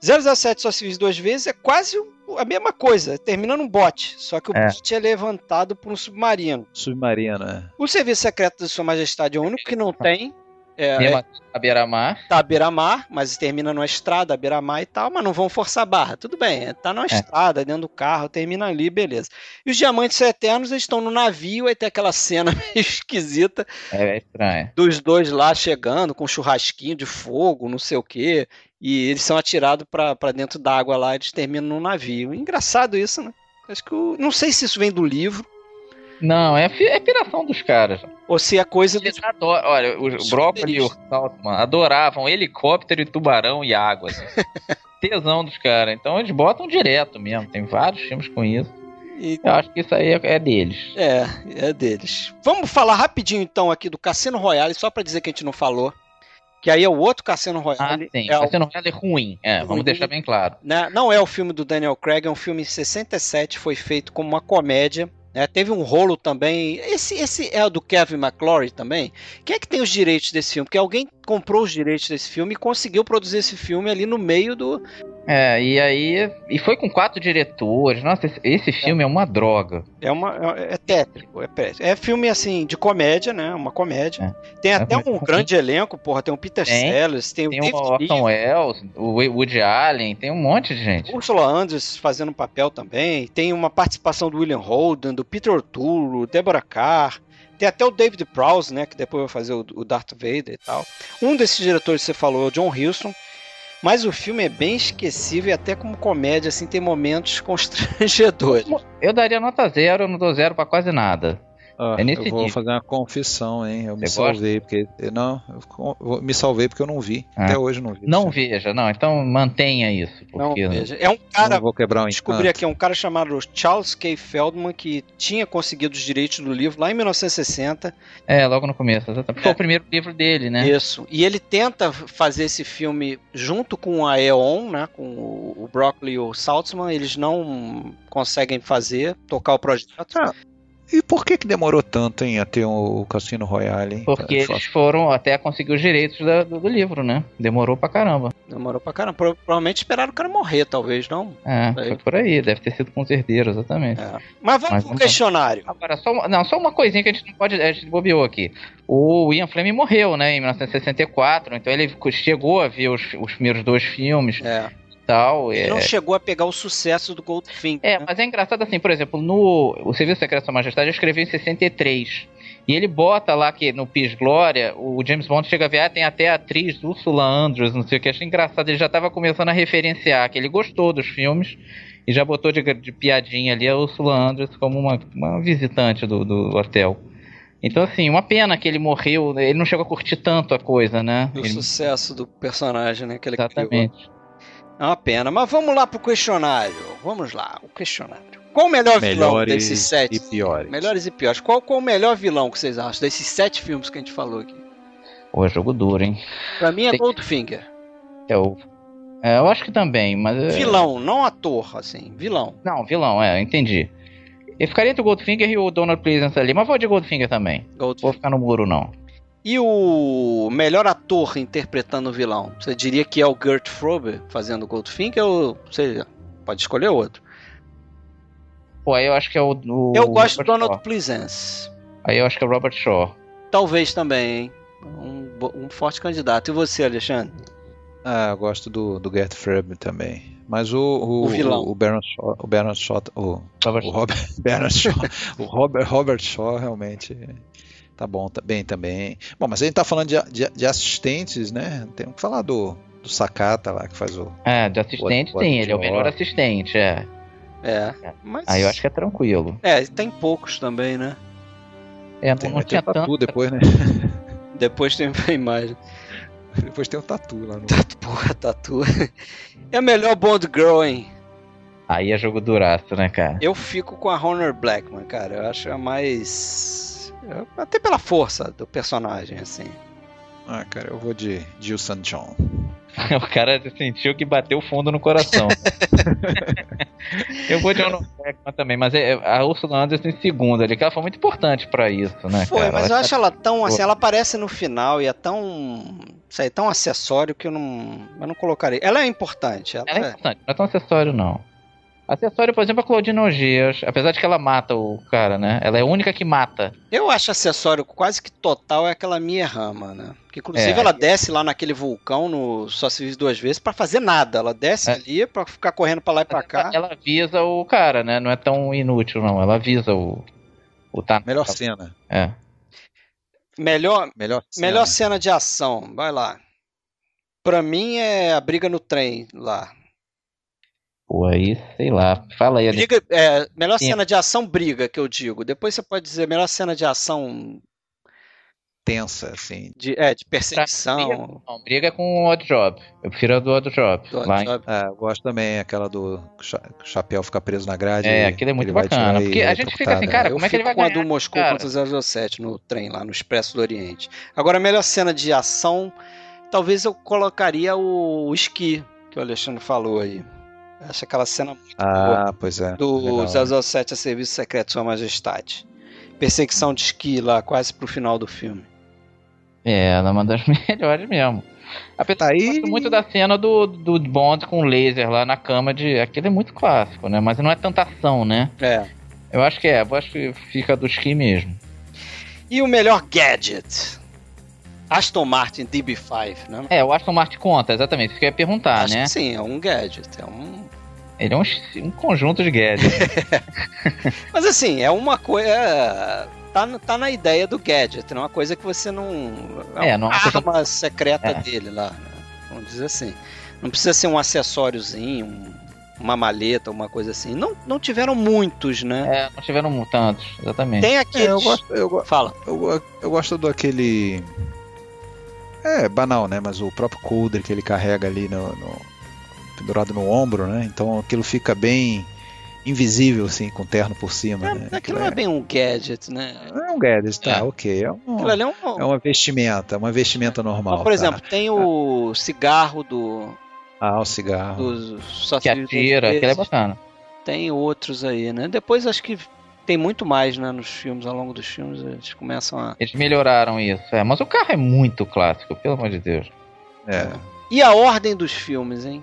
007 só se vive duas vezes é quase a mesma coisa. Termina num bote. Só que o É. bote é levantado por um submarino. Submarino, é. O Serviço Secreto de Sua Majestade é o único que não tem É, Mesmo é, assim, a beira-mar. tá à beira-mar, mas termina numa estrada, à beira-mar e tal, mas não vão forçar a barra. Tudo bem, tá numa estrada, dentro do carro, termina ali, beleza. E os diamantes eternos, eles estão no navio, aí tem aquela cena [laughs] meio esquisita É, é estranho. dos dois lá chegando com um churrasquinho de fogo, não sei o quê, e eles são atirados pra dentro d'água lá, eles terminam no navio. Engraçado isso, né? Acho que o- não sei se isso vem do livro Não, é, é piração dos caras. ou se é coisa do Eles adoram, olha, o Brócoli e o Saltman adoravam helicóptero e tubarão e água. assim. [laughs] Tesão dos caras. Então eles botam direto mesmo. Tem vários filmes com isso. E- Eu acho que isso aí é, é deles. É, é deles. Vamos falar rapidinho então aqui do Cassino Royale, só pra dizer que a gente não falou. Que aí é o outro Cassino Ah, Royale. sim. é o- Cassino Royale é ruim. É, vamos Ruim. deixar bem claro. né, não é o filme do Daniel Craig, é um filme em 67, foi feito como uma comédia. Né, teve um rolo também. Esse, esse é o do Kevin McClory também. Quem é que tem os direitos desse filme? Porque alguém comprou os direitos desse filme e conseguiu produzir esse filme ali no meio do. É, e aí. E foi com quatro diretores. Nossa, esse, esse filme é. uma droga. É uma. É, é tétrico. É, é filme assim de comédia, né? Uma comédia. Tem até É, um ruim. grande elenco, porra. Tem o Peter Tem. Sellers, tem, Tem o o Orson Welles, o Woody Allen, tem um monte de gente. Ursula Andress fazendo um papel também. Tem uma participação do William Holden, do Peter O'Toole, Deborah Carr. Tem até o David Prowse, né? Que depois vai fazer o, Darth Vader e tal. Um desses diretores que você falou é o John Huston. Mas o filme é bem esquecível e até como comédia, assim, tem momentos [laughs] constrangedores. Eu daria nota zero, não dou zero pra quase nada. Ah, É nesse eu vou nível. fazer uma confissão, hein? Eu me Você gosta? salvei porque eu não, eu me salvei porque eu não vi. Ah. Até hoje eu não vi. Não veja, não, então mantenha isso. Não, Porque veja. É um cara, Não vou quebrar um descobri encanto. aqui, é um cara chamado Charles K. Feldman que tinha conseguido os direitos do livro lá em 1960. É, logo no começo. exatamente. Foi o primeiro livro dele, né? Isso. E ele tenta fazer esse filme junto com a Eon, né? Com o o Broccoli e o Saltzman. Eles não conseguem fazer, tocar o projeto. Ah, E por que que demorou tanto, hein, a ter o Cassino Royale, hein? Porque É, eles foram até conseguir os direitos da- do, do livro, né? Demorou pra caramba. Demorou pra caramba. Pro- Provavelmente esperaram o cara morrer, talvez, não? É, Aí. foi por aí, deve ter sido com os herdeiros, exatamente. Mas vamos Mas pro questionário. Agora, só uma, não, só uma coisinha que a gente não pode. A gente bobeou aqui. O Ian Fleming morreu, né, em 1964, então ele chegou a ver os, os primeiros dois filmes É. tal. Ele é, não chegou a pegar o sucesso do Goldfinger. É, né? mas é engraçado assim, por exemplo, no o Serviço Secreto da Sua Majestade escreveu em 63. E ele bota lá que no Pis Glória, o James Bond chega a ver, ah, tem até a atriz Ursula Andrews, não sei o que, achei engraçado. Ele já estava começando a referenciar que ele gostou dos filmes e já botou de, de piadinha ali a Ursula Andrews como uma, uma visitante do, do hotel. Então, assim, uma pena que ele morreu, ele não chegou a curtir tanto a coisa, né? O Ele- sucesso do personagem, né? Que ele criou. É uma pena. Mas vamos lá pro questionário. Vamos lá, o questionário. Qual o melhor vilão Melhores desses sete? e piores. Melhores e piores. Qual, qual o melhor vilão que vocês acham desses sete filmes que a gente falou aqui? Pô, jogo duro, hein? Pra mim é Tem- Goldfinger. É o. É, eu acho que também, mas. é- Vilão, não ator, assim. Vilão. Não, vilão, é, entendi. Eu ficaria entre o Goldfinger e o Donald Pleasance ali, mas vou de Goldfinger também. Vou ficar no muro, não. E o melhor ator interpretando o vilão? Você diria que é o Gert Frobe fazendo o Goldfinger ou você pode escolher outro? Pô, aí eu acho que é o. o Eu gosto do Robert Donald Shaw. Pleasance. Aí eu acho que é o Robert Shaw. Talvez também, hein? Um, um forte candidato. E você, Alexandre? Ah, eu gosto do, do Gert Frebe também. Mas o, o, O vilão. o, Baron Shaw, o Baron Shaw, o, Robert o Robert, [laughs] Baron Shaw, o Robert, Robert Shaw realmente tá bom, tá bem também. Bom, mas a gente tá falando de, de, de assistentes, né? Tem que falar do, do Sakata lá que faz o. É, de assistente, o- o sim, ele é o melhor assistente, é. É. Mas... Aí eu acho que é tranquilo. É, tem poucos também, né? É, não, Tem, não vai ter tinha o tatu tanto. depois, né? [laughs] Depois tem a imagem. depois tem o tatu lá no. Porra, tatu. É a melhor Bond Girl, hein? Aí é jogo duraço, né, cara? Eu fico com a Honor Blackman, cara. Eu acho a mais. Até pela força do personagem, assim. Ah, cara, eu vou de Gilson John. [laughs] O cara sentiu que bateu fundo no coração. [laughs] eu vou de Blackman também, mas é- a Ursula Anderson em segundo ali, que ela foi muito importante pra isso, né, Foi, cara? mas eu Ela- acho ela tão assim, ela aparece no final e é tão. Isso aí, tão acessório que eu não. Eu não colocaria. Ela é importante. Ela, Ela é importante, não é tão acessório, não. Acessório, por exemplo, a Claudine Ogias, apesar de que ela mata o cara, né? Ela é a única que mata. Eu acho acessório quase que total é aquela Mia Rama, né? Que inclusive é. ela desce lá naquele vulcão no Só se vive duas vezes para fazer nada. Ela desce é. ali para ficar correndo para lá e para cá. Ela avisa o cara, né? Não é tão inútil não. Ela avisa o o tá. Melhor cena. É. Melhor, melhor, cena. melhor cena de ação. Vai lá. Pra mim é a briga no trem lá. Pô, aí, sei lá. Fala aí. Briga, é, melhor Sim. cena de ação, briga, que eu digo. Depois você pode dizer melhor cena de ação. Tensa, assim. De, é, de perseguição. Briga, não, briga com o Odd Job. Eu prefiro a do Odd Job. Do Odd Job. É, eu gosto também, aquela do chapéu ficar preso na grade. É, aquilo é muito bacana. Porque a gente fica assim, cara, eu como é que ele vai com ganhar? a do Moscou cara? contra 007 no trem lá, no Expresso do Oriente. Agora, a melhor cena de ação, talvez eu colocaria o, o esqui, que o Alexandre falou aí. Acho aquela cena muito ah, boa. pois é. Do Legal. 007 a Serviço Secreto de Sua Majestade. Perseguição de esqui lá, quase pro final do filme. É, ela é uma das [laughs] melhores mesmo. Apesar tá aí... eu gosto muito da cena do, do Bond com laser lá na cama de. Aquele é muito clássico, né? Mas não é tanta ação, né? É. Eu acho que é, eu acho que fica do ski mesmo. E o melhor gadget? Aston Martin DB5, né? É, o Aston Martin conta, exatamente. Isso que eu ia perguntar, acho né? sim, é um gadget. É um. Ele é um, um conjunto de gadgets. [laughs] [laughs] Mas assim, é uma coisa. Tá, tá na ideia do gadget, não é uma coisa que você não. É, é uma arma coisa... secreta é. dele lá, né? Vamos dizer assim. Não precisa ser um acessóriozinho, um, uma maleta, uma coisa assim. Não, não tiveram muitos, né? É, não tiveram tantos, exatamente. Tem aqueles. É, eu gosto, eu, Fala. Eu, eu gosto do aquele. É banal, né? Mas o próprio coldre que ele carrega ali no, no, pendurado no ombro, né? Então aquilo fica bem invisível, assim, com terno por cima. É, né? Aquilo não é, é bem um gadget, né? é um gadget, tá, é. ok. É, um, é, um... é uma vestimenta, uma vestimenta normal. por tá. exemplo, tem o cigarro do. Ah, o cigarro. Do, só que atira, aquele é bacana. Tem outros aí, né? Depois acho que tem muito mais, né, nos filmes, ao longo dos filmes, eles começam a. Eles melhoraram isso, é. Mas o carro é muito clássico, pelo amor de Deus. É. E a ordem dos filmes, hein?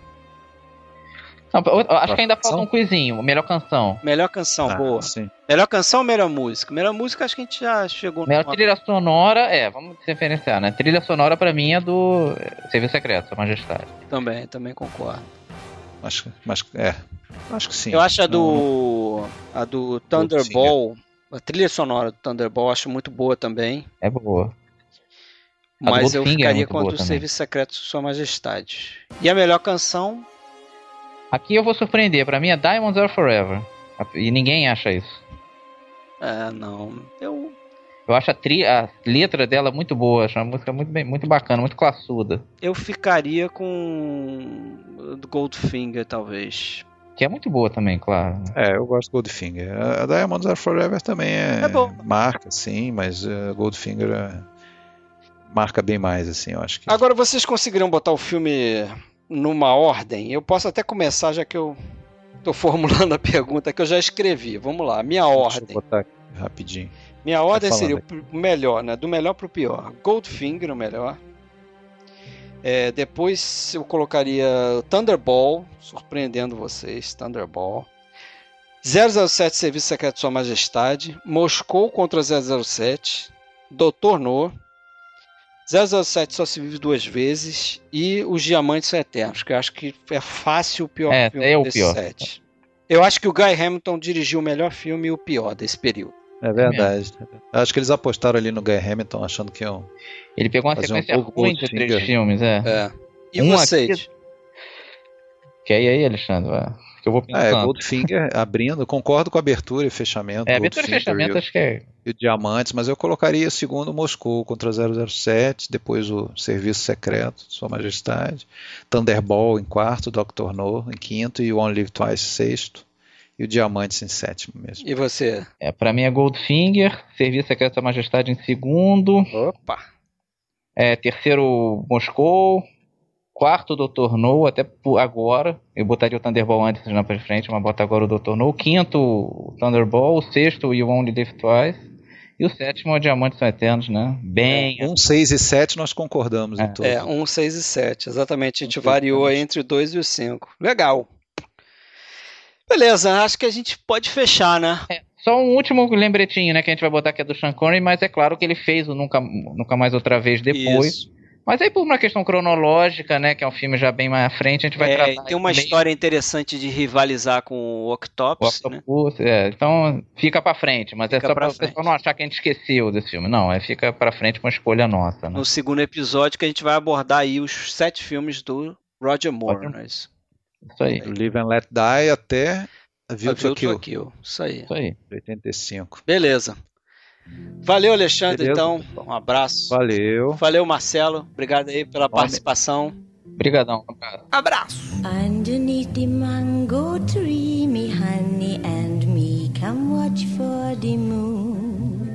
Não, acho que ainda falta um quizinho. Melhor canção. Melhor canção, ah, boa. Sim. Melhor canção ou melhor música? Melhor música acho que a gente já chegou Melhor numa... trilha sonora, é, vamos referenciar, né? Trilha sonora pra mim é do Serviço Secreto, Sua Majestade. Também, também concordo. Acho, mas, é, acho que sim. Eu acho a do. a do Thunderball. A trilha sonora do Thunderball acho muito boa também. É boa. Mas eu é ficaria é com a do Serviço Secreto Sua Majestade. E a melhor canção? Aqui eu vou surpreender. Pra mim é Diamonds Are Forever. E ninguém acha isso. É, não. Eu. Eu acho a, tri... a letra dela muito boa. Acho uma música muito, bem... muito bacana, muito classuda. Eu ficaria com. Goldfinger, talvez. Que é muito boa também, claro. É, eu gosto de Goldfinger. A Diamonds Are Forever também é, é marca, sim, mas uh, Goldfinger é... marca bem mais, assim, eu acho que. Agora vocês conseguiriam botar o filme numa ordem? Eu posso até começar, já que eu tô formulando a pergunta que eu já escrevi. Vamos lá, minha Deixa ordem. Eu botar aqui rapidinho. Minha ordem seria o melhor, né? Do melhor pro pior. Goldfinger, o melhor. É, depois eu colocaria Thunderball, surpreendendo vocês, Thunderball. 007 Serviço Secreto de Sua Majestade, Moscou contra 007, Doutor No, 007 só se vive duas vezes e Os Diamantes São Eternos, que eu acho que é fácil o pior é, filme é o desse pior. set. Eu acho que o Guy Hamilton dirigiu o melhor filme e o pior desse período. É verdade. É. Acho que eles apostaram ali no Guy Hamilton achando que iam. Ele pegou uma sequência um ruim de três filmes, é. é. E um vocês? Aqui... Quer ir aí, Alexandre? Que eu vou pensando. É, Goldfinger [laughs] abrindo, concordo com a abertura e fechamento. É, abertura e fechamento e, acho que é. E o Diamantes, mas eu colocaria segundo Moscou contra 007, depois o Serviço Secreto, Sua Majestade, Thunderball em quarto, Doctor No em quinto e o Only Live Twice sexto e o Diamantes em sétimo mesmo. E você? É, para mim é Goldfinger, Serviço Secreto da Majestade em segundo. Opa! É, terceiro Moscou, quarto Dr. No, até agora. Eu botaria o Thunderball antes na pra frente, mas bota agora o Dr. No. quinto o Thunderball, o sexto o You Only Live Twice. E o sétimo é o Diamantes São Eternos, né? Bem. É, um, seis e sete nós concordamos é. em todos. É, um, seis e sete, exatamente. A gente um, variou aí entre o dois e o cinco. Legal. Beleza, acho que a gente pode fechar, né? É, só um último lembretinho, né, que a gente vai botar aqui é do Sean Connery, mas é claro que ele fez o Nunca, Nunca Mais Outra Vez depois. Isso. Mas aí por uma questão cronológica, né, que é um filme já bem mais à frente, a gente vai é, tratar... Tem uma história interessante de rivalizar com o Octopus, o Octopus né? é, então fica para frente, mas é fica é só para o pessoal não achar que a gente esqueceu desse filme. Não, é fica para frente com a escolha nossa, né? No segundo episódio que a gente vai abordar aí os sete filmes do Roger Moore, Roger... né? Isso. Isso aí. Do Live and Let Die até to Kill. Kill. Isso aí. Isso aí. 85. Beleza. Valeu, Alexandre, Beleza. então. Um abraço. Valeu. Valeu, Marcelo. Obrigado aí pela participação. Obrigadão. Abraço. Underneath the mango tree, me honey and me come watch for the moon.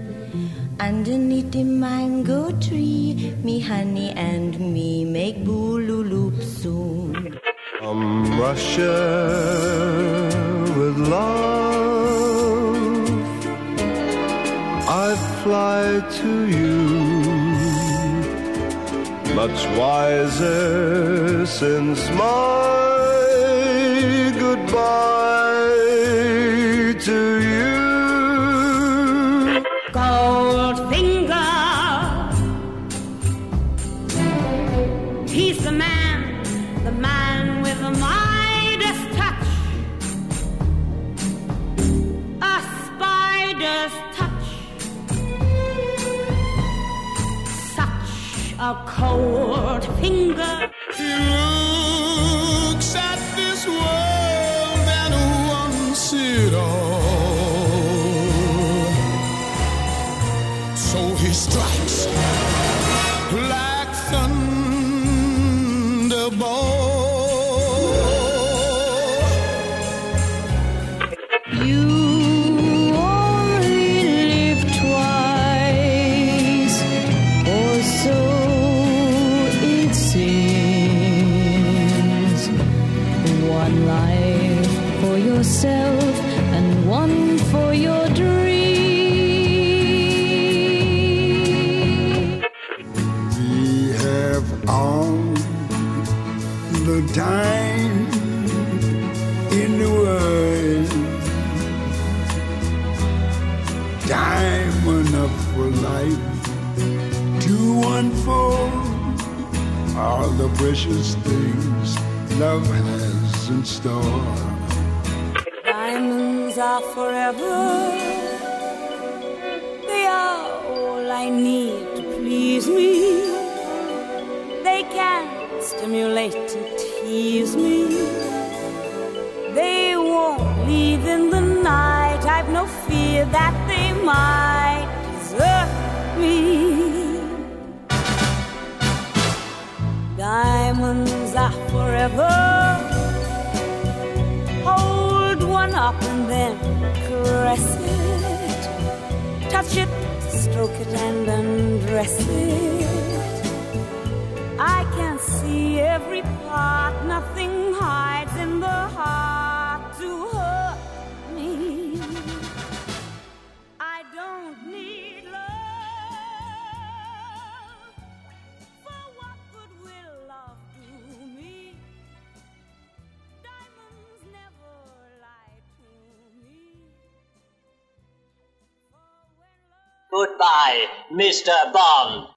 Underneath the mango tree, me honey and me make boolooloop soon. From Russia with love, I fly to you, much wiser since my goodbye to you. A cold finger. Time in the world. Time enough for life to unfold all the precious things love has in store. Diamonds are forever. They are all I need to please me. They can stimulate and tease me. They won't leave in the night. I've no fear that they might desert me. Diamonds are forever. Hold one up and then caress it. Touch it, stroke it, and undress it. I can see every part, nothing hides in the heart to hurt me. I don't need love. For what good will love do me? Diamonds never lie to me. Goodbye, Mr. Bond.